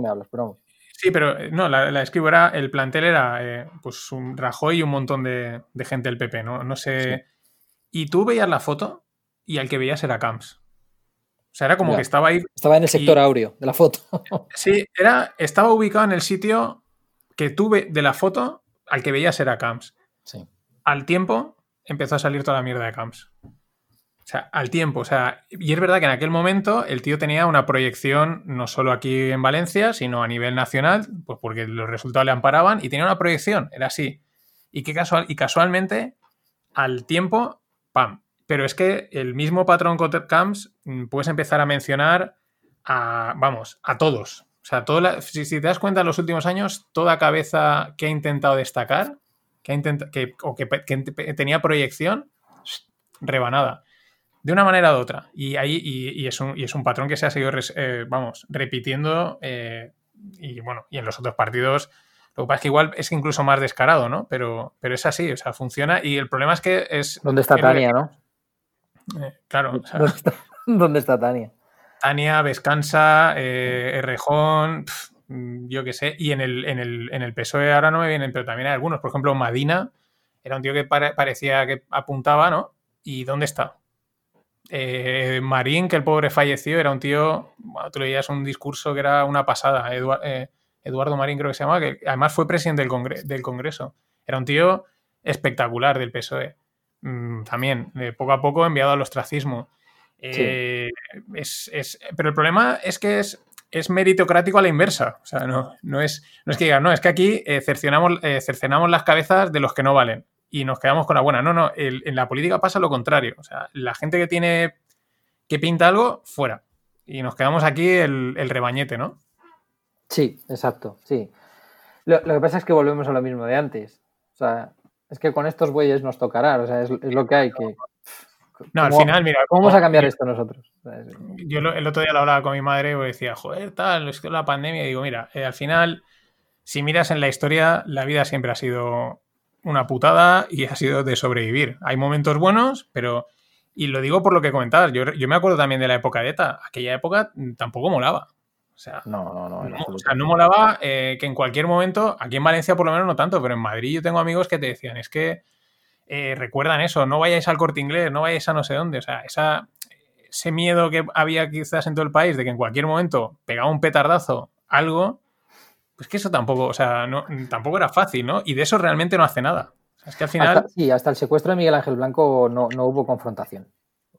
me hablas, pero Sí, pero eh, no, la, la escribo era, el plantel era eh, pues un Rajoy y un montón de, gente del PP, ¿no? No sé. Y tú veías la foto y al que veías era Camps. O sea, era como que estaba ahí. Estaba en el sector aureo de la foto. sí, era, estaba ubicado en el sitio que tuve de la foto, al que veías era Camps. Sí. Al tiempo empezó a salir toda la mierda de Camps. O sea, al tiempo, o sea, y es verdad que en aquel momento el tío tenía una proyección no solo aquí en Valencia, sino a nivel nacional, pues porque los resultados le amparaban y tenía una proyección, era así. Y, que casual, y casualmente, al tiempo, ¡pam! Pero es que el mismo patrón Camps mm, puedes empezar a mencionar a, vamos, a todos. O sea, si, te das cuenta en los últimos años, toda cabeza que ha intentado destacar, que, ha que, o que tenía proyección, rebanada de una manera u otra. Y, ahí, y, es, un, y es un patrón que se ha seguido, eh, vamos, repitiendo. Eh, y bueno, y en los otros partidos. Lo que pasa es que igual es incluso más descarado, ¿no? Pero, pero es así, o sea, funciona. Y el problema es que es. ¿Dónde está Tania, no? Eh, claro. ¿Dónde, está, Tania? Tania, Vescansa, Errejón, yo qué sé. Y en el, en, el, en el PSOE ahora no me vienen, pero también hay algunos. Por ejemplo, Madina era un tío que parecía que apuntaba, ¿no? ¿Y dónde está? Eh, Marín, que el pobre falleció, era un tío, tú leías un discurso que era una pasada, eh, Eduardo Marín creo que se llama, que además fue presidente del, Congreso. Era un tío espectacular del PSOE. Mm, también, poco a poco enviado al ostracismo. Eh, pero el problema es que es, es meritocrático a la inversa. O sea, no, no, es, no es que digan, no, es que aquí cercenamos, cercenamos las cabezas de los que no valen y nos quedamos con la buena. No, no, en la política pasa lo contrario. O sea, la gente que tiene que pinta algo, fuera. Y nos quedamos aquí el, rebañete, ¿no? Sí, exacto, sí. Lo, que pasa es que volvemos a lo mismo de antes. O sea, es que con estos bueyes nos tocará, o sea, es, lo que hay que... No, al final, mira. ¿Cómo vamos a cambiar esto nosotros? Yo el otro día lo hablaba con mi madre y decía, joder, tal, es que la pandemia. Y digo, mira, eh, al final, si miras en la historia, la vida siempre ha sido una putada y ha sido de sobrevivir. Hay momentos buenos, pero y lo digo por lo que comentabas. Yo, yo me acuerdo también de la época de ETA. Aquella época tampoco molaba. O sea, no, no, no. no o sea, no molaba eh, que en cualquier momento, aquí en Valencia por lo menos no tanto, pero en Madrid yo tengo amigos que te decían, es que eh, recuerdan eso, no vayáis al corte inglés, no vayáis a no sé dónde. O sea, esa, ese miedo que había quizás en todo el país de que en cualquier momento pegaba un petardazo algo, pues que eso tampoco, o sea, no, tampoco era fácil, ¿no? Y de eso realmente no hace nada. Es que al final. sí, hasta el secuestro de Miguel Ángel Blanco no, hubo confrontación.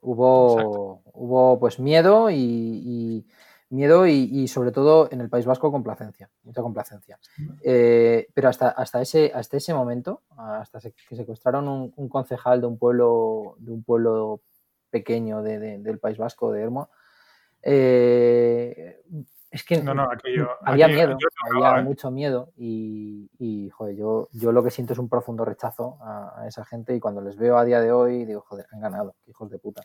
Hubo, hubo pues miedo y, miedo y, sobre todo en el País Vasco complacencia, mucha complacencia. Eh, pero hasta, hasta, ese, hasta ese momento, hasta que secuestraron un, concejal de un pueblo, de un pueblo pequeño del País Vasco, de Hermo, eh, es que no, no, había miedo, había ¿eh? mucho miedo y, joder, yo, yo lo que siento es un profundo rechazo a, esa gente y cuando les veo a día de hoy digo, joder, han ganado, hijos de puta.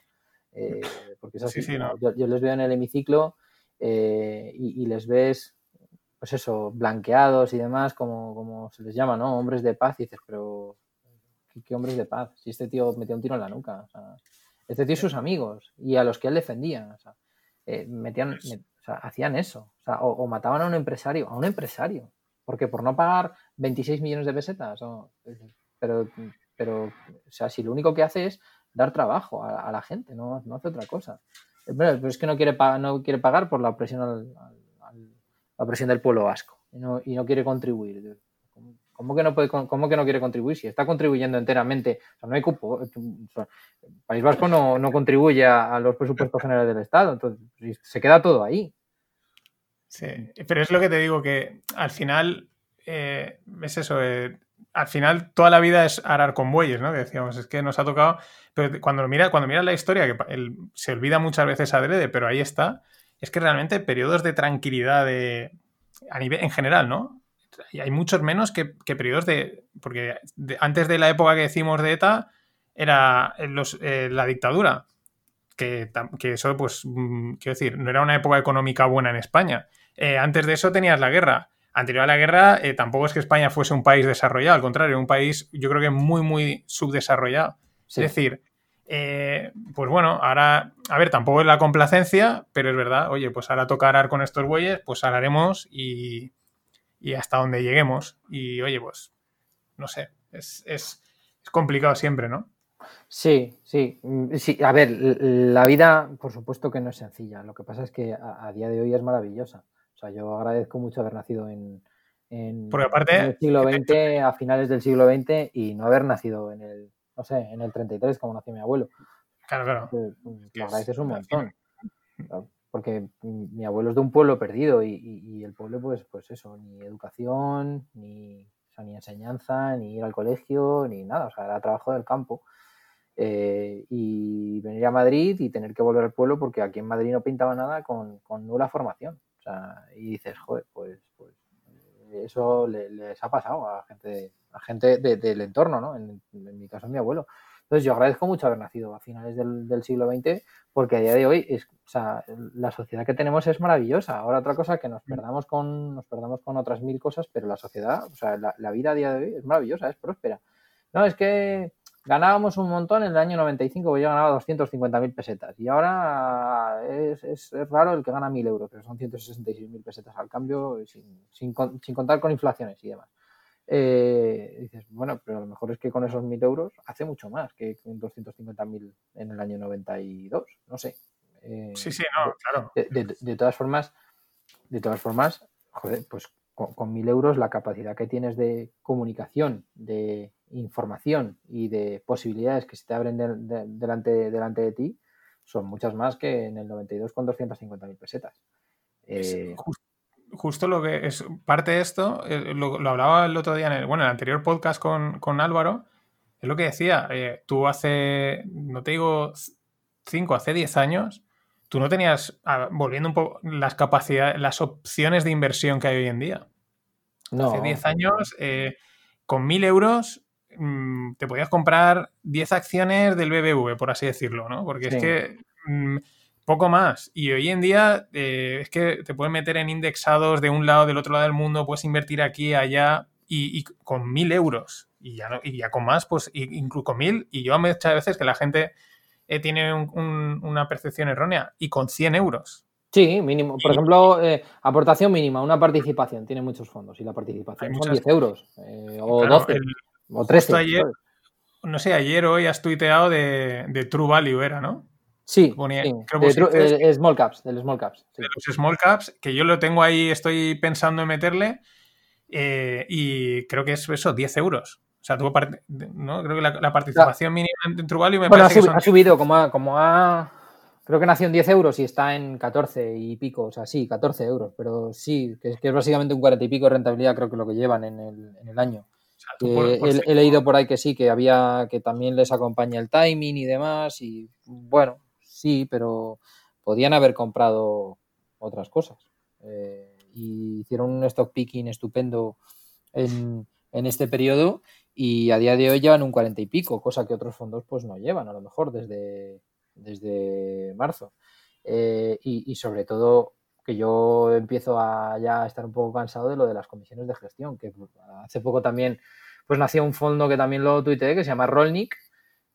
Eh, porque es así, yo, les veo en el hemiciclo eh, y, les ves, pues eso, blanqueados y demás, como, como se les llama, ¿no? Hombres de paz y dices, pero ¿qué, hombres de paz? Si este tío metió un tiro en la nuca, este tío y sus amigos y a los que él defendía, o sea, metían, pues hacían eso. O, mataban a un empresario, a un empresario. Porque por no pagar 26 millones de pesetas. pero, pero, o sea, si lo único que hace es dar trabajo a, la gente, no, no, hace otra cosa. Pero, es que no quiere, no quiere pagar por la presión, la presión del pueblo vasco y no, y no quiere contribuir. ¿Cómo que, no puede, ¿Cómo que no quiere contribuir? Si está contribuyendo enteramente, o sea, no hay cupo. el País Vasco no, no contribuye a, los presupuestos generales del Estado, entonces se queda todo ahí. Sí, pero es lo que te digo, que al final eh, es eso, eh, al final toda la vida es arar con bueyes, ¿no? Que decíamos, es que nos ha tocado, pero cuando miras cuando mira la historia, que se olvida muchas veces adrede, pero ahí está, es que realmente periodos de tranquilidad de, a nivel, en general, ¿no? Y hay muchos menos que, periodos de, porque antes de la época que decimos de ETA, era eh, la dictadura, que, que, eso, pues, mm, quiero decir, no era una época económica buena en España. Eh, antes de eso tenías la guerra. Anterior a la guerra, eh, tampoco es que España fuese un país desarrollado, al contrario, un país yo creo que muy, muy subdesarrollado. Es decir, eh, pues bueno, ahora, a ver, tampoco es la complacencia, pero es verdad, oye, pues ahora toca arar con estos bueyes, pues araremos y, y hasta donde lleguemos. Y oye, pues, no sé, es, es, es complicado siempre, ¿no? Sí, sí, mm, sí. A ver, la vida, por supuesto que no es sencilla. Lo que pasa es que a día de hoy es maravillosa. O sea, yo agradezco mucho haber nacido en, en, el siglo XX, a finales del siglo XX, y no haber nacido en el, no sé, en el 33, como nació mi abuelo. Claro, claro. Mm, lo agradeces un montón. Porque mi abuelo es de un pueblo perdido y, el pueblo, pues, pues eso, ni educación, ni, ni enseñanza, ni ir al colegio, ni nada. O sea, era trabajo del campo. Eh, y venir a Madrid y tener que volver al pueblo porque aquí en Madrid no pintaba nada con, con nula formación y dices, joder, pues, pues eh, eso les ha pasado a gente, a gente del entorno, ¿no? En, mi caso, mi abuelo. Entonces, yo agradezco mucho haber nacido a finales del, siglo XX, porque a día de hoy es, o sea, la sociedad que tenemos es maravillosa. Ahora otra cosa que nos mm. perdamos con, nos perdamos con otras mil cosas, pero la sociedad, o sea, la, la vida a día de hoy es maravillosa, es próspera. No, es que ganábamos un montón en el año 95, yo ganaba 250.000 pesetas. Y ahora es, es, raro el que gana 1.000 euros, pero son 166.000 pesetas al cambio, sin, sin, sin, contar con inflaciones y demás. Eh, dices, bueno, pero a lo mejor es que con esos 1.000 euros hace mucho más que con 250.000 en el año 92, no sé. Eh, sí, sí, no, claro. De, de, todas formas, de todas formas, joder, pues con, con 1.000 euros la capacidad que tienes de comunicación, de información y de posibilidades que se te abren delante, delante de ti son muchas más que en el 92 con 250.000 pesetas. Eh, justo, lo que es parte de esto, eh, lo, hablaba el otro día en el, bueno, el anterior podcast con, Álvaro, Es lo que decía, eh, tú hace, no te digo 5, hace 10 años, tú no tenías, volviendo un poco, las capacidades, las opciones de inversión que hay hoy en día. Hace 10 años, eh, con 1000 euros, mm, te podías comprar 10 acciones del BBV, por así decirlo, ¿no? Porque es que mm, poco más. Y hoy en día eh, es que te puedes meter en indexados de un lado, del otro lado del mundo, puedes invertir aquí, allá, y, con 1000 euros. Y ya, no, y ya con más, pues incluso con 1000. Y yo muchas veces que la gente eh, tiene una percepción errónea. Y con 100 euros. Sí, mínimo. Por ejemplo, eh, aportación mínima, una participación. Tiene muchos fondos y la participación son 10 euros. Eh, o 12. o 13. Ayer, no sé, ayer hoy has tuiteado de, True Value, era, ¿no? Sí, de, Small Caps, del Small Caps. De los Small Caps, que yo lo tengo ahí, estoy pensando en meterle. Eh, y creo que es eso, 10 euros. O sea, tuvo ¿no? Creo que la, participación mínima en True Value me parece ha, que son... ha subido como como ha Creo que nació en 10 euros y está en 14 y pico, o sea, sí, 14 euros, pero sí, que, es básicamente un 40 y pico de rentabilidad, creo que lo que llevan en el, año. he, leído por ahí que sí, que había, que también les acompaña el timing y demás, y bueno, sí, pero podían haber comprado otras cosas. Eh, y hicieron un stock picking estupendo en, en este periodo y a día de hoy llevan un 40 y pico, cosa que otros fondos pues no llevan, a lo mejor desde desde marzo. Eh, y, sobre todo que yo empiezo a ya estar un poco cansado de lo de las comisiones de gestión, que hace poco también pues nació un fondo que también lo tuiteé que se llama Rollnik,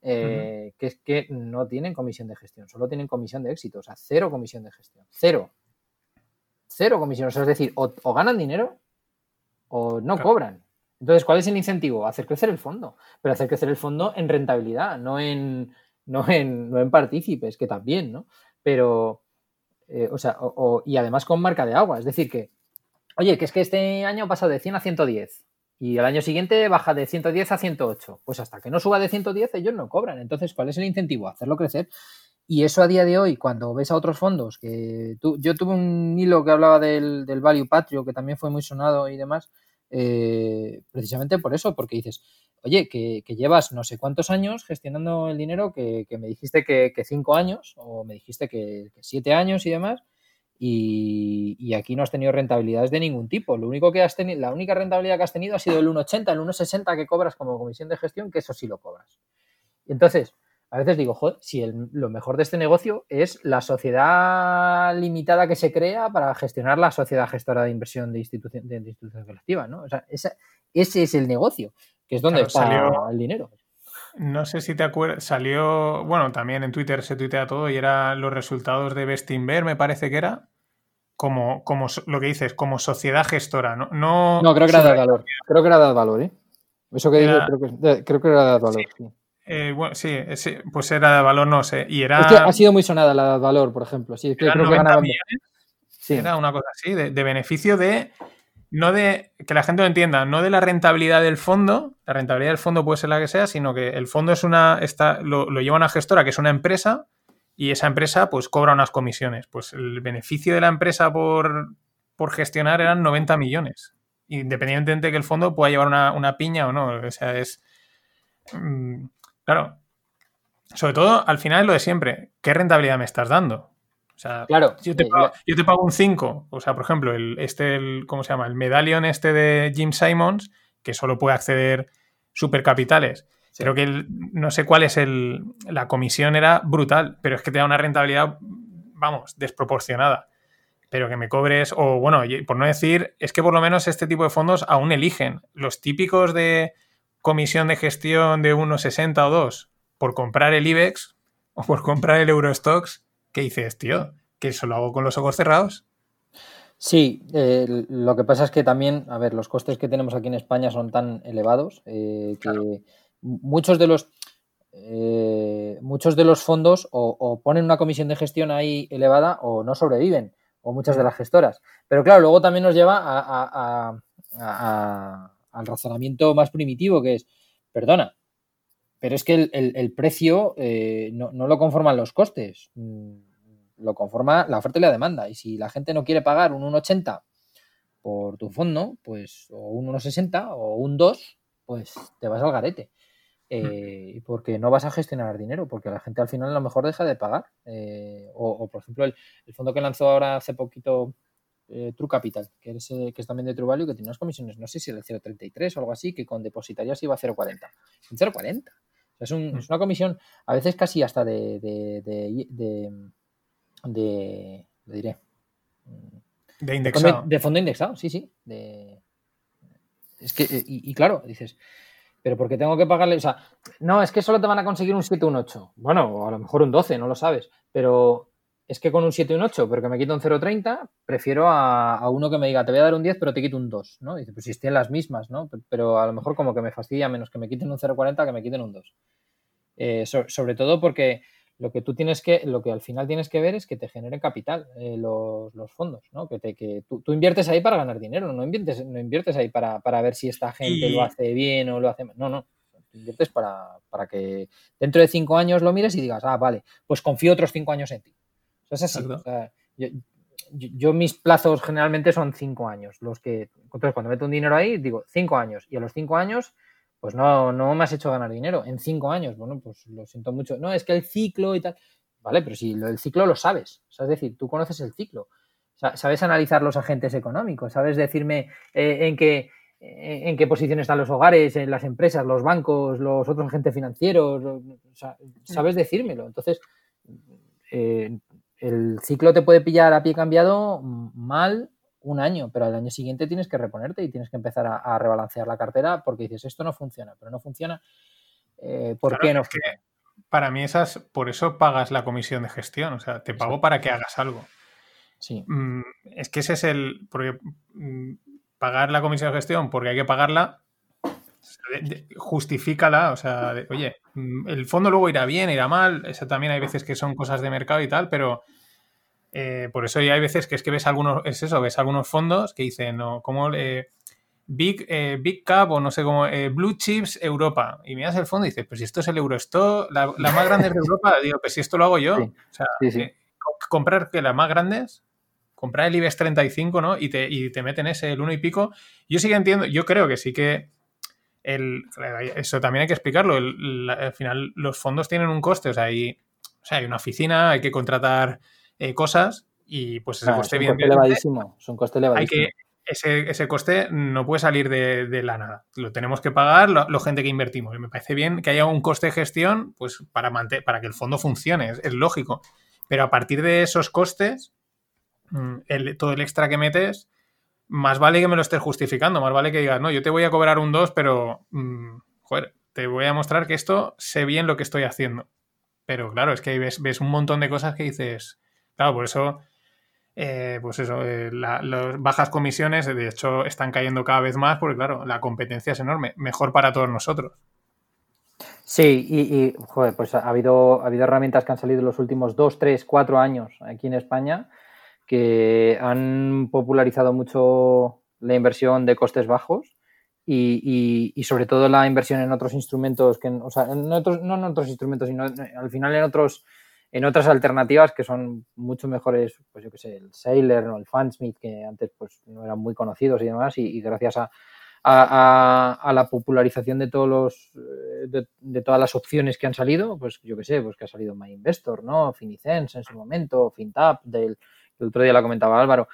eh, que es que no tienen comisión de gestión, solo tienen comisión de éxito, o sea, cero comisión de gestión, cero. Cero comisión, es decir, o, ganan dinero o no cobran. Entonces, ¿cuál es el incentivo? Hacer crecer el fondo, pero hacer crecer el fondo en rentabilidad, no en, no en, no en partícipes, que también, ¿no? Pero, eh, o sea, y además con marca de agua, es decir, que, oye, que es que este año pasa de 100 a 110 y el año siguiente baja de 110 a 108, pues hasta que no suba de 110 ellos no cobran. Entonces, ¿cuál es el incentivo? Hacerlo crecer. Y eso a día de hoy, cuando ves a otros fondos, que yo tuve un hilo que hablaba del, del Value Patrio, que también fue muy sonado y demás, eh, precisamente por eso, porque dices, oye, que, llevas no sé cuántos años gestionando el dinero, que, me dijiste que, cinco años, o me dijiste que, siete años y demás, y, aquí no has tenido rentabilidades de ningún tipo. Lo único que has tenido, la única rentabilidad que has tenido ha sido el 1,80, el 1,60 que cobras como comisión de gestión, que eso sí lo cobras. Y entonces, a veces digo, joder, si lo mejor de este negocio es la sociedad limitada que se crea para gestionar la sociedad gestora de inversión de institución, de institución colectiva, ¿no? O sea, ese es el negocio, que es donde está el dinero. No sé si te acuerdas, salió, bueno, también en Twitter se tuitea todo y eran los resultados de Bestinver, me parece que era, como, como lo que dices, como sociedad gestora, ¿no? No, no creo que era de valor, creo que era de valor, ¿eh? Eso que digo, creo que, creo que era de valor, sí. Eh, bueno, sí, pues era de valor, no sé. Y era. ha sido muy sonada la de valor, por ejemplo. Sí, creo que ganaba. Sí. Era una cosa así, de, beneficio de. No de. Que la gente lo entienda, no de la rentabilidad del fondo. La rentabilidad del fondo puede ser la que sea, sino que el fondo es una. Está, lo, lleva una gestora que es una empresa y esa empresa pues cobra unas comisiones. Pues el beneficio de la empresa por, por gestionar eran 90 millones. Independientemente de que el fondo pueda llevar una, una piña o no. O sea, es. Mm, Claro. Sobre todo, al final es lo de siempre. ¿Qué rentabilidad me estás dando? O sea, claro, yo, te eh, pago, un 5. O sea, por ejemplo, el, este, el, ¿cómo se llama? El medallion este de Jim Simons, que solo puede acceder supercapitales. Creo que no sé cuál es el. La comisión era brutal, pero es que te da una rentabilidad, vamos, desproporcionada. Pero que me cobres, o bueno, por no decir, es que por lo menos este tipo de fondos aún eligen. Los típicos de comisión de gestión de 1,60 o 2 por comprar el IBEX o por comprar el Eurostox, ¿qué dices, tío? ¿Que eso lo hago con los ojos cerrados? Sí, eh, lo que pasa es que también, a ver, los costes que tenemos aquí en España son tan elevados eh, que muchos de los eh, muchos de los fondos o, ponen una comisión de gestión ahí elevada o no sobreviven, o muchas de mm. las gestoras. Pero claro, luego también nos lleva a al razonamiento más primitivo, que es, perdona, pero es que el, precio eh, no, lo conforman los costes, mm, lo conforma la oferta y la demanda. Y si la gente no quiere pagar un 1,80 por tu fondo, pues, o un 1,60 o un 2, pues te vas al garete. eh, porque no vas a gestionar dinero, porque la gente al final a lo mejor deja de pagar. Eh, o, por ejemplo, el, fondo que lanzó ahora hace poquito eh, True Capital, que es, que es también de True Value, que tiene unas comisiones, no sé si el 0,33 o algo así, que con depositarias iba a 0,40. 0,40. es, mm. es, una comisión a veces casi hasta de, de, de, de, diré. De indexado. De, fondo indexado, sí, sí. De, es que, y, y claro, dices, pero porque tengo que pagarle, o sea, no, es que solo te van a conseguir un 7, un 8. Bueno, o a lo mejor un 12, no lo sabes, pero es que con un 7 y un 8, pero que me quito un 0,30, prefiero a, uno que me diga, te voy a dar un 10, pero te quito un 2, ¿no? dice, pues si estén las mismas, ¿no? Pero a lo mejor como que me fastidia menos que me quiten un 0,40 que me quiten un 2. Eh, sobre todo porque lo que tú tienes que, lo que al final tienes que ver es que te generen capital eh, los, fondos, ¿no? Que, te, que tú, inviertes ahí para ganar dinero, no inviertes, no inviertes ahí para, ver si esta gente lo hace bien o lo hace mal. No, no. Inviertes para, para, que dentro de cinco años lo mires y digas, ah, vale, pues confío otros cinco años en ti. Es así. yo, mis plazos generalmente son cinco años. Los que, entonces, cuando meto un dinero ahí, digo cinco años. Y a los cinco años pues no, no me has hecho ganar dinero en cinco años. Bueno, pues lo siento mucho. No, es que el ciclo y tal. Vale, pero si el ciclo lo sabes. es decir, tú conoces el ciclo. Sabes analizar los agentes económicos. Sabes decirme eh, en qué en qué posición están los hogares, en las empresas, los bancos, los otros agentes financieros. sabes decírmelo. Entonces, eh, el ciclo te puede pillar a pie cambiado mal un año, pero al año siguiente tienes que reponerte y tienes que empezar a, rebalancear la cartera porque dices, esto no funciona, pero no funciona. Eh, ¿Por qué no? para mí esas, por eso pagas la comisión de gestión, o sea, te pago para que hagas algo. Sí. Mm, es que ese es el... Porque, mm, pagar la comisión de gestión porque hay que pagarla, justifícala, o sea, oye, mm, el fondo luego irá bien, irá mal, eso también hay veces que son cosas de mercado y tal, pero eh, por eso ya hay veces que es que ves algunos, es eso, ves algunos fondos que dicen, no, como eh, Big, eh, Big Cap o no sé cómo, Blue Chips Europa. Y miras el fondo y dices, pues si esto es el Eurostock, la, la más grande de Europa, digo, pues si esto lo hago yo. O sea, comprar que las más grandes, comprar el IBEX 35, ¿no? Y te, y te meten ese, el uno y pico. Yo sí que entiendo, yo creo que sí que el, eso también hay que explicarlo. al final, los fondos tienen un coste, o sea, hay, o sea, hay una oficina, hay que contratar eh, cosas y pues ese coste bien. elevadísimo, es un coste elevadísimo. Hay que, ese, ese, coste no puede salir de, la nada. Lo tenemos que pagar la gente que invertimos. Y me parece bien que haya un coste de gestión pues, para, para que el fondo funcione, es, lógico. Pero a partir de esos costes, mm, todo el extra que metes, más vale que me lo estés justificando, más vale que digas, no, yo te voy a cobrar un 2, pero, mm, te voy a mostrar que esto sé bien lo que estoy haciendo. Pero claro, es que ves, ves un montón de cosas que dices, Claro, por eso, eh, pues eso, eh, las bajas comisiones, de hecho, están cayendo cada vez más porque, claro, la competencia es enorme. Mejor para todos nosotros. Sí, y, joder, pues ha habido, ha habido herramientas que han salido en los últimos dos, tres, cuatro años aquí en España que han popularizado mucho la inversión de costes bajos y, y, sobre todo la inversión en otros instrumentos, que, o sea, en otros, no en otros instrumentos, sino al final en otros en otras alternativas que son mucho mejores, pues yo que sé, el Sailor o el Fansmith, que antes pues no eran muy conocidos y demás, y, gracias a, a, la popularización de todos los eh, de, todas las opciones que han salido, pues yo que sé, pues que ha salido MyInvestor, ¿no? Finicens en su momento, FinTap, del el otro día la comentaba Álvaro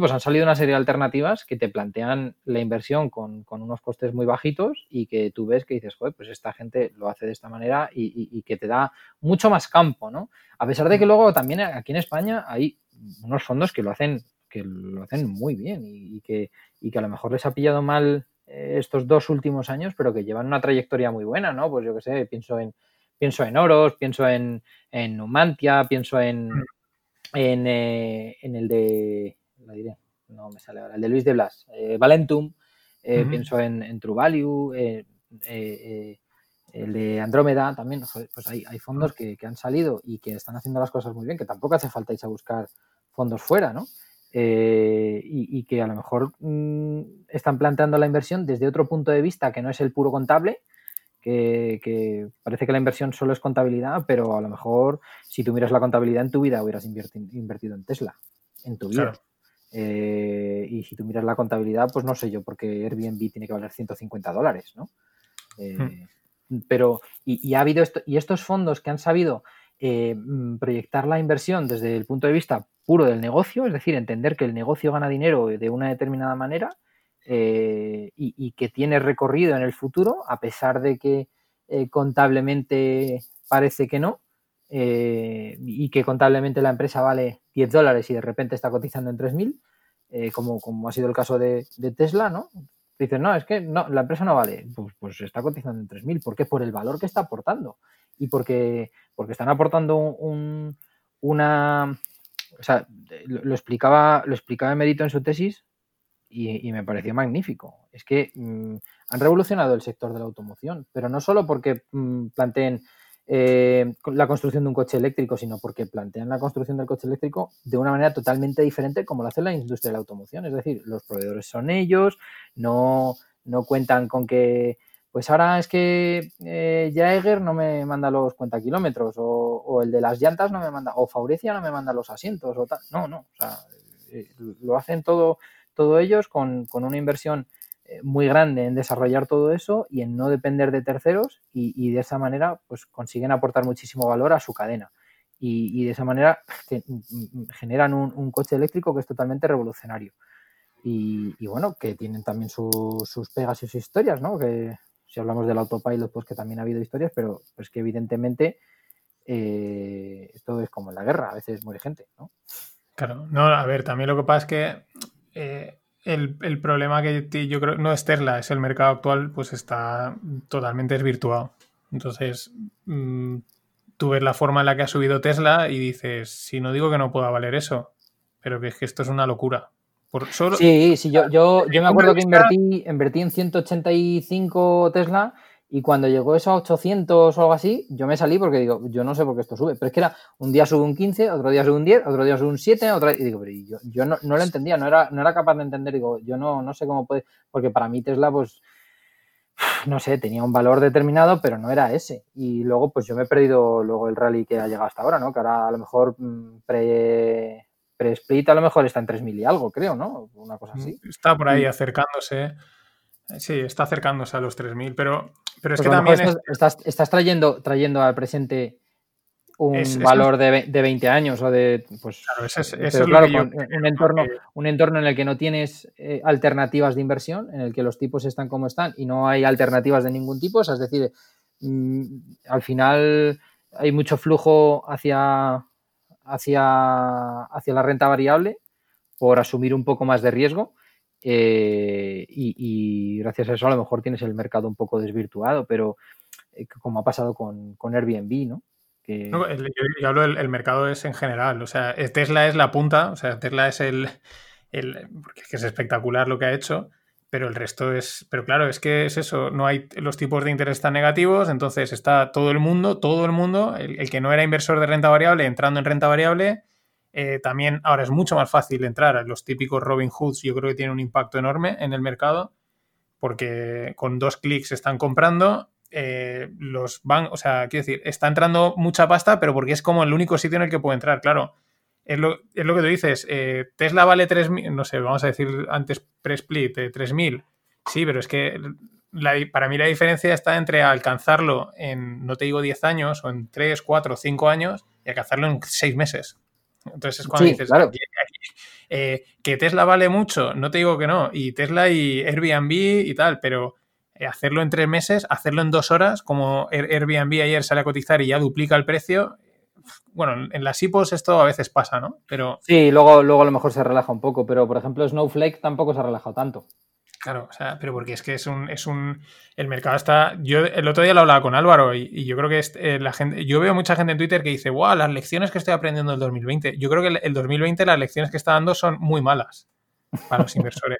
pues han salido una serie de alternativas que te plantean la inversión con, unos costes muy bajitos y que tú ves que dices, joder, pues esta gente lo hace de esta manera y, que te da mucho más campo, ¿no? A pesar de que luego también aquí en España hay unos fondos que lo hacen, que lo hacen muy bien y, que, que a lo mejor les ha pillado mal eh, estos dos últimos años, pero que llevan una trayectoria muy buena, ¿no? Pues yo qué sé, pienso en, pienso en Oros, pienso en, en Numantia, pienso en. En, eh, en el de la diré, no me sale ahora, el de Luis de Blas, eh, Valentum, eh, pienso en, True Value, eh, el de Andrómeda también, pues hay, fondos que, han salido y que están haciendo las cosas muy bien, que tampoco hace falta irse a buscar fondos fuera, ¿no? y, que a lo mejor mm, están planteando la inversión desde otro punto de vista que no es el puro contable, que, parece que la inversión solo es contabilidad, pero a lo mejor si tú miras la contabilidad en tu vida hubieras invertido en Tesla, en tu vida. Eh, y si tú miras la contabilidad, pues no sé yo, porque Airbnb tiene que valer 150 dólares, ¿no? Eh, hmm. pero, y, ha habido esto, y estos fondos que han sabido eh, proyectar la inversión desde el punto de vista puro del negocio, es decir, entender que el negocio gana dinero de una determinada manera eh, y, que tiene recorrido en el futuro, a pesar de que eh, contablemente parece que no, y que contablemente la empresa vale 10 dólares y de repente está cotizando en 3.000, como, como ha sido el caso de, Tesla, ¿no? Dicen, no, es que no, la empresa no vale. Pues, pues está cotizando en 3.000. ¿Por qué? Por el valor que está aportando. Y porque, porque están aportando un, una... O sea, lo, explicaba, lo explicaba Mérito en su tesis y, me pareció magnífico. Es que mm, han revolucionado el sector de la automoción, pero no solo porque mm, planteen eh, la construcción de un coche eléctrico, sino porque plantean la construcción del coche eléctrico de una manera totalmente diferente como lo hace la industria de la automoción. Es decir, los proveedores son ellos, no, no cuentan con que, pues ahora es que eh, Jaeger no me manda los cuenta kilómetros, o, el de las llantas no me manda, o Faurecia no me manda los asientos, o tal. No, no, o sea, eh, lo hacen todo, todo ellos con, con una inversión eh, muy grande en desarrollar todo eso y en no depender de terceros y, de esa manera pues consiguen aportar muchísimo valor a su cadena. Y, de esa manera generan un, coche eléctrico que es totalmente revolucionario. Y, bueno que tienen también sus pegas y sus historias no que si hablamos del autopilot pues que también ha habido historias pero pues que evidentemente eh, esto es como en la guerra a veces muere gente no claro no a ver también lo que pasa es que eh, el, problema que yo creo no es Tesla, es el mercado actual, pues está totalmente desvirtuado. Entonces, mm, tú ves la forma en la que ha subido Tesla y dices, si no digo que no pueda valer eso, pero que es que esto es una locura. Por solo... Sí, sí, yo, yo, yo me acuerdo que invertí, invertí en 185 Tesla y cuando llegó eso a 800 o algo así, yo me salí porque digo, yo no sé por qué esto sube. Pero es que era un día sube un 15, otro día sube un 10, otro día sube un 7, otra y digo, pero yo, yo no, no, lo entendía, no era, no era capaz de entender. Digo, yo no, no sé cómo puede, porque para mí Tesla, pues, no sé, tenía un valor determinado, pero no era ese. Y luego, pues yo me he perdido luego el rally que ha llegado hasta ahora, ¿no? Que ahora a lo mejor mm, pre, pre-split a lo mejor está en 3.000 y algo, creo, ¿no? Una cosa así. Está por ahí acercándose. Sí, está acercándose a los 3.000, pero, pero es pues que también... Estás, estás, trayendo, trayendo al presente un valor de, de, 20 años o de... Pues, claro, es, un, entorno, un entorno en el que no tienes eh, alternativas de inversión, en el que los tipos están como están y no hay alternativas de ningún tipo, es decir, mm, al final hay mucho flujo hacia, hacia, hacia la renta variable por asumir un poco más de riesgo eh, y, gracias a eso a lo mejor tienes el mercado un poco desvirtuado, pero eh, como ha pasado con, Airbnb, ¿no? yo, hablo del el mercado es en general, o sea, Tesla es la punta, o sea, Tesla es el, el, porque es que es espectacular lo que ha hecho, pero el resto es, pero claro, es que es eso, no hay los tipos de interés tan negativos, entonces está todo el mundo, todo el mundo, el que no era inversor de renta variable entrando en renta variable, eh, también ahora es mucho más fácil entrar a los típicos Robin Hoods. Yo creo que tiene un impacto enorme en el mercado porque con dos clics están comprando. Eh, los van, o sea, quiero decir, está entrando mucha pasta, pero porque es como el único sitio en el que puede entrar. Claro, es lo, que tú dices. Eh, Tesla vale 3.000, no sé, vamos a decir antes pre-split, 3.000. Sí, pero es que para mí la diferencia está entre alcanzarlo en, no te digo 10 años, o en 3, 4, 5 años, y alcanzarlo en 6 meses. Entonces es cuando dices eh, que Tesla vale mucho, no te digo que no, y Tesla y Airbnb y tal, pero eh, hacerlo en tres meses, hacerlo en dos horas, como Airbnb ayer sale a cotizar y ya duplica el precio. Bueno, en las IPOs esto a veces pasa, ¿no? Pero... Sí, luego, luego a lo mejor se relaja un poco, pero por ejemplo Snowflake tampoco se ha relajado tanto. Claro, o sea, pero porque es que es un, es un. El mercado está. Yo el otro día lo hablaba con Álvaro y, yo creo que eh, la gente. Yo veo mucha gente en Twitter que dice, wow, las lecciones que estoy aprendiendo en el 2020. Yo creo que el, 2020 las lecciones que está dando son muy malas para los inversores.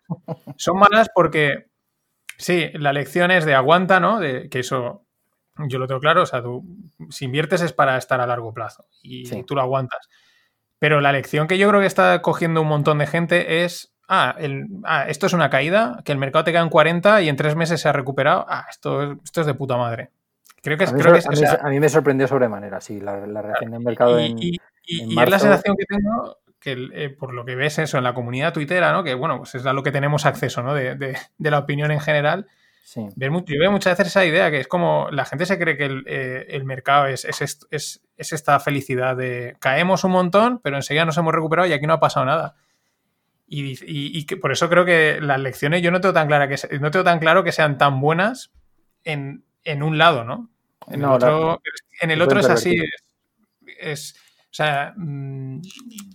son malas porque. Sí, la lección es de aguanta, ¿no? De que eso. Yo lo tengo claro, o sea, tú si inviertes es para estar a largo plazo y tú lo aguantas. Pero la lección que yo creo que está cogiendo un montón de gente es ah, ah, esto es una caída, que el mercado te queda en 40 y en tres meses se ha recuperado, ah, esto, esto es de puta madre. Creo que, a, mí, a, mí, me sorprendió sobremanera, sí, la, reacción del mercado y, en, y, y es la sensación que tengo que eh, por lo que ves eso en la comunidad tuitera, ¿no? Que bueno, pues es a lo que tenemos acceso, ¿no? De, de, la opinión en general. yo veo muchas veces esa idea que es como la gente se cree que el, eh, mercado es, es, esta felicidad de caemos un montón, pero enseguida nos hemos recuperado y aquí no ha pasado nada. Y, por eso creo que las lecciones yo no tengo tan clara que no tengo tan claro que sean tan buenas en, un lado, ¿no? En el otro, en el otro es así. Es, o sea, mm,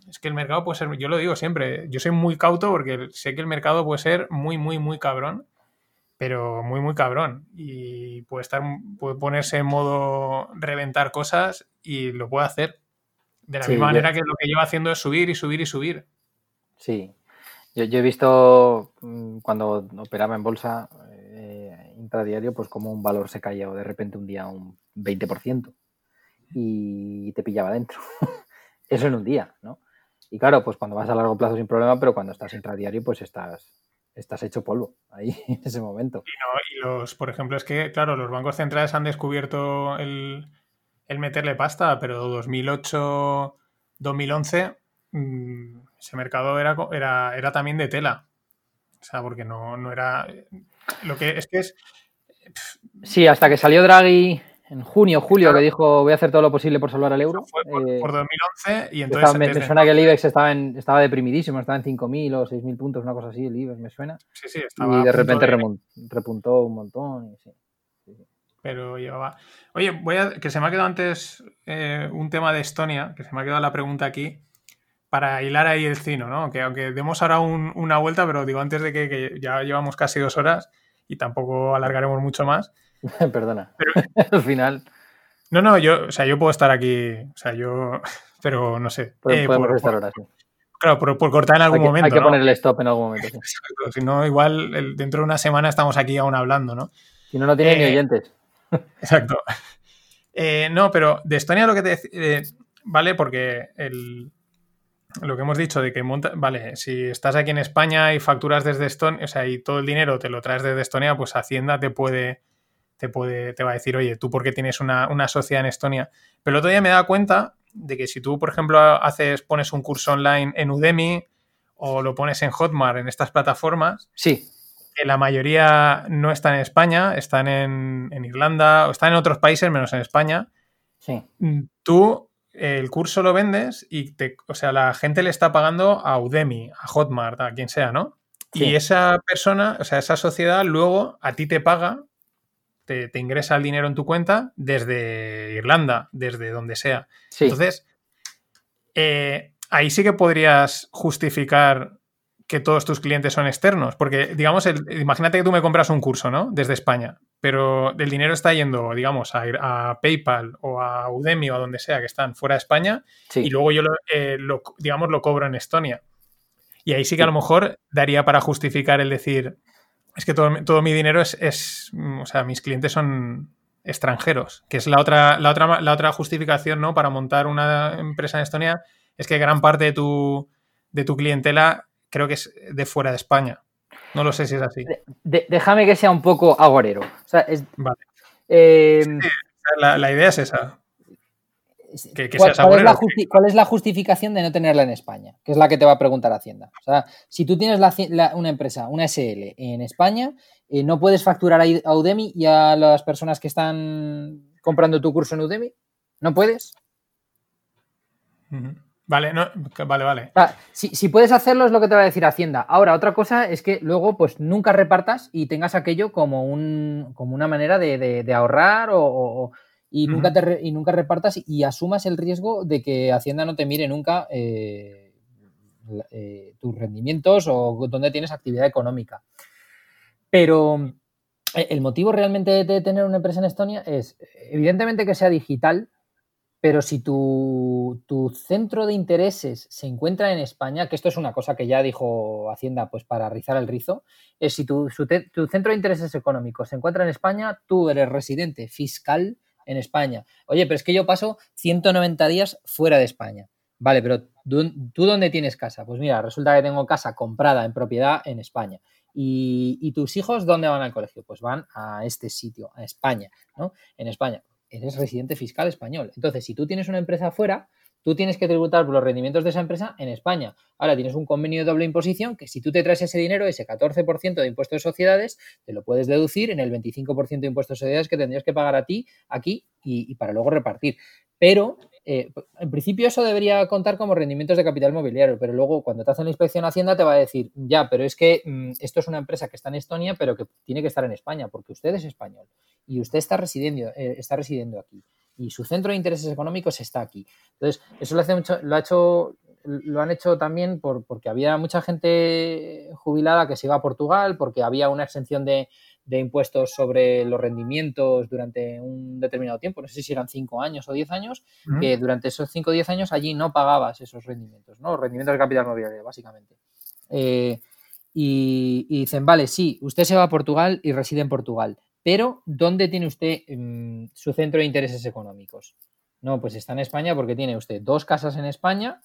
es que el mercado puede ser, yo lo digo siempre, yo soy muy cauto porque sé que el mercado puede ser muy, muy, muy cabrón, pero muy, muy cabrón. Y puede estar, puede ponerse en modo reventar cosas y lo puede hacer. De la misma manera que lo que lleva haciendo es subir y subir y subir. Sí. Yo, he visto mm, cuando operaba en bolsa eh, intradiario, pues como un valor se caía o de repente un día un 20% y te pillaba dentro. Eso en un día, ¿no? Y claro, pues cuando vas a largo plazo sin problema, pero cuando estás intradiario, pues estás, estás hecho polvo ahí en ese momento. Y, los, por ejemplo, es que, claro, los bancos centrales han descubierto el, meterle pasta, pero 2008, 2011, mm, ese mercado era, era, era también de tela. O sea, porque no, no era. Lo que es que es. Sí, hasta que salió Draghi en junio, julio, que dijo voy a hacer todo lo posible por salvar al euro. Fue por, 2011 eh, y entonces... me, suena que el IBEX estaba, en, estaba deprimidísimo, estaba en 5.000 o 6.000 puntos, una cosa así, el IBEX me suena. Sí, sí, estaba Y de repente repuntó un montón. Pero llevaba... Oye, voy a... que se me ha quedado antes eh, un tema de Estonia, que se me ha quedado la pregunta aquí, para hilar ahí el cino, ¿no? Que aunque demos ahora una vuelta, pero digo, antes de que, que ya llevamos casi dos horas y tampoco alargaremos mucho más... Perdona. Al final. No, no, yo, o sea, yo puedo estar aquí, o sea, yo, pero no sé. Eh, podemos estar ahora, sí. Claro, por, cortar en algún momento. Hay que poner el stop en algún momento. Exacto, si no, igual dentro de una semana estamos aquí aún hablando, ¿no? Si no, no tiene ni eh, oyentes. Exacto. Eh, no, pero de Estonia lo que te vale, porque el, lo que hemos dicho de que monta, vale, si estás aquí en España y facturas desde Estonia, o sea, y todo el dinero te lo traes desde Estonia, pues Hacienda te puede te, puede, te va a decir, oye, tú porque tienes una, sociedad en Estonia. Pero el otro día me da cuenta de que si tú, por ejemplo, haces, pones un curso online en Udemy o lo pones en Hotmart, en estas plataformas, sí. que la mayoría no están en España, están en, Irlanda o están en otros países menos en España, sí. Mm, tú el curso lo vendes y te, o sea, la gente le está pagando a Udemy, a Hotmart, a quien sea, ¿no? Y esa persona, o sea, esa sociedad luego a ti te paga te, ingresa el dinero en tu cuenta desde Irlanda, desde donde sea. Entonces, eh, ahí sí que podrías justificar que todos tus clientes son externos, porque digamos, imagínate que tú me compras un curso, ¿no? Desde España, pero el dinero está yendo, digamos, a, PayPal o a Udemy o a donde sea que están fuera de España y luego yo, eh, lo, digamos, lo cobro en Estonia. Y ahí sí que a lo mejor daría para justificar el decir, es que todo, mi dinero es, o sea, mis clientes son extranjeros, que es la otra, la otra, la otra justificación, ¿no? Para montar una empresa en Estonia, es que gran parte de tu, de tu clientela creo que es de fuera de España. No lo sé si es así. déjame que sea un poco agorero. vale. Eh, la, idea es esa. ¿Cuál, es la justificación de no tenerla en España? Que es la que te va a preguntar Hacienda. O sea, si tú tienes una empresa, una SL en España, eh, ¿no puedes facturar a Udemy y a las personas que están comprando tu curso en Udemy? ¿No puedes? Vale, no, vale, vale. si, puedes hacerlo es lo que te va a decir Hacienda. Ahora, otra cosa es que luego pues nunca repartas y tengas aquello como, un, como una manera de, ahorrar o y, nunca te y nunca repartas y asumas el riesgo de que Hacienda no te mire nunca eh, eh, tus rendimientos o dónde tienes actividad económica. Pero eh, el motivo realmente de tener una empresa en Estonia es, evidentemente, que sea digital, pero si tu, centro de intereses se encuentra en España, que esto es una cosa que ya dijo Hacienda, pues para rizar el rizo, es si tu, tu centro de intereses económicos se encuentra en España, tú eres residente fiscal en España. Oye, pero es que yo paso 190 días fuera de España. Vale, pero ¿tú, dónde tienes casa? Pues mira, resulta que tengo casa comprada en propiedad en España. ¿Y, tus hijos dónde van al colegio? Pues van a este sitio, a España, ¿no? En España. Eres residente fiscal español. Entonces, si tú tienes una empresa afuera, tú tienes que tributar los rendimientos de esa empresa en España. Ahora tienes un convenio de doble imposición que si tú te traes ese dinero, ese 14% de impuestos de sociedades, te lo puedes deducir en el 25% de impuestos de sociedades que tendrías que pagar a ti aquí y, para luego repartir. Pero eh, en principio eso debería contar como rendimientos de capital mobiliario, pero luego cuando te hacen la inspección Hacienda te va a decir, ya, pero es que mm, esto es una empresa que está en Estonia, pero que tiene que estar en España, porque usted es español y usted está residiendo, eh, está residiendo aquí y su centro de intereses económicos está aquí. Entonces, eso lo, hace mucho, lo ha hecho lo han hecho también por, porque había mucha gente jubilada que se iba a Portugal, porque había una exención de, impuestos sobre los rendimientos durante un determinado tiempo, no sé si eran cinco años o diez años, que durante esos cinco o diez años allí no pagabas esos rendimientos, ¿no? rendimientos de capital mobiliario, básicamente. Eh, y, dicen, vale, sí, usted se va a Portugal y reside en Portugal, pero ¿dónde tiene usted mm, su centro de intereses económicos? No, pues está en España porque tiene usted dos casas en España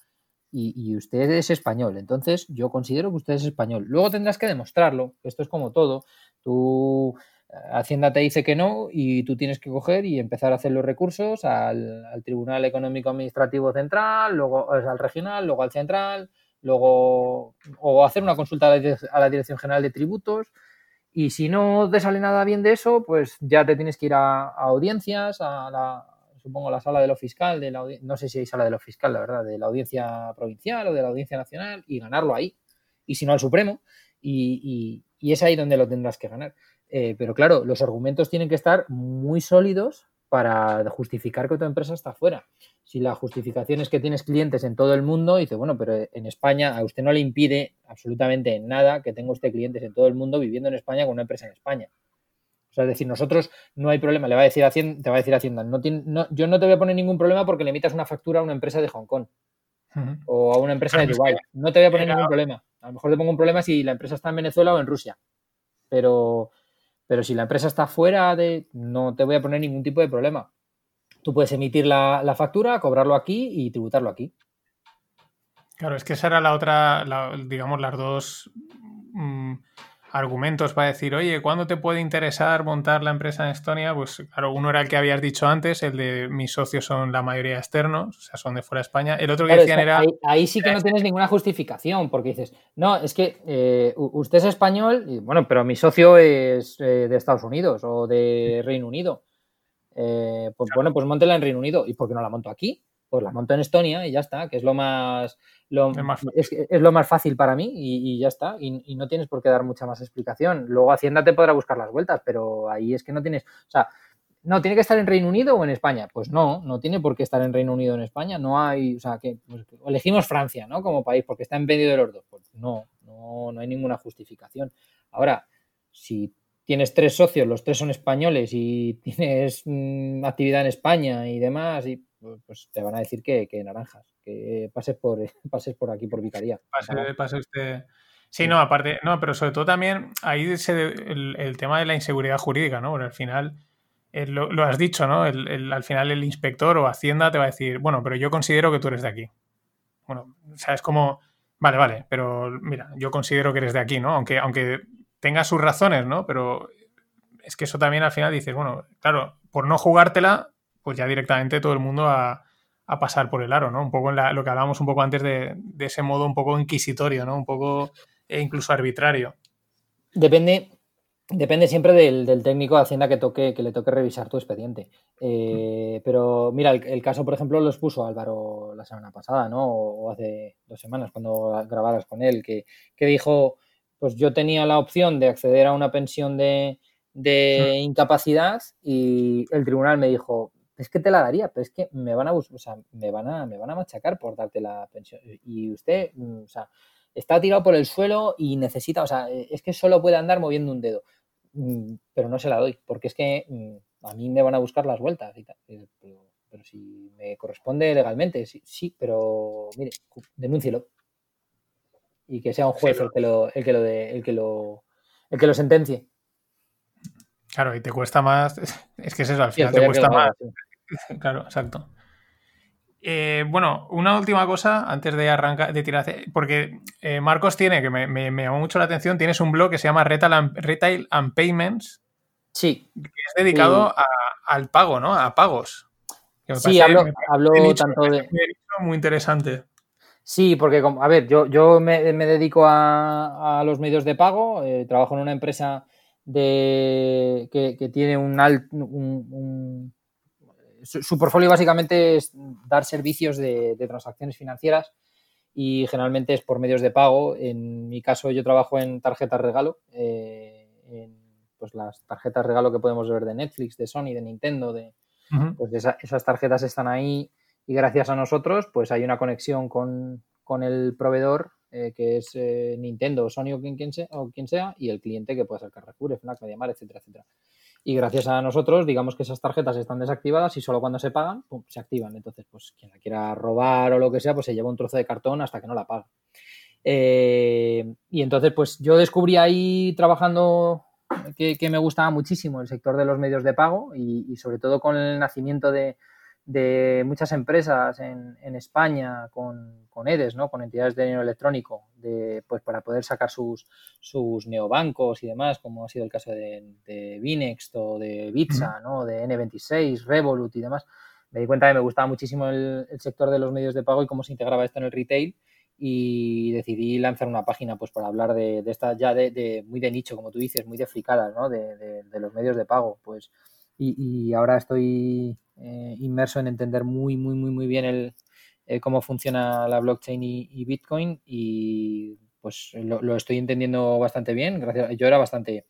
y, usted es español. Entonces, yo considero que usted es español. Luego tendrás que demostrarlo. Esto es como todo. Tú, eh, Hacienda te dice que no y tú tienes que coger y empezar a hacer los recursos al, Tribunal Económico Administrativo Central, luego al regional, luego al central, luego o hacer una consulta a la Dirección General de Tributos y si no te sale nada bien de eso, pues ya te tienes que ir a, audiencias, a la, supongo, la sala de lo fiscal, de la, no sé si hay sala de lo fiscal, la verdad, de la audiencia provincial o de la audiencia nacional y ganarlo ahí. Y si no al Supremo, y, es ahí donde lo tendrás que ganar. Eh, pero claro, los argumentos tienen que estar muy sólidos para justificar que tu empresa está fuera. Si la justificación es que tienes clientes en todo el mundo, dice, bueno, pero en España a usted no le impide absolutamente nada que tenga usted clientes en todo el mundo viviendo en España con una empresa en España. O sea, es decir, nosotros no hay problema, le va a decir te va a decir Hacienda, no yo no te voy a poner ningún problema porque le emitas una factura a una empresa de Hong Kong o a una empresa de Dubái. No te voy a poner ningún problema. A lo mejor te pongo un problema si la empresa está en Venezuela o en Rusia. Pero pero si la empresa está fuera de, no te voy a poner ningún tipo de problema. Tú puedes emitir la, factura, cobrarlo aquí y tributarlo aquí. Claro, es que esa era la otra, digamos, las dos mm, argumentos para decir, oye, ¿cuándo te puede interesar montar la empresa en Estonia? Pues claro, uno era el que habías dicho antes, el de mis socios son la mayoría externos, o sea, son de fuera de España. El otro que decían era... Ahí, sí que no tienes ninguna justificación, porque dices, no, es que eh, usted es español, y, bueno, pero mi socio es eh, de Estados Unidos o de Reino Unido. Eh, pues bueno, pues montela en Reino Unido. ¿Y por qué no la monto aquí? Pues la monto en Estonia y ya está, que es lo más, lo, es, lo más fácil para mí y, ya está. Y, no tienes por qué dar mucha más explicación. Luego Hacienda te podrá buscar las vueltas, pero ahí es que no tienes, o sea, no, ¿tiene que estar en Reino Unido o en España? Pues no, no tiene por qué estar en Reino Unido o en España. No hay, o sea, que pues, elegimos Francia, ¿no? Como país, porque está en medio de los dos. Pues no, no, no hay ninguna justificación. Ahora, si tienes tres socios, los tres son españoles y tienes mm, actividad en España y demás, y pues te van a decir que, naranjas, que pases por, pases por aquí por Vicaría. Pase, usted. Sí, no, aparte, no, pero sobre todo también ahí se, el, tema de la inseguridad jurídica, ¿no? Porque al final, eh, lo, has dicho, ¿no? al final el inspector o Hacienda te va a decir, bueno, pero yo considero que tú eres de aquí. Bueno, o sea, es como, vale, vale, pero mira, yo considero que eres de aquí, ¿no? Aunque, aunque tenga sus razones, ¿no? Pero es que eso también al final dices, bueno, claro, por no jugártela, pues ya directamente todo el mundo a, pasar por el aro, ¿no? Un poco en lo que hablábamos un poco antes de, ese modo un poco inquisitorio, ¿no? Un poco e incluso arbitrario. Depende, depende siempre del, técnico de Hacienda que toque, que le toque revisar tu expediente. Eh, pero mira, el, caso, por ejemplo, lo expuso Álvaro la semana pasada, ¿no? O, hace dos semanas, cuando grabaras con él, que, dijo, pues yo tenía la opción de acceder a una pensión de, de incapacidad y el tribunal me dijo, es que te la daría, pero es que me van a o sea, me van a, me van a machacar por darte la pensión. Y usted, mm, o sea, está tirado por el suelo y necesita, o sea, es que solo puede andar moviendo un dedo. Mm, pero no se la doy, porque es que mm, a mí me van a buscar las vueltas y tal. Pero, si me corresponde legalmente, sí, sí, pero mire, denúncielo. Y que sea un juez el que lo, el que lo de, el que lo, el que lo sentencie. Claro, y te cuesta más. Es que es eso, al final te cuesta más. Claro, exacto. Eh, bueno, una última cosa antes de arrancar, de tirar, porque eh, Marcos tiene, que me, me, llamó mucho la atención, tienes un blog que se llama Retail and, Payments. Sí. Que es dedicado al pago, ¿no? A pagos. Sí, hablo, tanto de. muy interesante. Sí, porque, a ver, yo, yo me, dedico a, los medios de pago, eh, trabajo en una empresa de, que, tiene un, un, su, portfolio básicamente es dar servicios de, transacciones financieras y generalmente es por medios de pago. En mi caso yo trabajo en tarjetas regalo, eh, en, pues las tarjetas regalo que podemos ver de Netflix, de Sony, de Nintendo, de, pues esas tarjetas están ahí y gracias a nosotros pues hay una conexión con, el proveedor eh, que es eh, Nintendo, Sony o quien, sea, o quien sea y el cliente que puede ser Carrefour, FNAC, Mediamar, etcétera, etcétera. Y gracias a nosotros, digamos que esas tarjetas están desactivadas y solo cuando se pagan, se activan. Entonces, pues quien la quiera robar o lo que sea, pues se lleva un trozo de cartón hasta que no la paga. Eh, y entonces, pues yo descubrí ahí trabajando que, me gustaba muchísimo el sector de los medios de pago y sobre todo con el nacimiento de, de muchas empresas en, en España con, con, EDES, ¿no? con entidades de dinero electrónico, de, pues para poder sacar sus, sus neobancos y demás, como ha sido el caso de, de Binext o de Bitsa, ¿no? de N26, Revolut y demás. Me di cuenta que me gustaba muchísimo el, sector de los medios de pago y cómo se integraba esto en el retail y decidí lanzar una página pues para hablar de, de esta ya de, de, muy de nicho, como tú dices, muy de fricadas, ¿no? de, de los medios de pago. Pues y, ahora estoy eh, inmerso en entender muy, muy, muy, muy bien el, eh, cómo funciona la blockchain y, Bitcoin y pues lo, estoy entendiendo bastante bien. Gracias. Yo era bastante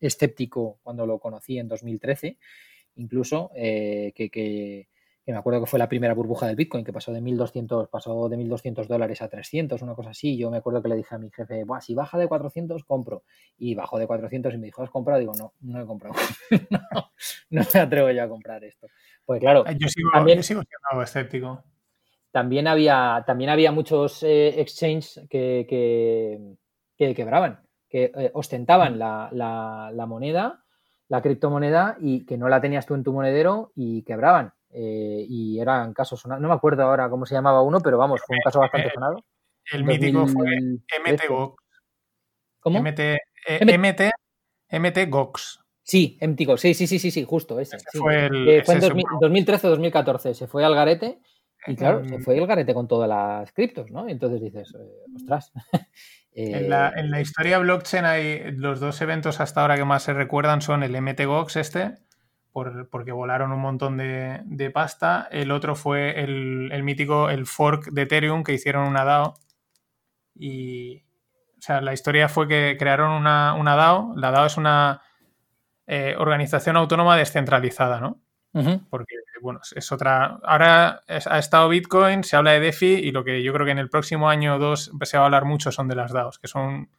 escéptico cuando lo conocí en 2013, incluso eh, que me acuerdo que fue la primera burbuja del Bitcoin, que pasó de 1.200, pasó de 1.200 dólares a 300, una cosa así. Yo me acuerdo que le dije a mi jefe, si baja de 400, compro. Y bajó de 400 y me dijo, ¿has comprado? Digo, no, no he comprado. no, me atrevo yo a comprar esto. Pues claro. Yo sigo, también, siendo escéptico. También había, también había muchos eh, exchanges que, que, quebraban, que eh, ostentaban la, la moneda, la criptomoneda, y que no la tenías tú en tu monedero y quebraban. Eh, y eran casos sonados. No me acuerdo ahora cómo se llamaba uno, pero vamos, fue un caso bastante sonado. El mítico fue MTGOX. ¿Cómo? MT, eh, MT, GOX. Sí, MTGOX, sí, sí, sí, sí, sí, justo ese. Fue, en 2013 o 2014, se fue al garete y claro, se fue el garete con todas las criptos, ¿no? entonces dices, eh, ostras. en, la, en, la, historia blockchain hay los dos eventos hasta ahora que más se recuerdan son el MTGOX este, porque volaron un montón de, pasta. El otro fue el, mítico, el fork de Ethereum, que hicieron una DAO. Y, o sea, la historia fue que crearon una, DAO. La DAO es una eh, organización autónoma descentralizada, ¿no? Porque, bueno, es otra... Ahora ha estado Bitcoin, se habla de DeFi y lo que yo creo que en el próximo año o dos se va a hablar mucho son de las DAOs, que son,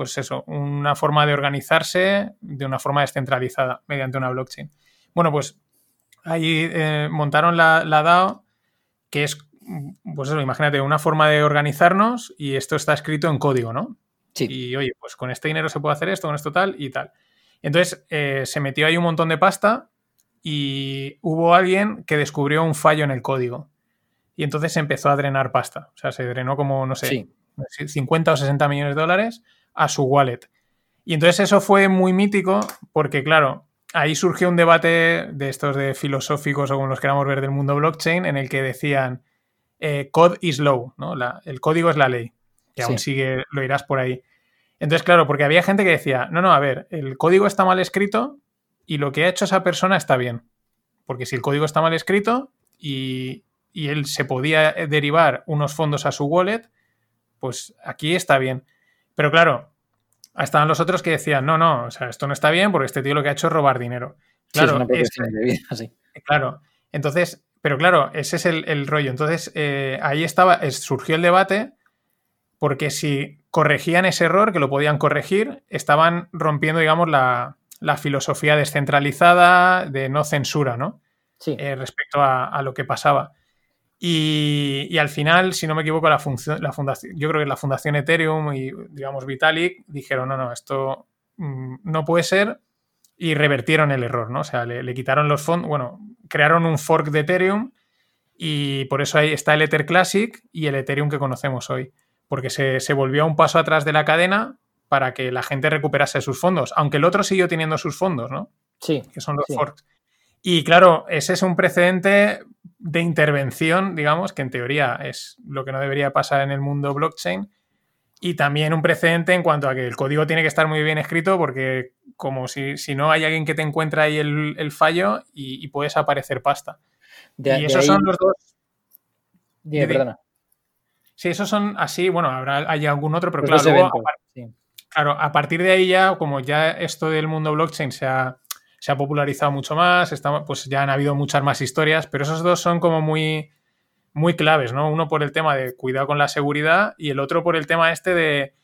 pues eso, una forma de organizarse de una forma descentralizada mediante una blockchain. Bueno, pues ahí eh, montaron la, DAO, que es, pues eso, imagínate, una forma de organizarnos y esto está escrito en código, ¿no? Sí. Y oye, pues con este dinero se puede hacer esto, con esto tal y tal. Entonces eh, se metió ahí un montón de pasta y hubo alguien que descubrió un fallo en el código. Y entonces se empezó a drenar pasta. O sea, se drenó como, no sé, 50 o 60 millones de dólares a su wallet. Y entonces eso fue muy mítico porque, claro, ahí surgió un debate de estos de filosóficos o como los queramos ver del mundo blockchain en el que decían eh, code is law, ¿no? el código es la ley, que aún sigue, lo irás por ahí. Entonces, claro, porque había gente que decía, no, no, a ver, el código está mal escrito y lo que ha hecho esa persona está bien. Porque si el código está mal escrito y, y él se podía derivar unos fondos a su wallet, pues aquí está bien. Pero claro, estaban los otros que decían, no, no, o sea, esto no está bien porque este tío lo que ha hecho es robar dinero. Claro, claro. Entonces, pero claro, ese es el, rollo. Entonces, eh, ahí estaba, surgió el debate porque si corregían ese error, que lo podían corregir, estaban rompiendo, digamos, la, filosofía descentralizada de no censura, ¿no? Sí. Eh, respecto a, lo que pasaba. Y, al final, si no me equivoco, la, función, la fundación, yo creo que la fundación Ethereum y, digamos, Vitalik dijeron, no, no, esto mm, no puede ser y revertieron el error, ¿no? O sea, le, quitaron los fondos, bueno, crearon un fork de Ethereum y por eso ahí está el Ether Classic y el Ethereum que conocemos hoy, porque se, se volvió un paso atrás de la cadena para que la gente recuperase sus fondos, aunque el otro siguió teniendo sus fondos, ¿no? Sí. Que son los forks. Y claro, ese es un precedente de intervención, digamos, que en teoría es lo que no debería pasar en el mundo blockchain. Y también un precedente en cuanto a que el código tiene que estar muy bien escrito porque como si, no hay alguien que te encuentra ahí el, fallo y, puedes aparecer pasta. y esos son los dos... perdona. Sí, esos son así, bueno, habrá hay algún otro, pero claro, claro, a partir de ahí ya, como ya esto del mundo blockchain se ha, se ha popularizado mucho más, pues ya han habido muchas más historias, pero esos dos son como muy, muy claves, ¿no? Uno por el tema de cuidado con la seguridad y el otro por el tema este de,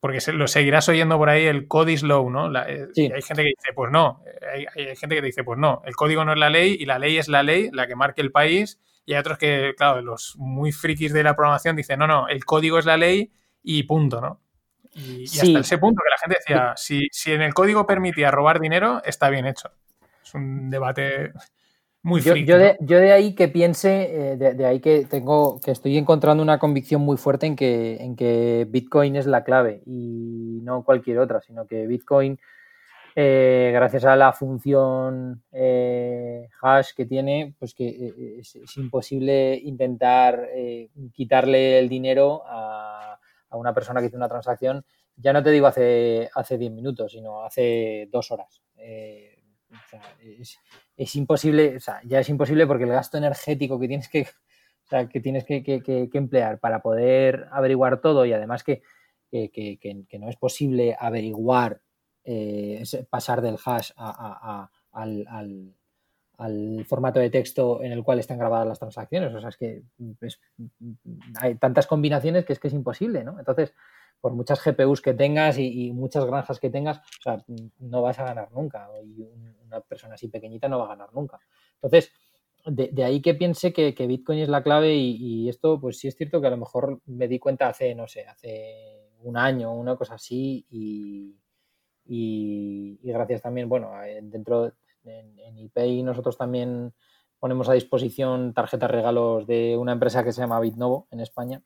porque lo seguirás oyendo por ahí, el code is law, ¿no? Eh, hay gente que dice, pues no, hay, gente que dice, pues no, el código no es la ley y la ley es la ley, la que marque el país, y hay otros que, claro, los muy frikis de la programación dicen, no, no, el código es la ley y punto, ¿no? Y, hasta ese punto que la gente decía, si, si, en el código permitía robar dinero, está bien hecho. Es un debate muy yo, yo, de, ahí que piense, eh, de, ahí que tengo, que estoy encontrando una convicción muy fuerte en que, en que Bitcoin es la clave y no cualquier otra, sino que Bitcoin, eh, gracias a la función eh, hash que tiene, pues que es, es imposible intentar quitarle el dinero a a una persona que hizo una transacción, ya no te digo hace, hace 10 minutos, sino hace dos horas. Eh, es, imposible, o sea, ya es imposible porque el gasto energético que tienes que, que, tienes que, emplear para poder averiguar todo y además que, no es posible averiguar, eh, pasar del hash al al formato de texto en el cual están grabadas las transacciones. O sea, es que hay tantas combinaciones que es que es imposible, ¿no? Entonces, por muchas GPUs que tengas y, muchas granjas que tengas, o sea, no vas a ganar nunca. Y una persona así pequeñita no va a ganar nunca. Entonces, de, ahí que piense que, Bitcoin es la clave y, esto, pues sí es cierto que a lo mejor me di cuenta hace, no sé, hace un año, una cosa así y, y, gracias también, bueno, dentro en, en nosotros también ponemos a disposición tarjetas regalos de una empresa que se llama Bitnovo en España,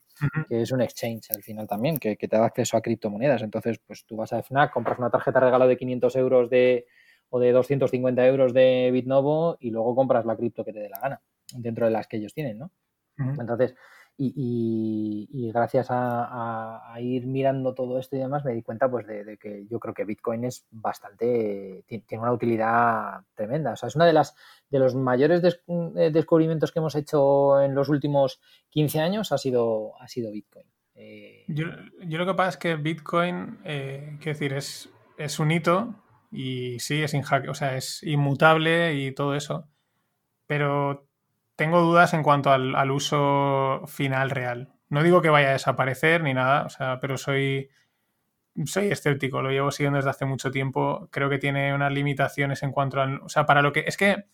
que es un exchange al final también, que, te da acceso a criptomonedas. Entonces, pues tú vas a FNAC, compras una tarjeta regalo de 500 euros de, o de 250 euros de Bitnovo y luego compras la cripto que te dé la gana, dentro de las que ellos tienen, ¿no? Entonces, y, gracias a, ir mirando todo esto y demás me di cuenta pues de, que yo creo que Bitcoin es bastante tiene una utilidad tremenda. O sea es una de las de los mayores eh, descubrimientos que hemos hecho en los últimos 15 años ha sido ha sido Bitcoin. Eh, yo, lo que pasa es que Bitcoin eh, quiero decir es, es un hito y sí es o sea es inmutable y todo eso pero tengo dudas en cuanto al, uso final real. No digo que vaya a desaparecer ni nada, o sea, pero soy, soy escéptico, lo llevo siguiendo desde hace mucho tiempo. Creo que tiene unas limitaciones en cuanto a. O sea, para lo que. Es que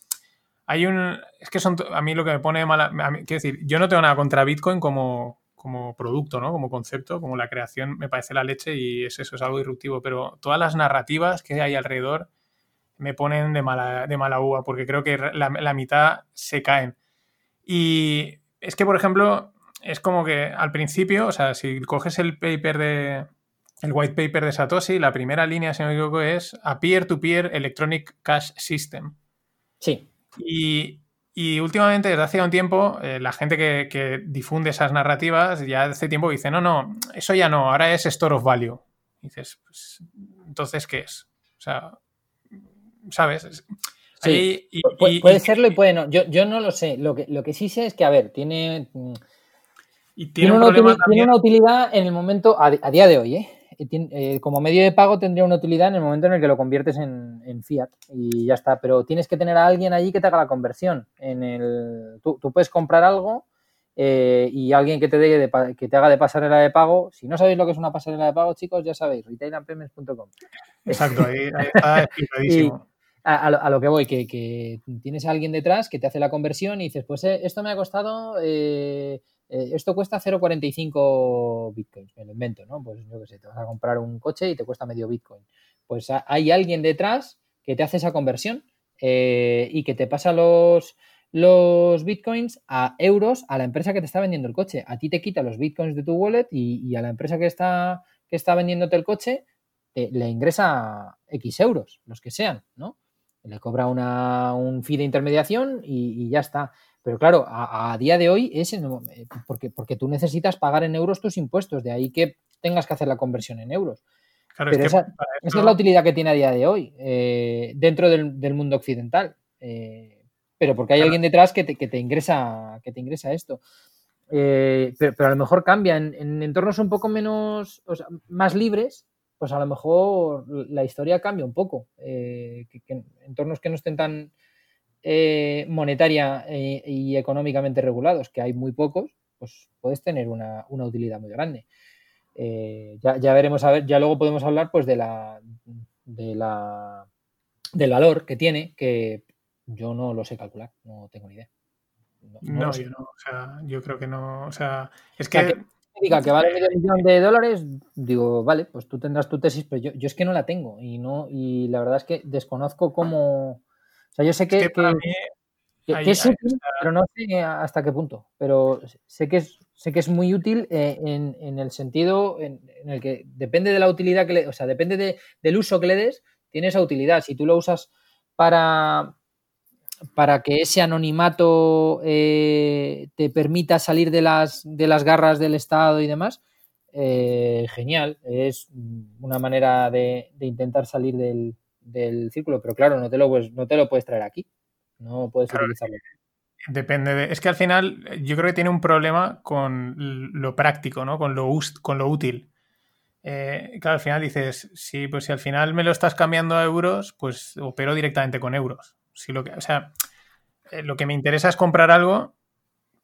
hay un. Es que son. A mí lo que me pone mala. quiero decir, yo no tengo nada contra Bitcoin como, como producto, ¿no? Como concepto, como la creación, me parece la leche y es eso, es algo disruptivo. Pero todas las narrativas que hay alrededor me ponen de mala, de mala uva, porque creo que la mitad se caen. Y es que, por ejemplo, es como que al principio, o sea, si coges el paper de. El white paper de Satoshi, la primera línea, si no me equivoco, es a peer-to-peer electronic cash system. Sí. Y, últimamente, desde hace un tiempo, eh, la gente que, difunde esas narrativas ya hace tiempo dice, no, no, eso ya no, ahora es store of value. dices, pues, entonces, ¿qué es? O sea, ¿sabes? Sí, puede serlo y puede no. Yo, yo no lo sé. Lo que, lo que sí sé es que, a ver, tiene. Mm, tiene, una, utilidad, en el momento, a, día de hoy, ¿eh? ¿eh? como medio de pago tendría una utilidad en el momento en el que lo conviertes en, fiat y ya está. Pero tienes que tener a alguien allí que te haga la conversión. En el, tú, puedes comprar algo eh, y alguien que te, de, que te haga de pasarela de pago. Si no sabéis lo que es una pasarela de pago, chicos, ya sabéis, retailandpayments.com. Exacto, ahí, está a, lo que voy, que, tienes a alguien detrás que te hace la conversión y dices, pues eh, esto me ha costado, eh, eh, esto cuesta 0,45 bitcoins, me lo invento, ¿no? Pues yo qué sé, te vas a comprar un coche y te cuesta medio bitcoin. Pues hay alguien detrás que te hace esa conversión y que te pasa los, los bitcoins a euros a la empresa que te está vendiendo el coche. A ti te quita los bitcoins de tu wallet y, a la empresa que está, que está vendiéndote el coche le ingresa X euros, los que sean, ¿no? Le cobra una, un fee de intermediación y, ya está. Pero claro, a, día de hoy es porque, porque tú necesitas pagar en euros tus impuestos, de ahí que tengas que hacer la conversión en euros. Pero esa, es la utilidad que tiene a día de hoy eh, dentro del, mundo occidental. Eh, pero porque hay alguien detrás que te, que te, ingresa, que te ingresa esto. Eh, pero, a lo mejor cambia en, entornos un poco menos, o sea, más libres, pues a lo mejor la historia cambia un poco. que, entornos que no estén tan monetaria y económicamente regulados, que hay muy pocos, pues puedes tener una, una utilidad muy grande. Eh, ya, veremos, a ver, ya luego podemos hablar pues de la, de la del valor que tiene, que yo no lo sé calcular, no tengo ni idea. No, yo no, o sea, yo creo que no, o sea, es que... diga que vale medio millón de dólares, digo, vale, pues tú tendrás tu tesis, pero yo, es que no la tengo y no, y la verdad es que desconozco cómo, o sea, yo sé que, es útil, pero no sé hasta qué punto, pero sé que es sé que es muy útil eh, en, el sentido en, el que depende de la utilidad que le, o sea, depende del uso que le des, tiene esa utilidad. Si tú lo usas para, para que ese anonimato eh, te permita salir de las, de las garras del Estado y demás, eh, genial. Es una manera de, intentar salir del, círculo, pero claro, no te, lo, no te lo puedes traer aquí. No puedes utilizarlo. Depende de. Es que al final yo creo que tiene un problema con lo práctico, ¿no? Con lo, con lo útil. Eh, claro, al final dices, sí, pues si al final me lo estás cambiando a euros, pues opero directamente con euros. Si lo que, o sea, eh, lo que me interesa es comprar algo,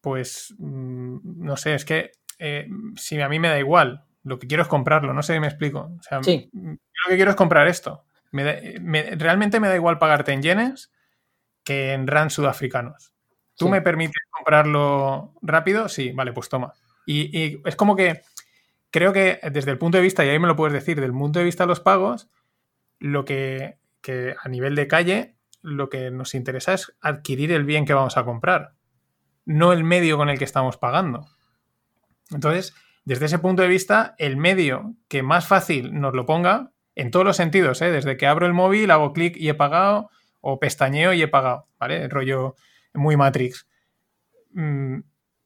pues mm, no sé, es que eh, si a mí me da igual, lo que quiero es comprarlo, no sé si me explico. O sea, sí. lo que quiero es comprar esto. realmente me da igual pagarte en yenes que en rand sudafricanos. ¿Tú me permites comprarlo rápido? Sí, vale, pues toma. Y, es como que creo que desde el punto de vista, y ahí me lo puedes decir, del punto de vista de los pagos, lo que, a nivel de calle, lo que nos interesa es adquirir el bien que vamos a comprar, no el medio con el que estamos pagando. Entonces, desde ese punto de vista, el medio que más fácil nos lo ponga, en todos los sentidos, ¿eh? desde que abro el móvil, hago clic y he pagado, o pestañeo y he pagado, ¿vale? El rollo muy Matrix. Mm,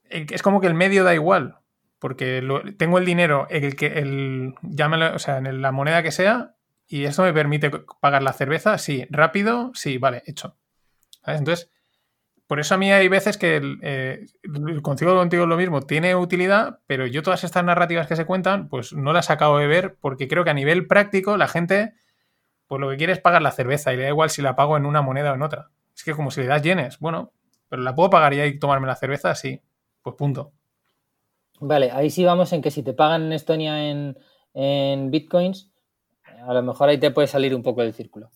es como que el medio da igual, porque tengo el dinero, el que, el, o sea, en la moneda que sea, y eso me permite pagar la cerveza, sí, rápido, sí, vale, hecho. Entonces, por eso a mí hay veces que el, eh, contigo, contigo lo mismo, tiene utilidad, pero yo todas estas narrativas que se cuentan, pues no las acabo de ver, porque creo que a nivel práctico la gente, pues lo que quiere es pagar la cerveza y le da igual si la pago en una moneda o en otra. Es que como si le das yenes, bueno, pero la puedo pagar ya y tomarme la cerveza, sí. Pues punto. Vale, ahí sí vamos en que si te pagan en Estonia en, bitcoins, a lo mejor ahí te puede salir un poco del círculo.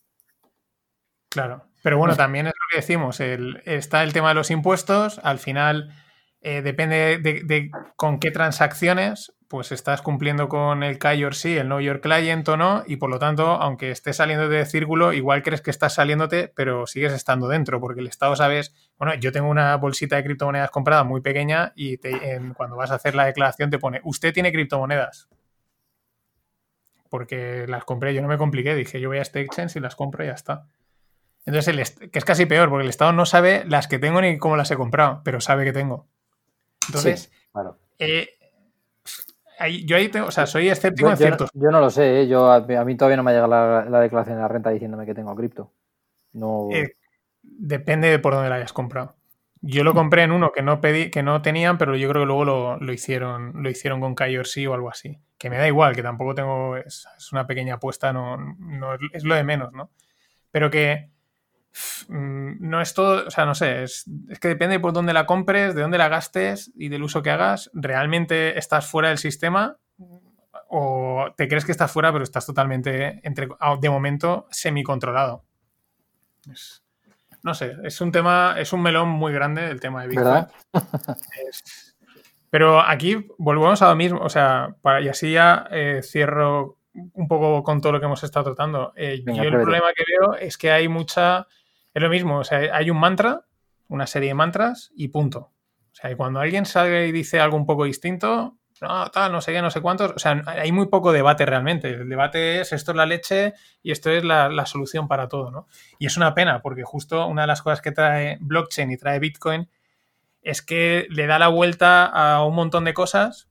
Claro, pero bueno, también es lo que decimos, está el tema de los impuestos, al final eh, depende de, con qué transacciones, pues estás cumpliendo con el KYC, el Know Your Client o no, y por lo tanto, aunque estés saliendo de círculo, igual crees que estás saliéndote, pero sigues estando dentro, porque el Estado sabes, bueno, yo tengo una bolsita de criptomonedas comprada muy pequeña y cuando vas a hacer la declaración te pone, usted tiene criptomonedas. Porque las compré, yo no me compliqué, dije, yo voy a este exchange y las compro y ya está. Entonces, que es casi peor, porque el Estado no sabe las que tengo ni cómo las he comprado, pero sabe que tengo. Entonces, claro. Eh, yo ahí tengo, o sea, soy escéptico en ciertos. Yo no lo sé, ¿eh? yo, a, mí todavía no me ha llegado la, declaración de la renta diciéndome que tengo cripto. No... Eh, depende de por dónde la hayas comprado. Yo lo compré en uno que no pedí, que no tenían, pero yo creo que luego lo, hicieron, lo hicieron con KYC o algo así. Que me da igual, que tampoco tengo, es, una pequeña apuesta, no, es lo de menos, ¿no? Pero que Mm, no es todo, o sea, no sé, es, que depende por dónde la compres, de dónde la gastes y del uso que hagas. ¿Realmente estás fuera del sistema o te crees que estás fuera, pero estás totalmente, entre, de momento, semicontrolado? No sé, es un tema, es un melón muy grande el tema de Bitcoin. pero aquí volvemos a lo mismo, o sea, para, y así ya eh, cierro un poco con todo lo que hemos estado tratando. Eh, yo el problema que veo es que hay mucha es lo mismo, o sea, hay un mantra, una serie de mantras y punto. O sea, cuando alguien sale y dice algo un poco distinto, no, no sé qué, no sé cuántos, o sea, hay muy poco debate realmente. El debate es esto es la leche y esto es la, solución para todo, ¿no? Y es una pena, porque justo una de las cosas que trae blockchain y trae Bitcoin es que le da la vuelta a un montón de cosas.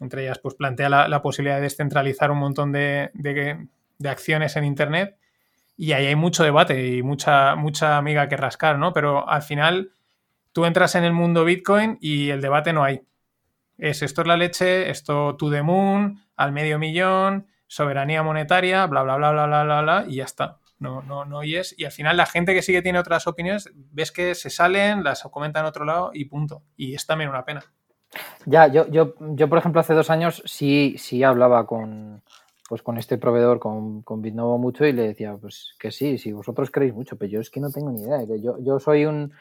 Entre ellas, pues plantea la, posibilidad de descentralizar un montón de, de, acciones en Internet. Y ahí hay mucho debate y mucha, mucha amiga que rascar, ¿no? Pero al final tú entras en el mundo Bitcoin y el debate no hay. Es esto es la leche, esto to the moon, al medio millón, soberanía monetaria, bla, bla, bla, bla, bla, bla, bla, y ya está. No, no, no oyes. Y al final la gente que sí que tiene otras opiniones, ves que se salen, las comentan en otro lado y punto. Y es también una pena. Ya, yo, yo, yo por ejemplo, hace dos años sí, sí hablaba con, pues con este proveedor, con, con Bitnovo mucho y le decía, pues que sí, si vosotros creéis mucho, pero yo es que no tengo ni idea. Yo, yo soy un,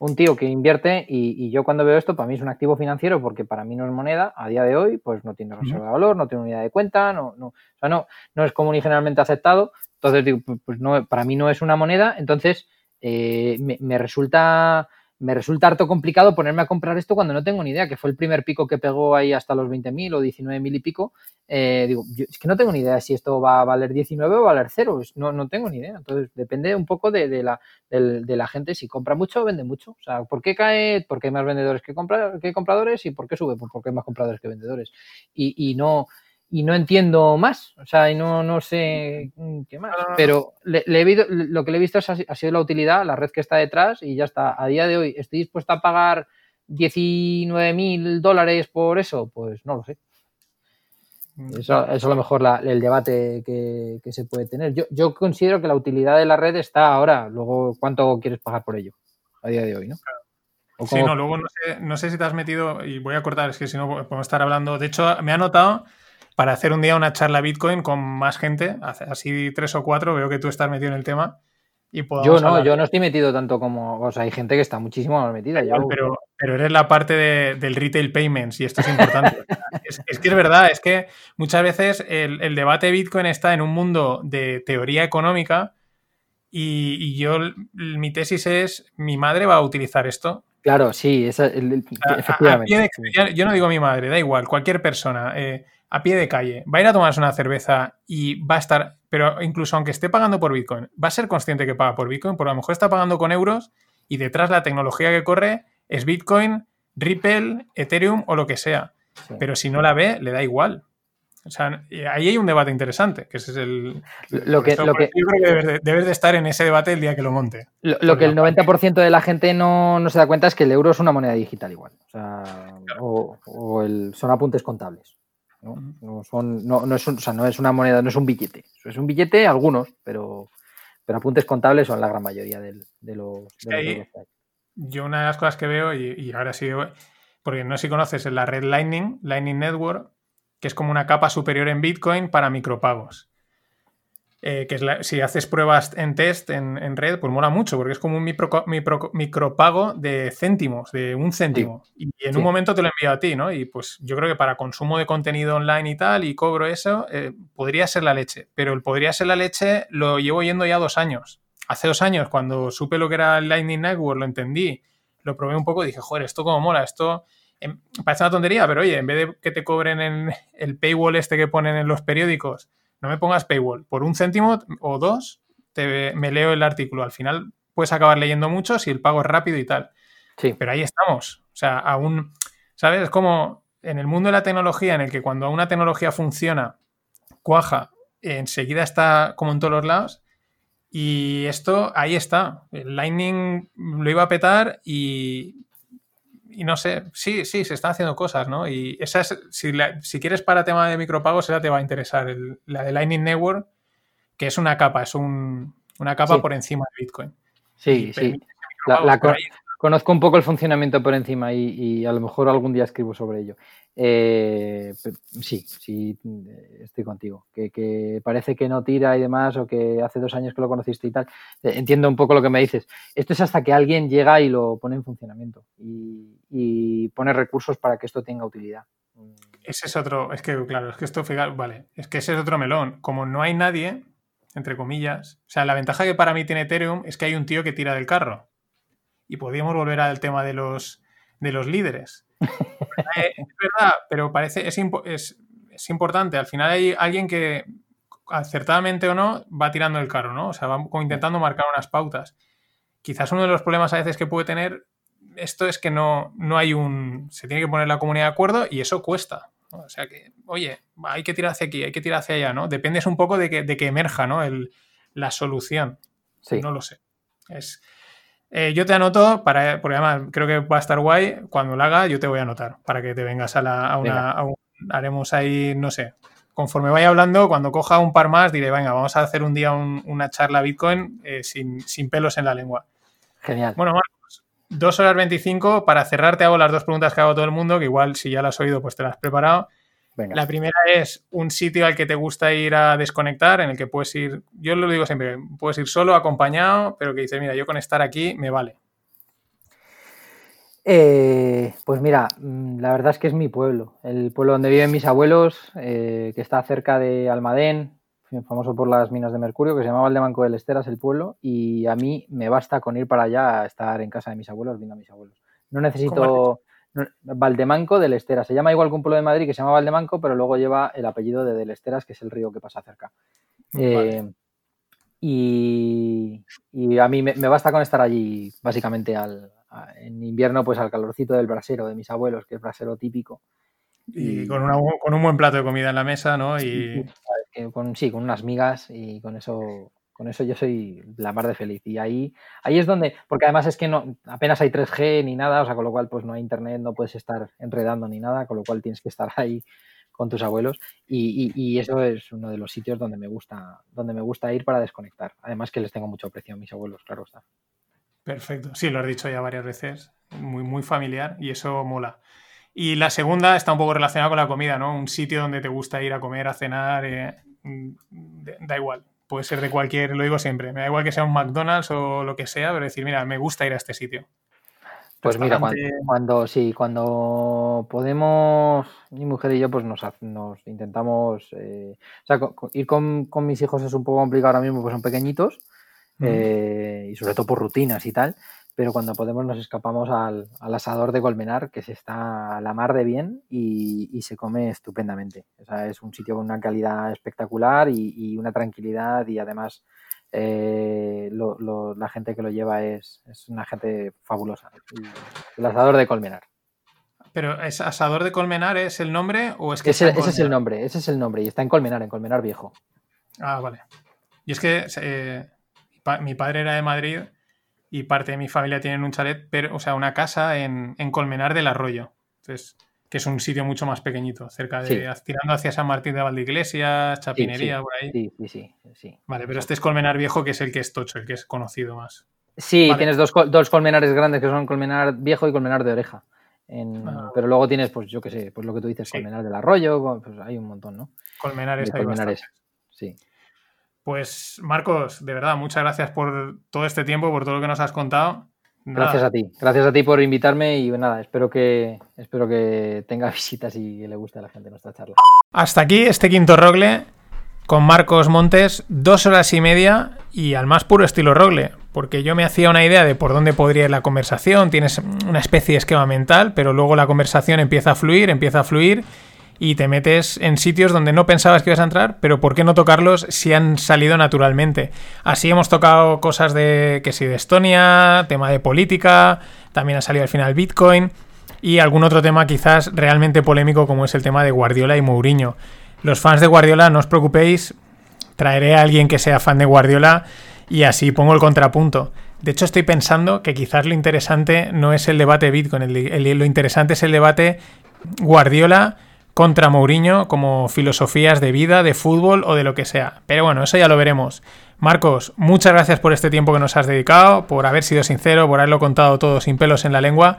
un tío que invierte y, yo cuando veo esto, para mí es un activo financiero porque para mí no es moneda, a día de hoy, pues no tiene reserva de valor, no tiene unidad de cuenta, no, no, o sea, no, no es común y generalmente aceptado. Entonces, digo, pues no, para mí no es una moneda, entonces eh, me, resulta me resulta harto complicado ponerme a comprar esto cuando no tengo ni idea, que fue el primer pico que pegó ahí hasta los 20.000 o 19.000 y pico. Eh, digo, es que no tengo ni idea si esto va a valer 19 o va a valer 0, no, no tengo ni idea. Entonces, depende un poco de, la, de, la gente si compra mucho o vende mucho. O sea, ¿por qué cae? Porque hay más vendedores que, que compradores y ¿por qué sube? Pues porque hay más compradores que vendedores. Y, y no y no entiendo más, o sea, y no, no sé qué más. Pero le, lo que le he visto ha sido la utilidad, la red que está detrás y ya está. A día de hoy, ¿estoy dispuesto a pagar 19 mil dólares por eso? Pues no lo sé. Mm. Eso, es a lo mejor el debate que, se puede tener. Yo, yo considero que la utilidad de la red está ahora. Luego, ¿cuánto quieres pagar por ello? A día de hoy, ¿no? Sí, no, luego no sé, no sé si te has metido, y voy a cortar, es que si no podemos estar hablando. De hecho, me ha notado para hacer un día una charla Bitcoin con más gente, así tres o cuatro, veo que tú estás metido en el tema. Y yo no, yo no estoy metido tanto como, o sea, hay gente que está muchísimo más metida. pero, pero eres la parte del retail payments y esto es importante. es, que es verdad, es que muchas veces el, debate Bitcoin está en un mundo de teoría económica y, yo, mi tesis es, mi madre va a utilizar esto. Claro, sí, efectivamente. yo no digo mi madre, da igual, cualquier persona. Eh, a pie de calle, va a ir a tomarse una cerveza y va a estar, pero incluso aunque esté pagando por Bitcoin, va a ser consciente que paga por Bitcoin, porque a lo mejor está pagando con euros y detrás la tecnología que corre es Bitcoin, Ripple, Ethereum o lo que sea. Pero si no la ve, le da igual. O sea, ahí hay un debate interesante, que ese es el... Lo que, lo que, yo creo que debes de, estar en ese debate el día que lo monte. Lo, que el 90% de la gente no, se da cuenta es que el euro es una moneda digital igual. O, sea, o, el, son apuntes contables. ¿No? son, no, es no es una moneda, no es un billete. Es un billete, algunos, pero, pero apuntes contables son la gran mayoría de, los, Yo una de las cosas que veo, y, ahora sí, porque no sé si conoces, es la red Lightning, Lightning Network, que es como una capa superior en Bitcoin para micropagos. Eh, que si haces pruebas en test en, red, pues mola mucho, porque es como un micropago de céntimos, de un céntimo. Y, en un momento te lo envío a ti, ¿no? Y pues yo creo que para consumo de contenido online y tal, y cobro eso, eh, podría ser la leche. Pero el podría ser la leche lo llevo yendo ya dos años. Hace dos años, cuando supe lo que era el Lightning Network, lo entendí, lo probé un poco y dije, joder, esto como mola, esto em, parece una tontería, pero oye, en vez de que te cobren en el paywall este que ponen en los periódicos, no me pongas paywall. Por un céntimo o dos te, me leo el artículo. Al final puedes acabar leyendo mucho si el pago es rápido y tal. Sí. Pero ahí estamos. O sea, aún, ¿sabes? Es como en el mundo de la tecnología, en el que cuando una tecnología funciona, cuaja, enseguida está como en todos los lados. Y esto, ahí está. El Lightning lo iba a petar y, y no sé, sí, sí, se están haciendo cosas, ¿no? Y esa es, si, si quieres para tema de micropagos, esa te va a interesar. la de Lightning Network, que es una capa, es un, una capa por encima de Bitcoin. Sí, sí. La, conozco un poco el funcionamiento por encima y, a lo mejor algún día escribo sobre ello. Eh, sí, sí, estoy contigo. Que, parece que no tira y demás, o que hace dos años que lo conociste y tal. Eh, entiendo un poco lo que me dices. Esto es hasta que alguien llega y lo pone en funcionamiento y, pone recursos para que esto tenga utilidad. Ese es otro, es que claro, es que esto, vale, es que ese es otro melón. Como no hay nadie, entre comillas, o sea, la ventaja que para mí tiene Ethereum es que hay un tío que tira del carro. Y podríamos volver al tema de los, de los líderes. Eh, es verdad, pero parece, es, es, importante. Al final hay alguien que, acertadamente o no, va tirando el carro, ¿no? O sea, va como intentando marcar unas pautas. Quizás uno de los problemas a veces que puede tener esto es que no, no hay un... Se tiene que poner la comunidad de acuerdo y eso cuesta. O sea que, oye, hay que tirar hacia aquí, hay que tirar hacia allá, ¿no? Dependes un poco de que, de que emerja, ¿no? El, la solución. Sí. No lo sé. Es, eh, yo te anoto, para, porque además creo que va a estar guay, cuando lo haga yo te voy a anotar, para que te vengas a, la, una... Haremos ahí, no sé, conforme vaya hablando, cuando coja un par más diré, venga, vamos a hacer un día una charla Bitcoin eh, sin, sin, pelos en la lengua. Genial. Bueno, Marco, 2 horas 25. Para cerrar, te hago las dos preguntas que hago todo el mundo, que igual si ya las has oído, pues te las has preparado. La primera es un sitio al que te gusta ir a desconectar, en el que puedes ir, yo lo digo siempre, puedes ir solo, acompañado, pero que dices, mira, yo con estar aquí me vale. Eh, pues mira, mm, la verdad es que es mi pueblo, el pueblo donde viven mis abuelos, eh, que está cerca de Almadén, famoso por las minas de mercurio, que se llama Valdemanco del Esteras el pueblo, y a mí me basta con ir para allá a estar en casa de mis abuelos, viendo a mis abuelos. No necesito Valdemanco del Esteras. Se llama igual que un pueblo de Madrid que se llama Valdemanco, pero luego lleva el apellido de del Esteras, que es el río que pasa cerca. Vale. Eh, y, y, a mí me, me, basta con estar allí, básicamente, al, a, en invierno, pues al calorcito del brasero de mis abuelos, que es brasero típico. Y, y con, una, con, un buen plato de comida en la mesa, ¿no? Y... Con, sí, con unas migas y con eso con eso yo soy la mar de feliz. Y ahí, ahí es donde, porque además es que no, apenas hay 3G ni nada, o sea, con lo cual pues no hay internet, no puedes estar enredando ni nada, con lo cual tienes que estar ahí con tus abuelos. Y, y, y eso es uno de los sitios donde me gusta, donde me gusta ir para desconectar. Además que les tengo mucho aprecio a mis abuelos, claro está. Perfecto. Sí, lo has dicho ya varias veces. Muy, muy familiar y eso mola. Y la segunda está un poco relacionada con la comida, ¿no? Un sitio donde te gusta ir a comer, a cenar, eh, da igual puede ser de cualquier, lo digo siempre, me da igual que sea un McDonald's o lo que sea, pero decir, mira, me gusta ir a este sitio. Pues mira, cuando, cuando, sí, cuando podemos, mi mujer y yo, pues nos, nos intentamos, eh, o sea, con, ir con, con, mis hijos es un poco complicado ahora mismo, pues son pequeñitos, mm. eh, y sobre todo por rutinas y tal, pero cuando podemos nos escapamos al, al, asador de Colmenar, que se está a la mar de bien y, y, se come estupendamente. O sea, es un sitio con una calidad espectacular y, y una tranquilidad y además eh, lo, lo, la gente que lo lleva es, es una gente fabulosa. El asador de Colmenar. ¿Pero es asador de Colmenar es el nombre o es que ese, ese es el nombre, ese es el nombre y está en Colmenar, en Colmenar Viejo. Ah, vale. Y es que eh, mi padre era de Madrid y parte de mi familia tienen un chalet, pero, o sea, una casa en, en Colmenar del Arroyo. Entonces, que es un sitio mucho más pequeñito, cerca de, sí. tirando hacia San Martín de Valdeiglesias, Chapinería, sí, sí. por ahí. Sí, sí, sí. Vale, pero este es Colmenar Viejo, que es el que es tocho, el que es conocido más. Sí, vale. tienes dos, dos, colmenares grandes que son Colmenar Viejo y Colmenar de Oreja. En, ah. Pero luego tienes, pues yo qué sé, pues lo que tú dices, Colmenar del Arroyo, pues hay un montón, ¿no? Colmenares, de Colmenares. Sí. Pues Marcos, de verdad, muchas gracias por todo este tiempo, por todo lo que nos has contado. Nada. Gracias a ti, gracias a ti por invitarme y nada, espero que espero que tenga visitas y le guste a la gente nuestra charla. Hasta aquí este quinto rogle con Marcos Montes, dos horas y media y al más puro estilo rogle, porque yo me hacía una idea de por dónde podría ir la conversación, tienes una especie de esquema mental, pero luego la conversación empieza a fluir, empieza a fluir y te metes en sitios donde no pensabas que ibas a entrar, pero ¿por qué no tocarlos si han salido naturalmente? Así hemos tocado cosas de que sí de Estonia, tema de política, también ha salido al final Bitcoin y algún otro tema quizás realmente polémico como es el tema de Guardiola y Mourinho. Los fans de Guardiola, no os preocupéis, traeré a alguien que sea fan de Guardiola y así pongo el contrapunto. De hecho, estoy pensando que quizás lo interesante no es el debate Bitcoin, el, el, lo interesante es el debate Guardiola contra Mourinho como filosofías de vida, de fútbol o de lo que sea. Pero bueno, eso ya lo veremos. Marcos, muchas gracias por este tiempo que nos has dedicado, por haber sido sincero, por haberlo contado todo sin pelos en la lengua.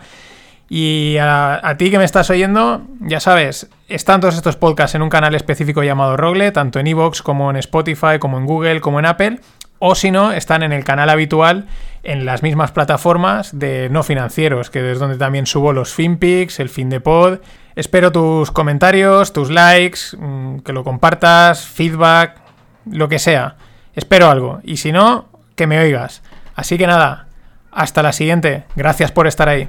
Y a, ti que me estás oyendo, ya sabes, están todos estos podcasts en un canal específico llamado Rogle, tanto en Evox como en Spotify, como en Google, como en Apple. O si no, están en el canal habitual en las mismas plataformas de no financieros, que es donde también subo los FinPix, el fin de pod. Espero tus comentarios, tus likes, mmm, que lo compartas, feedback, lo que sea. Espero algo. Y si no, que me oigas. Así que nada, hasta la siguiente. Gracias por estar ahí.